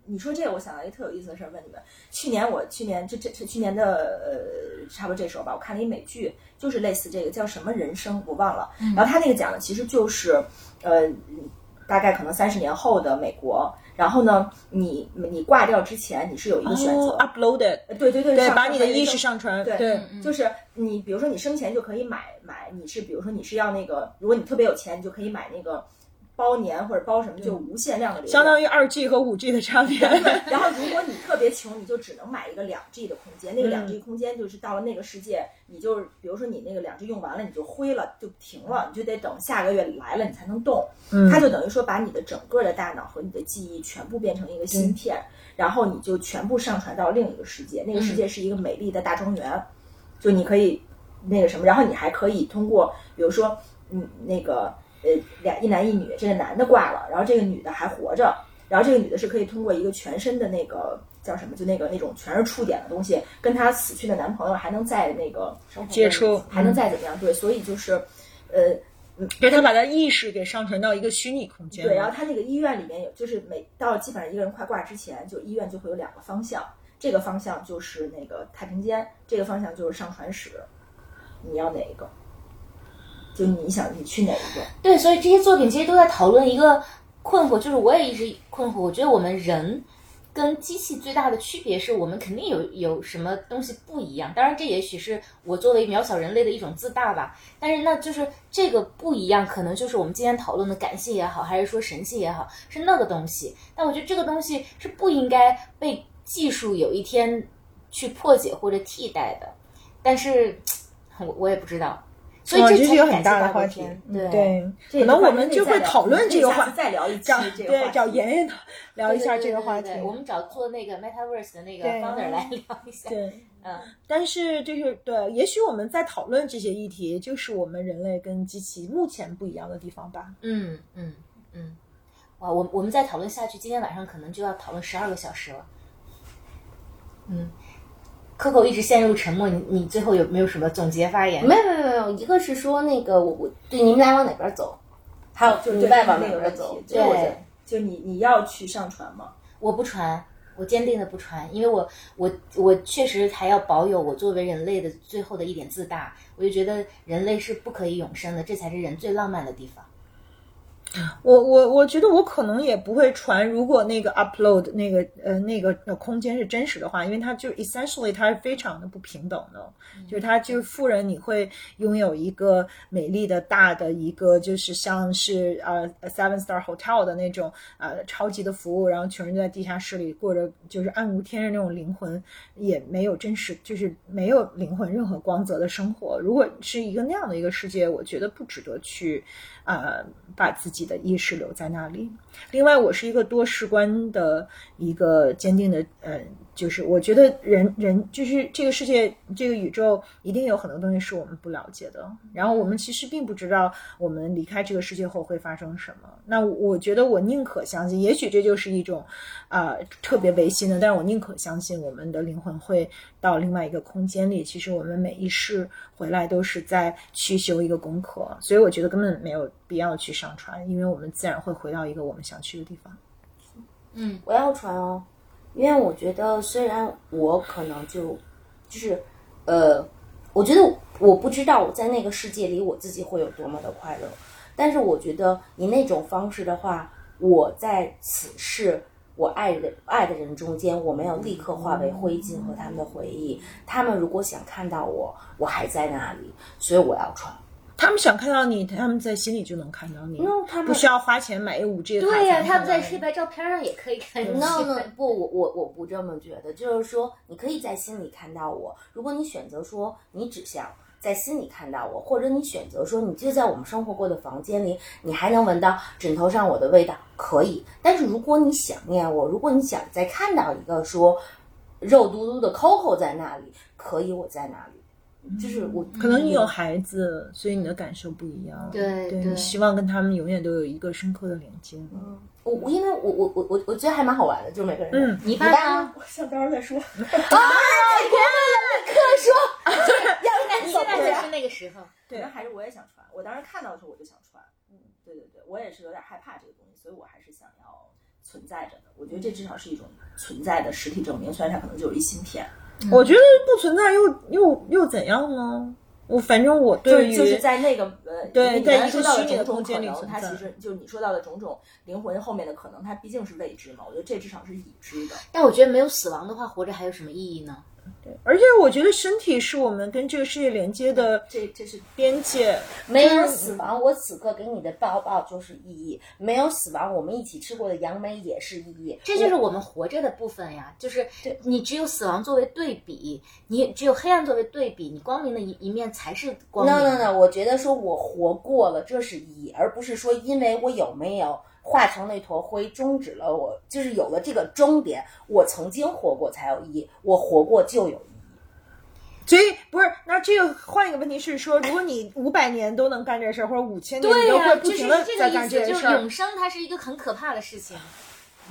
你说这个，我想到一个特有意思的事儿，问你们。去年我去年这这这去年的呃，差不多这时候吧，我看了一美剧，就是类似这个叫什么人生，我忘了。然后他那个讲的其实就是呃，大概可能三十年后的美国。然后呢，你你挂掉之前，你是有一个选择。哦，uploaded，呃对对对，对，把你的意识上传对，就是你，比如说你生前就可以买买，你是比如说你是要那个，如果你特别有钱，你就可以买那个包年或者包什么，就无限量的流量。相当于二 G 和五 G 的差别。然后如果你特别穷，你就只能买一个两 G 的空间。那个两 G 空间就是到了那个世界，你就比如说你那个两 G 用完了，你就灰了，就停了，你就得等下个月来了你才能动。嗯它就等于说把你的整个的大脑和你的记忆全部变成一个芯片，然后你就全部上传到另一个世界。那个世界是一个美丽的大庄园，就你可以那个什么，然后你还可以通过，比如说嗯那个呃俩一男一女，这个男的挂了，然后这个女的还活着，然后这个女的是可以通过一个全身的那个叫什么，就那个那种全是触点的东西，跟她死去的男朋友还能再那个接触还能再怎么样？对，所以就是呃。就是他把他意识给上传到一个虚拟空间。对，然后他那个医院里面有，就是每到基本上一个人快挂之前，就医院就会有两个方向，这个方向就是那个太平间，这个方向就是上传室，你要哪一个？就你想你去哪一个？对，所以这些作品其实都在讨论一个困惑，就是我也一直困惑。我觉得我们人跟机器最大的区别是我们肯定有有什么东西不一样。当然，这也许是我作为渺小人类的一种自大吧。但是，那就是这个不一样，可能就是我们今天讨论的感性也好，还是说神性也好，是那个东西。但我觉得这个东西是不应该被技术有一天去破解或者替代的。但是，我我也不知道。所以哇这是一个很大大的话题。对对，可能我们就会讨论这个话可以下次再聊一期对找妍妍聊一下这个话题我们找做那个 Metaverse 的那个 founder 来聊一下。对，嗯，但是就是对，也许我们在讨论这些议题，就是我们人类跟机器目前不一样的地方吧。嗯嗯嗯，哇，我我们再讨论下去，今天晚上可能就要讨论十二个小时了。嗯，Coco 一直陷入沉默，你你最后有没有什么总结发言？没有没有没有，一个是说那个我我对你们俩往哪边走，还有就你外往哪边走对就你你要去上传吗？我不传，我坚定的不传，因为我我我确实还要保有我作为人类的最后的一点自大，我就觉得人类是不可以永生的，这才是人最浪漫的地方。我我我觉得我可能也不会传，如果那个 upload 那个呃那个呃空间是真实的话，因为它就 essentially 它是非常的不平等的，就是它就是富人你会拥有一个美丽的大的一个就是像是呃 seven star hotel 的那种呃超级的服务，然后穷人就在地下室里过着就是暗无天日那种灵魂也没有真实就是没有灵魂任何光泽的生活。如果是一个那样的一个世界，我觉得不值得去呃把自己的意识留在那里。另外，我是一个多事观的一个坚定的呃，就是我觉得人人就是这个世界这个宇宙一定有很多东西是我们不了解的，然后我们其实并不知道我们离开这个世界后会发生什么。那我觉得我宁可相信，也许这就是一种啊、呃特别违心的，但是我宁可相信我们的灵魂会到另外一个空间里。其实我们每一世回来都是在去修一个功课，所以我觉得根本没有必要去上传，因为我们自然会回到一个我们想去的地方。嗯我要传哦，因为我觉得虽然我可能就就是呃，我觉得我不知道我在那个世界里我自己会有多么的快乐，但是我觉得以那种方式的话，我在此世。我爱的爱的人中间，我没有立刻化为灰烬和他们的回忆。他们如果想看到我，我还在那里，所以我要传。他们想看到你，他们在心里就能看到你，嗯他们不需要花钱买一五 G 的卡对呀、他们在黑白照片上也可以看到。no no 不，我我我不这么觉得，就是说你可以在心里看到我。如果你选择说你只想在心里看到我，或者你选择说你就在我们生活过的房间里，你还能闻到枕头上我的味道，可以。但是如果你想念我，如果你想再看到一个说肉嘟嘟的 Coco 在那里，可以，我在那里。就是我可能你有孩子，所以你的感受不一样。对对对你希望跟他们永远都有一个深刻的连接。我我因为我我我我我觉得还蛮好玩的，就是每个人嗯你爸呢？我想到时候再说。那 现在就是那个时候。可能还是我也想穿。我当时看到的时候我就想穿。嗯，对对对，我也是有点害怕这个东西，所以我还是想要存在着的。我觉得这至少是一种存在的实体证明，虽然它可能就是一芯片。我觉得不存在又又又怎样呢？我反正我对于就是就是在那个呃，对你刚才在一个说到的虚拟的种种可空间里能，它存在其实就是你说到的种种灵魂后面的可能，它毕竟是未知嘛。我觉得这至少是已知的。但我觉得没有死亡的话，活着还有什么意义呢？而且我觉得身体是我们跟这个世界连接的这这是边界。没有死亡，我此刻给你的抱抱就是意义；没有死亡，我们一起吃过的杨梅也是意义。这就是我们活着的部分呀，就是你只有死亡作为对比，你只有黑暗作为对比，你光明的一一面才是光明 no。no no，我觉得说我活过了，这是意义，而不是说因为我有没有化成那坨灰，终止了我，就是有了这个终点，我曾经活过才有意义，我活过就有意义。所以不是，那这个换一个问题是说，如果你五百年都能干这事儿，或者五千年你都会不停的这在干个意思，就是这件事儿永，生它是一个很可怕的事情。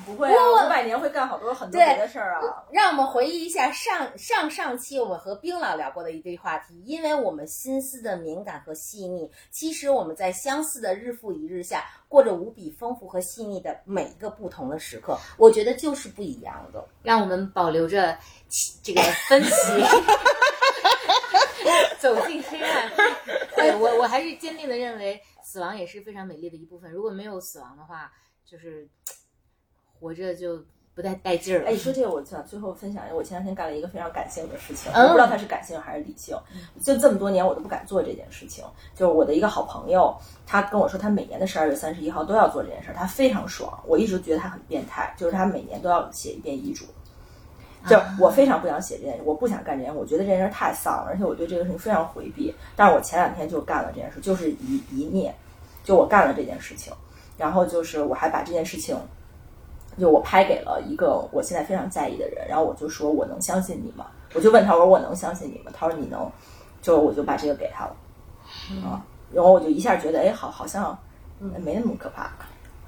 不会啊，五百年会干好多很多别的事儿啊。让我们回忆一下上上上期我们和冰老聊过的一堆话题，因为我们心思的敏感和细腻，其实我们在相似的日复一日下，过着无比丰富和细腻的每一个不同的时刻，我觉得就是不一样的。让我们保留着这个分析，走进黑暗。对我，我还是坚定的认为，死亡也是非常美丽的一部分。如果没有死亡的话，就是 活着就不太带劲儿了。哎，你说这个，我想最后分享一个，我前两天干了一个非常感性的事情，嗯我不知道它是感性还是理性。就这么多年，我都不敢做这件事情。就是我的一个好朋友，他跟我说，他每年的十二月三十一号都要做这件事儿，他非常爽。我一直觉得他很变态，就是他每年都要写一遍遗嘱。就我非常不想写这件事，我不想干这件事，我觉得这件事太丧了，而且我对这个事情非常回避。但是我前两天就干了这件事，就是一一念，就我干了这件事情，然后就是我还把这件事情就我拍给了一个我现在非常在意的人，然后我就说我能相信你吗？我就问他我说我能相信你吗？他说你能，就我就把这个给他了，啊，然后我就一下觉得哎好好像嗯没那么可怕，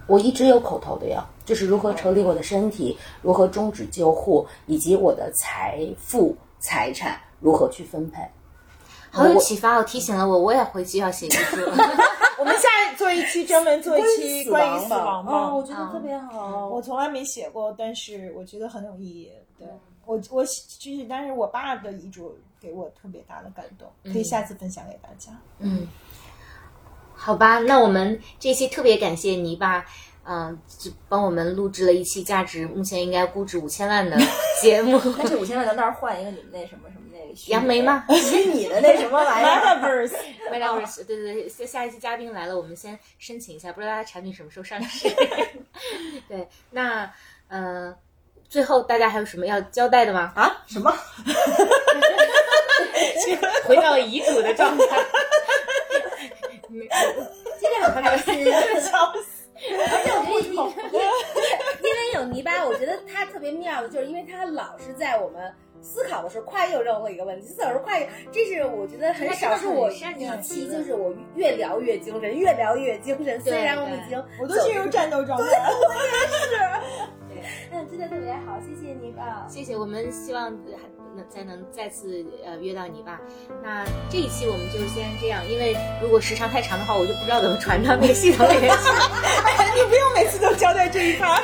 我一直有口头的呀，就是如何成立我的身体，如何终止救护，以及我的财富财产如何去分配。好有启发我，提醒了我，我也回去要写遗嘱。我们下做一期专门做一期关于死亡吧。哦，我觉得特别好。我从来没写过，但是我觉得很有意义。对我，我就是，但是我爸的遗嘱给我特别大的感动，可以下次分享给大家。嗯，好吧，那我们这期特别感谢泥巴，嗯、就帮我们录制了一期价值目前应该估值五千万的节目。那这五千万咱到时候换一个你们那什么什么那个杨梅吗 虚拟的那什么玩意儿？Metaverse，Metaverse，对对对，下下一期嘉宾来了，我们先申请一下，不知道他产品什么时候上市。对，那呃，最后大家还有什么要交代的吗？啊？什么？回到遗嘱的状态。没今天很开心，笑死！而且我觉得因为因为有泥巴，我觉得它特别妙的，就是因为它老是在我们。思考的时候快又任何一个问题，思考的时候快，这是我觉得很少是我一期就是我越聊越精神，越聊越精神。虽然我们已经我都进入战斗状态了我也是。嗯，真的特别好，谢谢你吧。谢谢，我们希望还能再能再次呃约到你吧。那这一期我们就先这样，因为如果时长太长的话，我就不知道怎么传到那个系统里面去。你不用每次都交代这一趴。